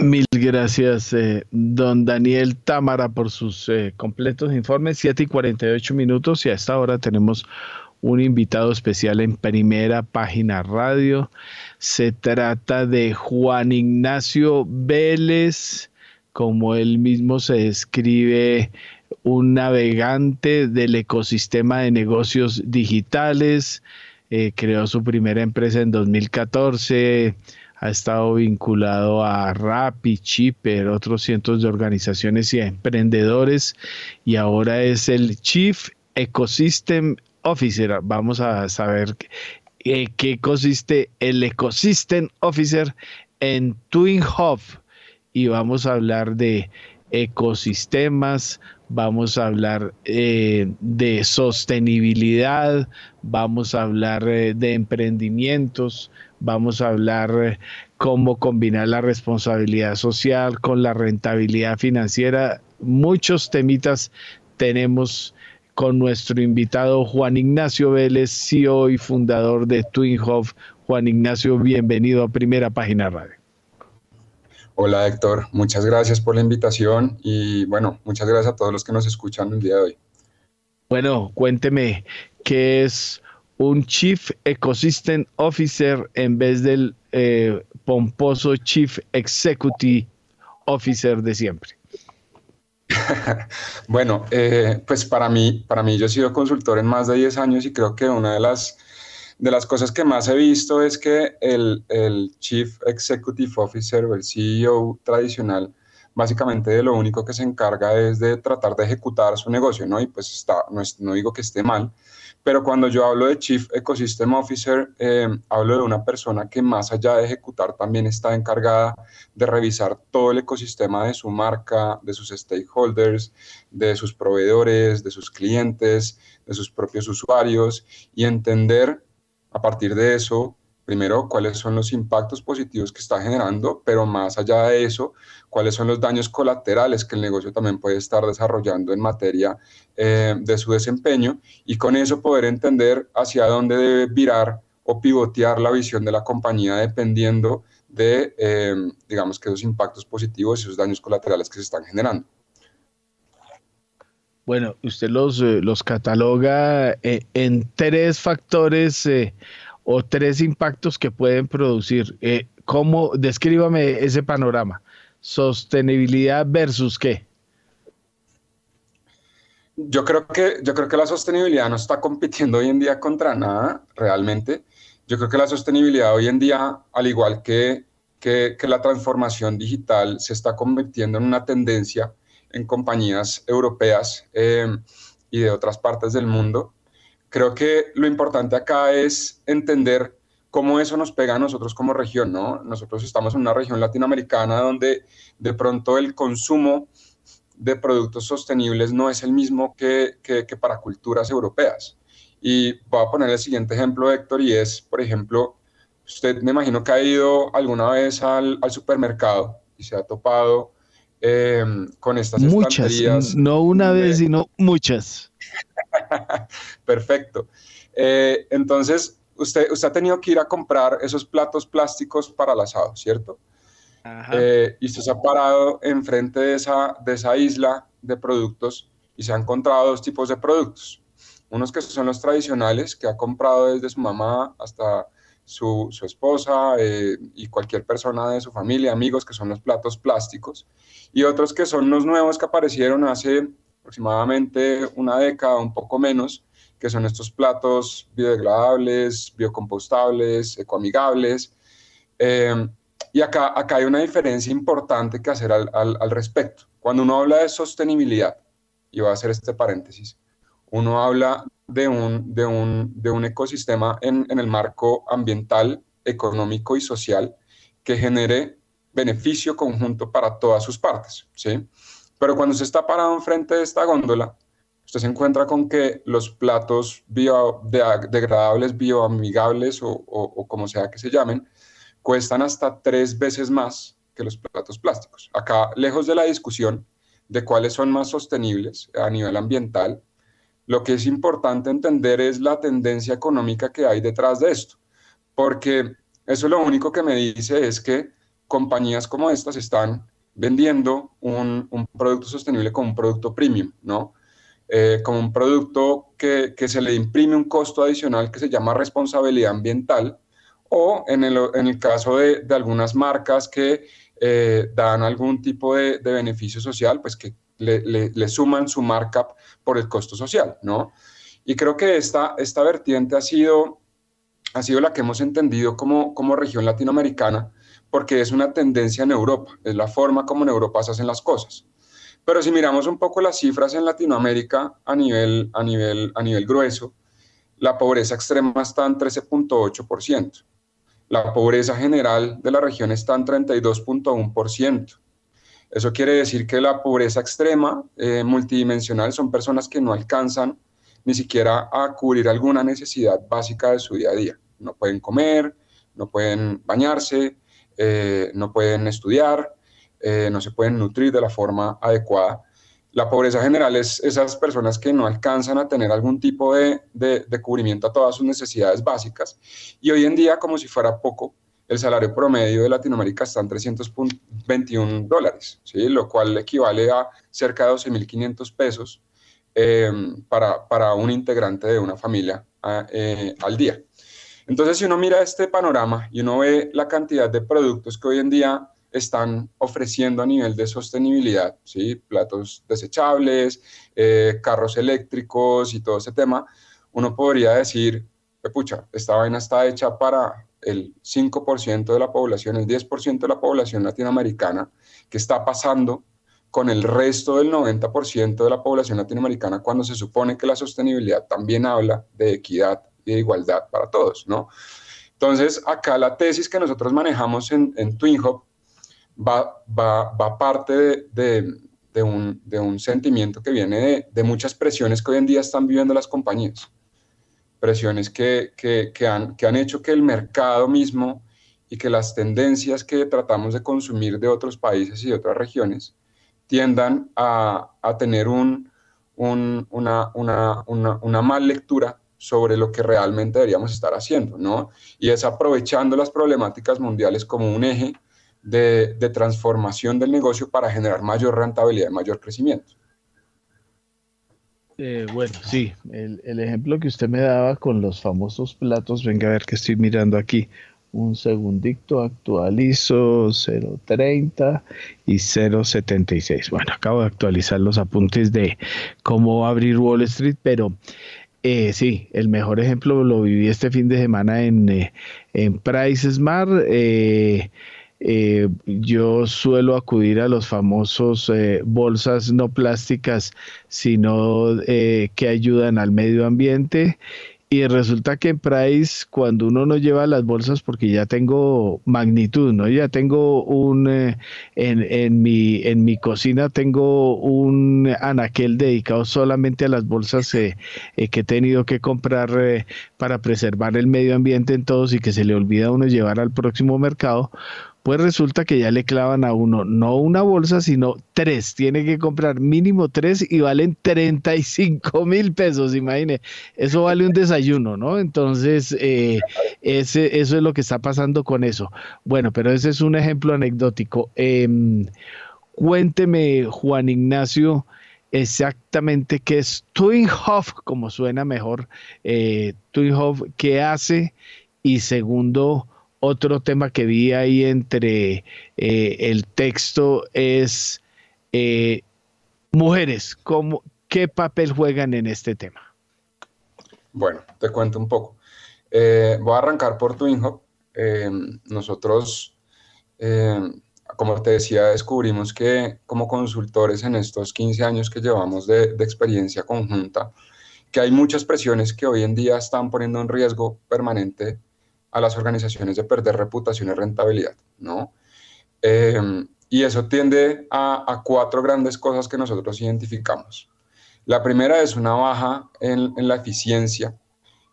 Mil gracias, eh, don Daniel Támara, por sus eh, completos informes. 7 y 48 minutos y a esta hora tenemos un invitado especial en primera página radio. Se trata de Juan Ignacio Vélez, como él mismo se describe, un navegante del ecosistema de negocios digitales. Eh, creó su primera empresa en 2014 ha estado vinculado a Rappi, Chipper, otros cientos de organizaciones y emprendedores y ahora es el Chief Ecosystem Officer. Vamos a saber qué consiste el Ecosystem Officer en Twin Hub y vamos a hablar de ecosistemas, vamos a hablar eh, de sostenibilidad, vamos a hablar eh, de emprendimientos, vamos a hablar eh, cómo combinar la responsabilidad social con la rentabilidad financiera. Muchos temitas tenemos con nuestro invitado Juan Ignacio Vélez, CEO y fundador de Twin Hub. Juan Ignacio, bienvenido a Primera Página Radio. Hola Héctor, muchas gracias por la invitación y bueno, muchas gracias a todos los que nos escuchan el día de hoy. Bueno, cuénteme, ¿qué es un Chief Ecosystem Officer en vez del eh, pomposo Chief Executive Officer de siempre? [LAUGHS] bueno, eh, pues para mí, para mí yo he sido consultor en más de 10 años y creo que una de las, de las cosas que más he visto es que el, el Chief Executive Officer o el CEO tradicional básicamente de lo único que se encarga es de tratar de ejecutar su negocio, ¿no? Y pues está, no, no digo que esté mal, pero cuando yo hablo de Chief Ecosystem Officer, eh, hablo de una persona que más allá de ejecutar también está encargada de revisar todo el ecosistema de su marca, de sus stakeholders, de sus proveedores, de sus clientes, de sus propios usuarios y entender a partir de eso primero, cuáles son los impactos positivos que está generando, pero más allá de eso, cuáles son los daños colaterales que el negocio también puede estar desarrollando en materia eh, de su desempeño y con eso poder entender hacia dónde debe virar o pivotear la visión de la compañía dependiendo de, eh, digamos que esos impactos positivos y esos daños colaterales que se están generando. Bueno, usted los, eh, los cataloga en tres factores o tres impactos que pueden producir. Eh, ¿Cómo? Descríbame ese panorama. Sostenibilidad versus qué. Yo creo que, yo creo que la sostenibilidad no está compitiendo hoy en día contra nada, realmente. Yo creo que la sostenibilidad hoy en día, al igual que, que, la transformación digital, se está convirtiendo en una tendencia en compañías europeas eh, y de otras partes del mundo. Creo que lo importante acá es entender cómo eso nos pega a nosotros como región, ¿no? Nosotros estamos en una región latinoamericana donde de pronto el consumo de productos sostenibles no es el mismo que, que, para culturas europeas. Y voy a poner el siguiente ejemplo, Héctor, y es, por ejemplo, usted me imagino que ha ido alguna vez al, al supermercado y se ha topado eh, con estas muchas, No una vez, sino muchas. [LAUGHS] Perfecto. Eh, entonces, usted, usted ha tenido que ir a comprar esos platos plásticos para el asado, ¿cierto? Eh, y usted se ha parado enfrente de esa, de esa isla de productos y se ha encontrado dos tipos de productos. Unos que son los tradicionales, que ha comprado desde su mamá hasta su, su esposa eh, y cualquier persona de su familia, amigos, que son los platos plásticos. Y otros que son los nuevos que aparecieron hace aproximadamente una década, un poco menos, que son estos platos biodegradables, biocompostables, ecoamigables. Eh, y acá, acá hay una diferencia importante que hacer al, al, respecto. Cuando uno habla de sostenibilidad, y voy a hacer este paréntesis, uno habla de un, de un, de un ecosistema en, en, el marco ambiental, económico y social que genere beneficio conjunto para todas sus partes, ¿sí? Pero cuando se está parado enfrente de esta góndola, usted se encuentra con que los platos biodegradables, bioamigables o, o, o como sea que se llamen, cuestan hasta tres veces más que los platos plásticos. Acá, lejos de la discusión de cuáles son más sostenibles a nivel ambiental, lo que es importante entender es la tendencia económica que hay detrás de esto, porque eso lo único que me dice es que compañías como estas están vendiendo un, producto sostenible como un producto premium, ¿no? Eh, como un producto que, que se le imprime un costo adicional que se llama responsabilidad ambiental, o en el, en el caso de, de, algunas marcas que eh, dan algún tipo de, de, beneficio social, pues que le, le, le, suman su markup por el costo social, ¿no? Y creo que esta, esta vertiente ha sido, ha sido la que hemos entendido como, como región latinoamericana, porque es una tendencia en Europa, es la forma como en Europa se hacen las cosas. Pero si miramos un poco las cifras en Latinoamérica a nivel, a nivel, a nivel grueso, la pobreza extrema está en 13.8%. La pobreza general de la región está en 32.1%. Eso quiere decir que la pobreza extrema eh, multidimensional son personas que no alcanzan ni siquiera a cubrir alguna necesidad básica de su día a día. No pueden comer, no pueden bañarse, eh, no pueden estudiar, eh, no se pueden nutrir de la forma adecuada. La pobreza general es esas personas que no alcanzan a tener algún tipo de, de, cubrimiento a todas sus necesidades básicas. Y hoy en día, como si fuera poco, el salario promedio de Latinoamérica está en 321 dólares, lo cual equivale a cerca de 12.500 pesos eh, para, para, un integrante de una familia eh, al día. Entonces, si uno mira este panorama y uno ve la cantidad de productos que hoy en día están ofreciendo a nivel de sostenibilidad, ¿sí? platos desechables, eh, carros eléctricos y todo ese tema, uno podría decir, pucha, esta vaina está hecha para el 5% de la población, el 10% de la población latinoamericana, que está pasando con el resto del 90% de la población latinoamericana cuando se supone que la sostenibilidad también habla de equidad de igualdad para todos, ¿no? Entonces, acá la tesis que nosotros manejamos en, en TwinHub va, va, va parte de, de, un, de, un, sentimiento que viene de, muchas presiones que hoy en día están viviendo las compañías. Presiones que, que, que, han, que han hecho que el mercado mismo y que las tendencias que tratamos de consumir de otros países y de otras regiones tiendan a, a tener un, un, una, una, una, una mal lectura sobre lo que realmente deberíamos estar haciendo, ¿no? Y es aprovechando las problemáticas mundiales como un eje de, transformación del negocio para generar mayor rentabilidad y mayor crecimiento. Eh, bueno, sí, el, el, ejemplo que usted me daba con los famosos platos, venga a ver que estoy mirando aquí, un segundito, actualizo 0.30 y 0.76. Bueno, acabo de actualizar los apuntes de cómo abrir Wall Street, pero eh, sí, el mejor ejemplo lo viví este fin de semana en, eh, en Price Smart. Eh, eh, yo suelo acudir a los famosos eh, bolsas no plásticas, sino eh, que ayudan al medio ambiente. Y resulta que en Price, cuando uno no lleva las bolsas, porque ya tengo magnitud, ¿no? Ya tengo un, eh, en, en, mi, en mi cocina tengo un anaquel dedicado solamente a las bolsas eh, eh, que he tenido que comprar para preservar el medio ambiente en todos y que se le olvida a uno llevar al próximo mercado pues resulta que ya le clavan a uno no una bolsa, sino tres. Tiene que comprar mínimo tres y valen 35 [LAUGHS] mil pesos, imagine. Eso vale un desayuno, ¿no? Entonces, eh, ese, eso es lo que está pasando con eso. Bueno, pero ese es un ejemplo anecdótico. Em, cuénteme, Juan Ignacio, exactamente qué es Twinhoff, como suena mejor, eh, Twinhoff, qué hace y segundo, otro tema que vi ahí entre eh, el texto es eh, mujeres, ¿cómo, ¿qué papel juegan en este tema? Bueno, te cuento un poco. Eh, voy a arrancar por Twinhop. nosotros, como te decía, descubrimos que como consultores en estos 15 años que llevamos de, de experiencia conjunta, que hay muchas presiones que hoy en día están poniendo en riesgo permanente a las organizaciones de perder reputación y rentabilidad, ¿no? Em, y eso tiende a, cuatro grandes cosas que nosotros identificamos. La primera es una baja en, la eficiencia,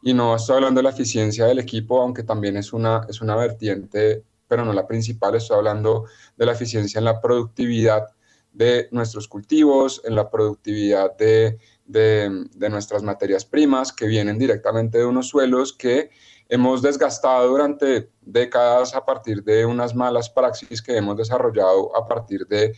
y no estoy hablando de la eficiencia del equipo, aunque también es una, es una vertiente, pero no la principal, estoy hablando de la eficiencia en la productividad de nuestros cultivos, en la productividad de, de nuestras materias primas que vienen directamente de unos suelos que hemos desgastado durante décadas a partir de unas malas praxis que hemos desarrollado a partir de,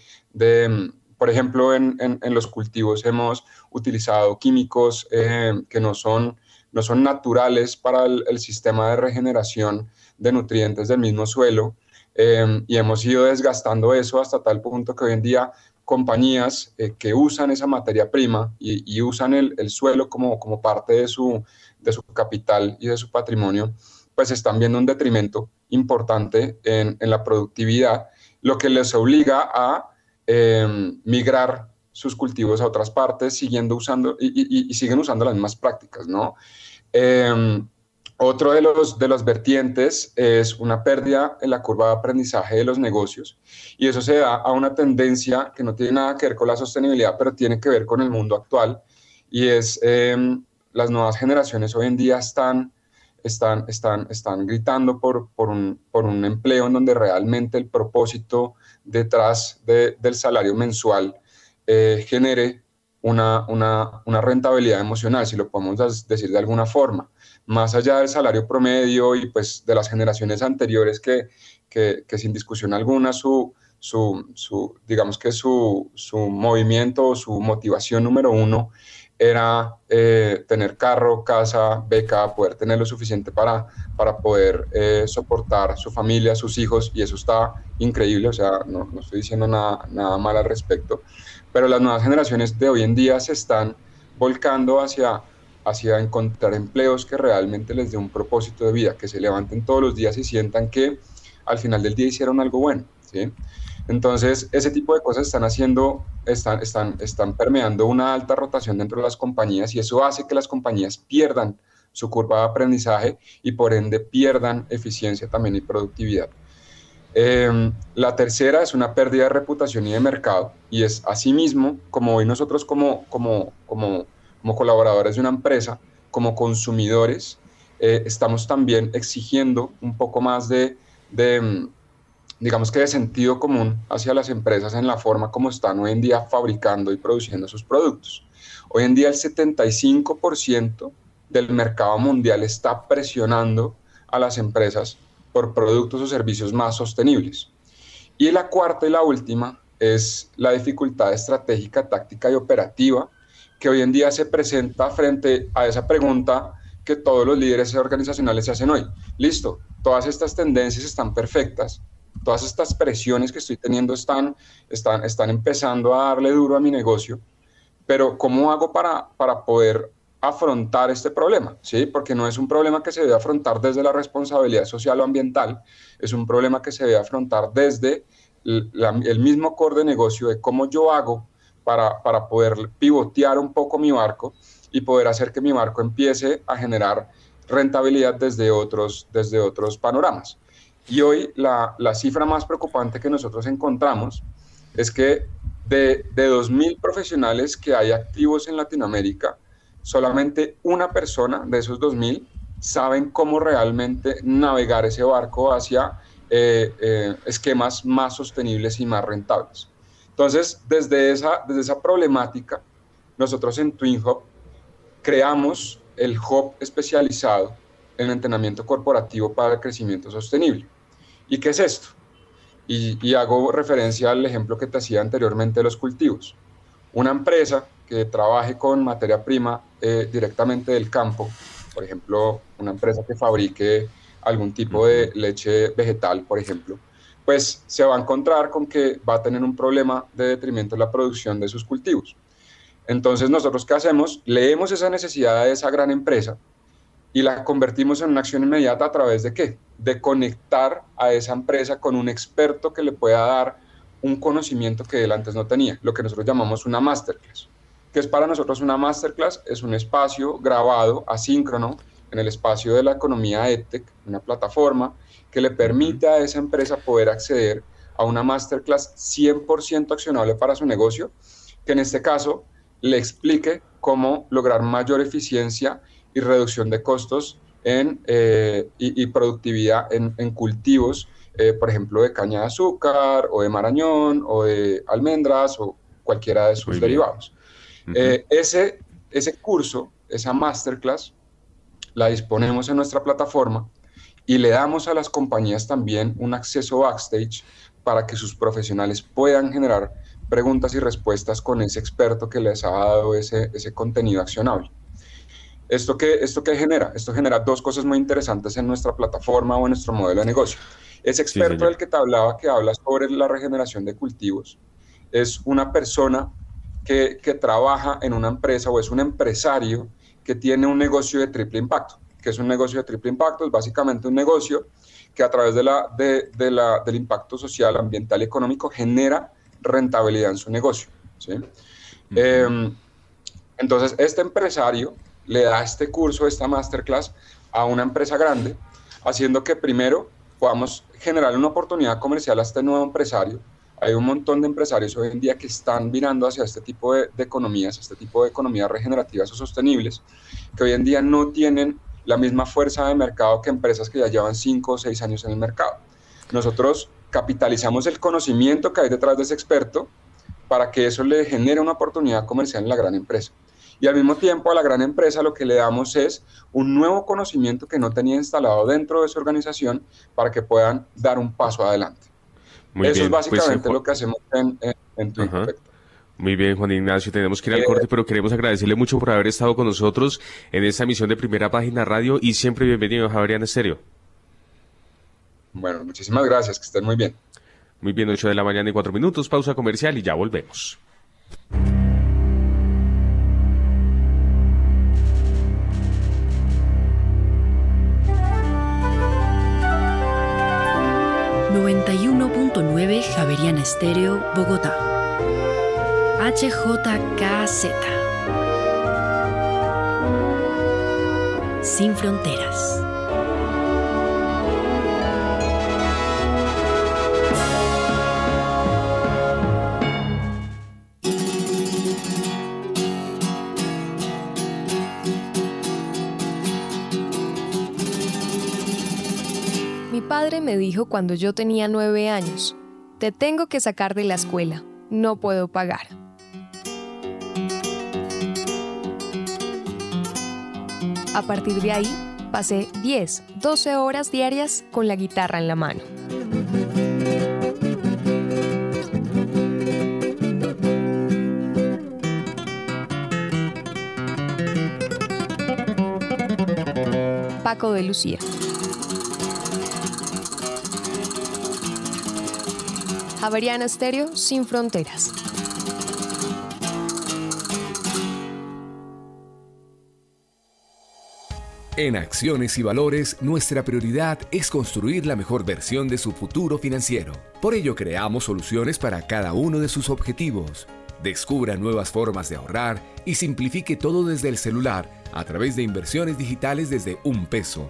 por ejemplo, en, los cultivos hemos utilizado químicos eh, que no son, no son naturales para el, sistema de regeneración de nutrientes del mismo suelo eh, y hemos ido desgastando eso hasta tal punto que hoy en día compañías eh, que usan esa materia prima y, usan el, el, suelo como, como parte de su, de su capital y de su patrimonio, pues están viendo un detrimento importante en, en la productividad, lo que les obliga a em, migrar sus cultivos a otras partes, siguiendo usando y, y, siguen usando las mismas prácticas, ¿no? Em, otro de los, de los vertientes es una pérdida en la curva de aprendizaje de los negocios y eso se da a una tendencia que no tiene nada que ver con la sostenibilidad, pero tiene que ver con el mundo actual y es eh, las nuevas generaciones hoy en día están, están, están, están gritando por, por, un, por un empleo en donde realmente el propósito detrás del salario mensual eh, genere una, una, una, rentabilidad emocional, si lo podemos decir de alguna forma, más allá del salario promedio y pues de las generaciones anteriores que, que, que sin discusión alguna su, su, su digamos que su, su movimiento o su motivación número uno era eh, tener carro, casa, beca, poder tener lo suficiente para, para poder eh, soportar su familia, sus hijos, y eso está increíble, o sea, no, no, estoy diciendo nada, nada mal al respecto, pero las nuevas generaciones de hoy en día se están volcando hacia, hacia encontrar empleos que realmente les dé un propósito de vida, que se levanten todos los días y sientan que al final del día hicieron algo bueno, ¿sí? Entonces, ese tipo de cosas están haciendo, están, están, están permeando una alta rotación dentro de las compañías y eso hace que las compañías pierdan su curva de aprendizaje y por ende pierdan eficiencia también y productividad. Em, la tercera es una pérdida de reputación y de mercado y es asimismo, como hoy nosotros como, como, como, como colaboradores de una empresa, como consumidores, eh, estamos también exigiendo un poco más de, de digamos que de sentido común hacia las empresas en la forma como están hoy en día fabricando y produciendo sus productos. Hoy en día el 75% del mercado mundial está presionando a las empresas por productos o servicios más sostenibles. Y la cuarta y la última es la dificultad estratégica, táctica y operativa que hoy en día se presenta frente a esa pregunta que todos los líderes organizacionales se hacen hoy. Listo, todas estas tendencias están perfectas, todas estas presiones que estoy teniendo están, están, están empezando a darle duro a mi negocio, pero ¿cómo hago para, para poder afrontar este problema? ¿Sí? Porque no es un problema que se debe afrontar desde la responsabilidad social o ambiental, es un problema que se debe afrontar desde el, mismo core de negocio de cómo yo hago para, para poder pivotear un poco mi barco y poder hacer que mi barco empiece a generar rentabilidad desde otros, desde otros panoramas. Y hoy la, la cifra más preocupante que nosotros encontramos es que de, de 2.000 profesionales que hay activos en Latinoamérica, solamente una persona de esos 2.000 saben cómo realmente navegar ese barco hacia eh, eh, esquemas más sostenibles y más rentables. Entonces, desde esa, desde esa problemática, nosotros en TwinHub creamos el hub especializado en entrenamiento corporativo para el crecimiento sostenible. ¿Y qué es esto? Y, hago referencia al ejemplo que te hacía anteriormente de los cultivos. Una empresa que trabaje con materia prima eh, directamente del campo, por ejemplo, una empresa que fabrique algún tipo de leche vegetal, por ejemplo, pues se va a encontrar con que va a tener un problema de detrimento en la producción de sus cultivos. Entonces, nosotros qué hacemos? Leemos esa necesidad de esa gran empresa y la convertimos en una acción inmediata a través de qué? De conectar a esa empresa con un experto que le pueda dar un conocimiento que él antes no tenía, lo que nosotros llamamos una masterclass. ¿Qué es para nosotros una masterclass? Es un espacio grabado, asíncrono, en el espacio de la economía EdTech, una plataforma que le permite a esa empresa poder acceder a una masterclass 100% accionable para su negocio, que en este caso le explique cómo lograr mayor eficiencia y reducción de costos en, eh, y, productividad en, cultivos, eh, por ejemplo, de caña de azúcar o de marañón o de almendras o cualquiera de sus derivados. Eh, ese, ese curso, esa masterclass, la disponemos en nuestra plataforma y le damos a las compañías también un acceso backstage para que sus profesionales puedan generar preguntas y respuestas con ese experto que les ha dado ese, ese contenido accionable. ¿Esto qué, ¿Esto qué genera? Esto genera dos cosas muy interesantes en nuestra plataforma o en nuestro modelo de negocio. Ese experto del que te hablaba, que habla sobre la regeneración de cultivos, es una persona que, que, trabaja en una empresa o es un empresario que tiene un negocio de triple impacto. que es un negocio de triple impacto? Es básicamente un negocio que a través de la, de, de la, del impacto social, ambiental y económico genera rentabilidad en su negocio. ¿sí? Em, entonces, este empresario le da este curso, esta masterclass a una empresa grande, haciendo que primero podamos generar una oportunidad comercial a este nuevo empresario. Hay un montón de empresarios hoy en día que están mirando hacia este tipo de, economías, este tipo de economías regenerativas o sostenibles, que hoy en día no tienen la misma fuerza de mercado que empresas que ya llevan 5 o 6 años en el mercado. Nosotros capitalizamos el conocimiento que hay detrás de ese experto para que eso le genere una oportunidad comercial en la gran empresa. Y al mismo tiempo a la gran empresa lo que le damos es un nuevo conocimiento que no tenía instalado dentro de su organización para que puedan dar un paso adelante. Eso es pues, básicamente lo que hacemos en, en, Muy bien, Juan Ignacio, tenemos que ir al corte, pero queremos agradecerle mucho por haber estado con nosotros en esta emisión de Primera Página Radio y siempre bienvenido a Javerian Estéreo. Bueno, muchísimas gracias, que estén muy bien. Muy bien, 8 de la mañana y 4 minutos, pausa comercial y ya volvemos. .9 Javeriana Estéreo, Bogotá. HJKZ. Sin fronteras. Me dijo cuando yo tenía nueve años, te tengo que sacar de la escuela, no puedo pagar. A partir de ahí, pasé 10, 12 horas diarias con la guitarra en la mano. Paco de Lucía. Javeriana Estéreo sin fronteras. En Acciones y Valores, nuestra prioridad es construir la mejor versión de su futuro financiero. Por ello, creamos soluciones para cada uno de sus objetivos Descubra nuevas formas de ahorrar y simplifique todo desde el celular a través de inversiones digitales desde un peso.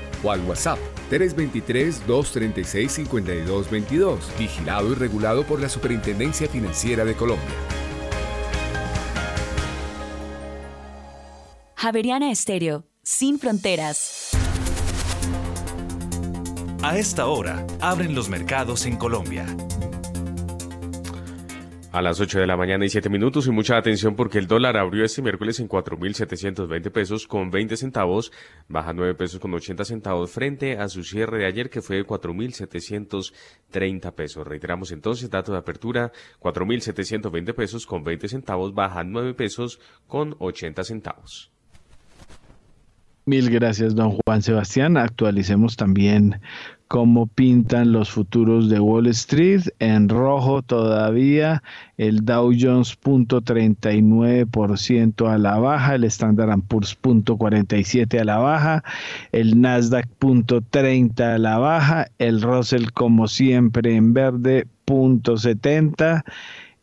o al WhatsApp 323-236-5222, vigilado y regulado por la Superintendencia Financiera de Colombia. Javeriana Estéreo, sin fronteras. A esta hora, abren los mercados en Colombia. A las 8 de la mañana y 7 minutos y mucha atención porque el dólar abrió este miércoles en 4.720 pesos con 20 centavos, baja 9 pesos con 80 centavos frente a su cierre de ayer que fue de 4.730 pesos. Reiteramos entonces, dato de apertura, 4.720 pesos con 20 centavos, baja 9 pesos con 80 centavos. Mil gracias, don Juan Sebastián. Actualicemos también cómo pintan los futuros de Wall Street. En rojo todavía el Dow Jones punto 39% a la baja, el Standard Poor's punto 47 a la baja, el Nasdaq punto 30 a la baja, el Russell como siempre en verde punto 70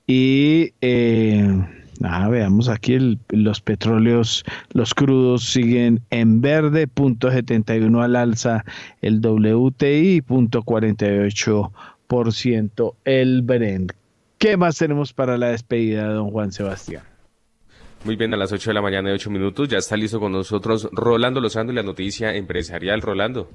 y eh, Ah, veamos aquí los petróleos, los crudos siguen en verde, punto 71 al alza el WTI, punto 48% el Brent. ¿Qué más tenemos para la despedida de don Juan Sebastián? Muy bien, a las 8 de la mañana y 8 minutos ya está listo con nosotros Rolando Lozano y la noticia empresarial. Rolando.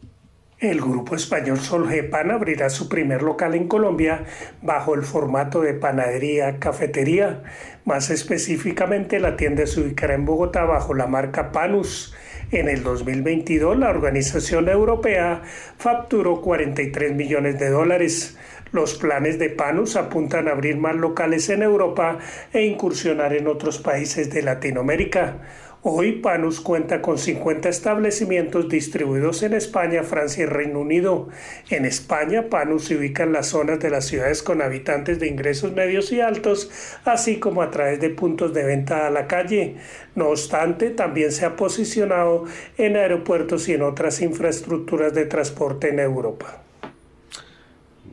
El grupo español Solgepan abrirá su primer local en Colombia bajo el formato de panadería cafetería. Más específicamente, la tienda se ubicará en Bogotá bajo la marca Panus. En el 2022, la organización europea facturó 43 millones de dólares. Los planes de Panus apuntan a abrir más locales en Europa e incursionar en otros países de Latinoamérica. Hoy Panus cuenta con 50 establecimientos distribuidos en España, Francia y Reino Unido. En España, Panus se ubica en las zonas de las ciudades con habitantes de ingresos medios y altos, así como a través de puntos de venta a la calle. No obstante, también se ha posicionado en aeropuertos y en otras infraestructuras de transporte en Europa.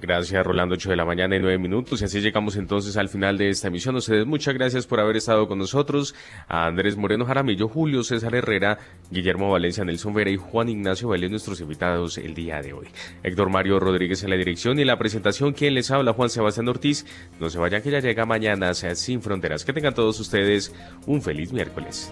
Gracias, Rolando, 8 de la mañana y 9 minutos. Y así llegamos entonces al final de esta emisión. ustedes muchas gracias por haber estado con nosotros. A Andrés Moreno Jaramillo, Julio César Herrera, Guillermo Valencia, Nelson Vera y Juan Ignacio Vélez, nuestros invitados el día de hoy. Héctor Mario Rodríguez en la dirección y en la presentación, quien les habla, Juan Sebastián Ortiz. No se vayan que ya llega mañana, sea sin fronteras. Que tengan todos ustedes un feliz miércoles.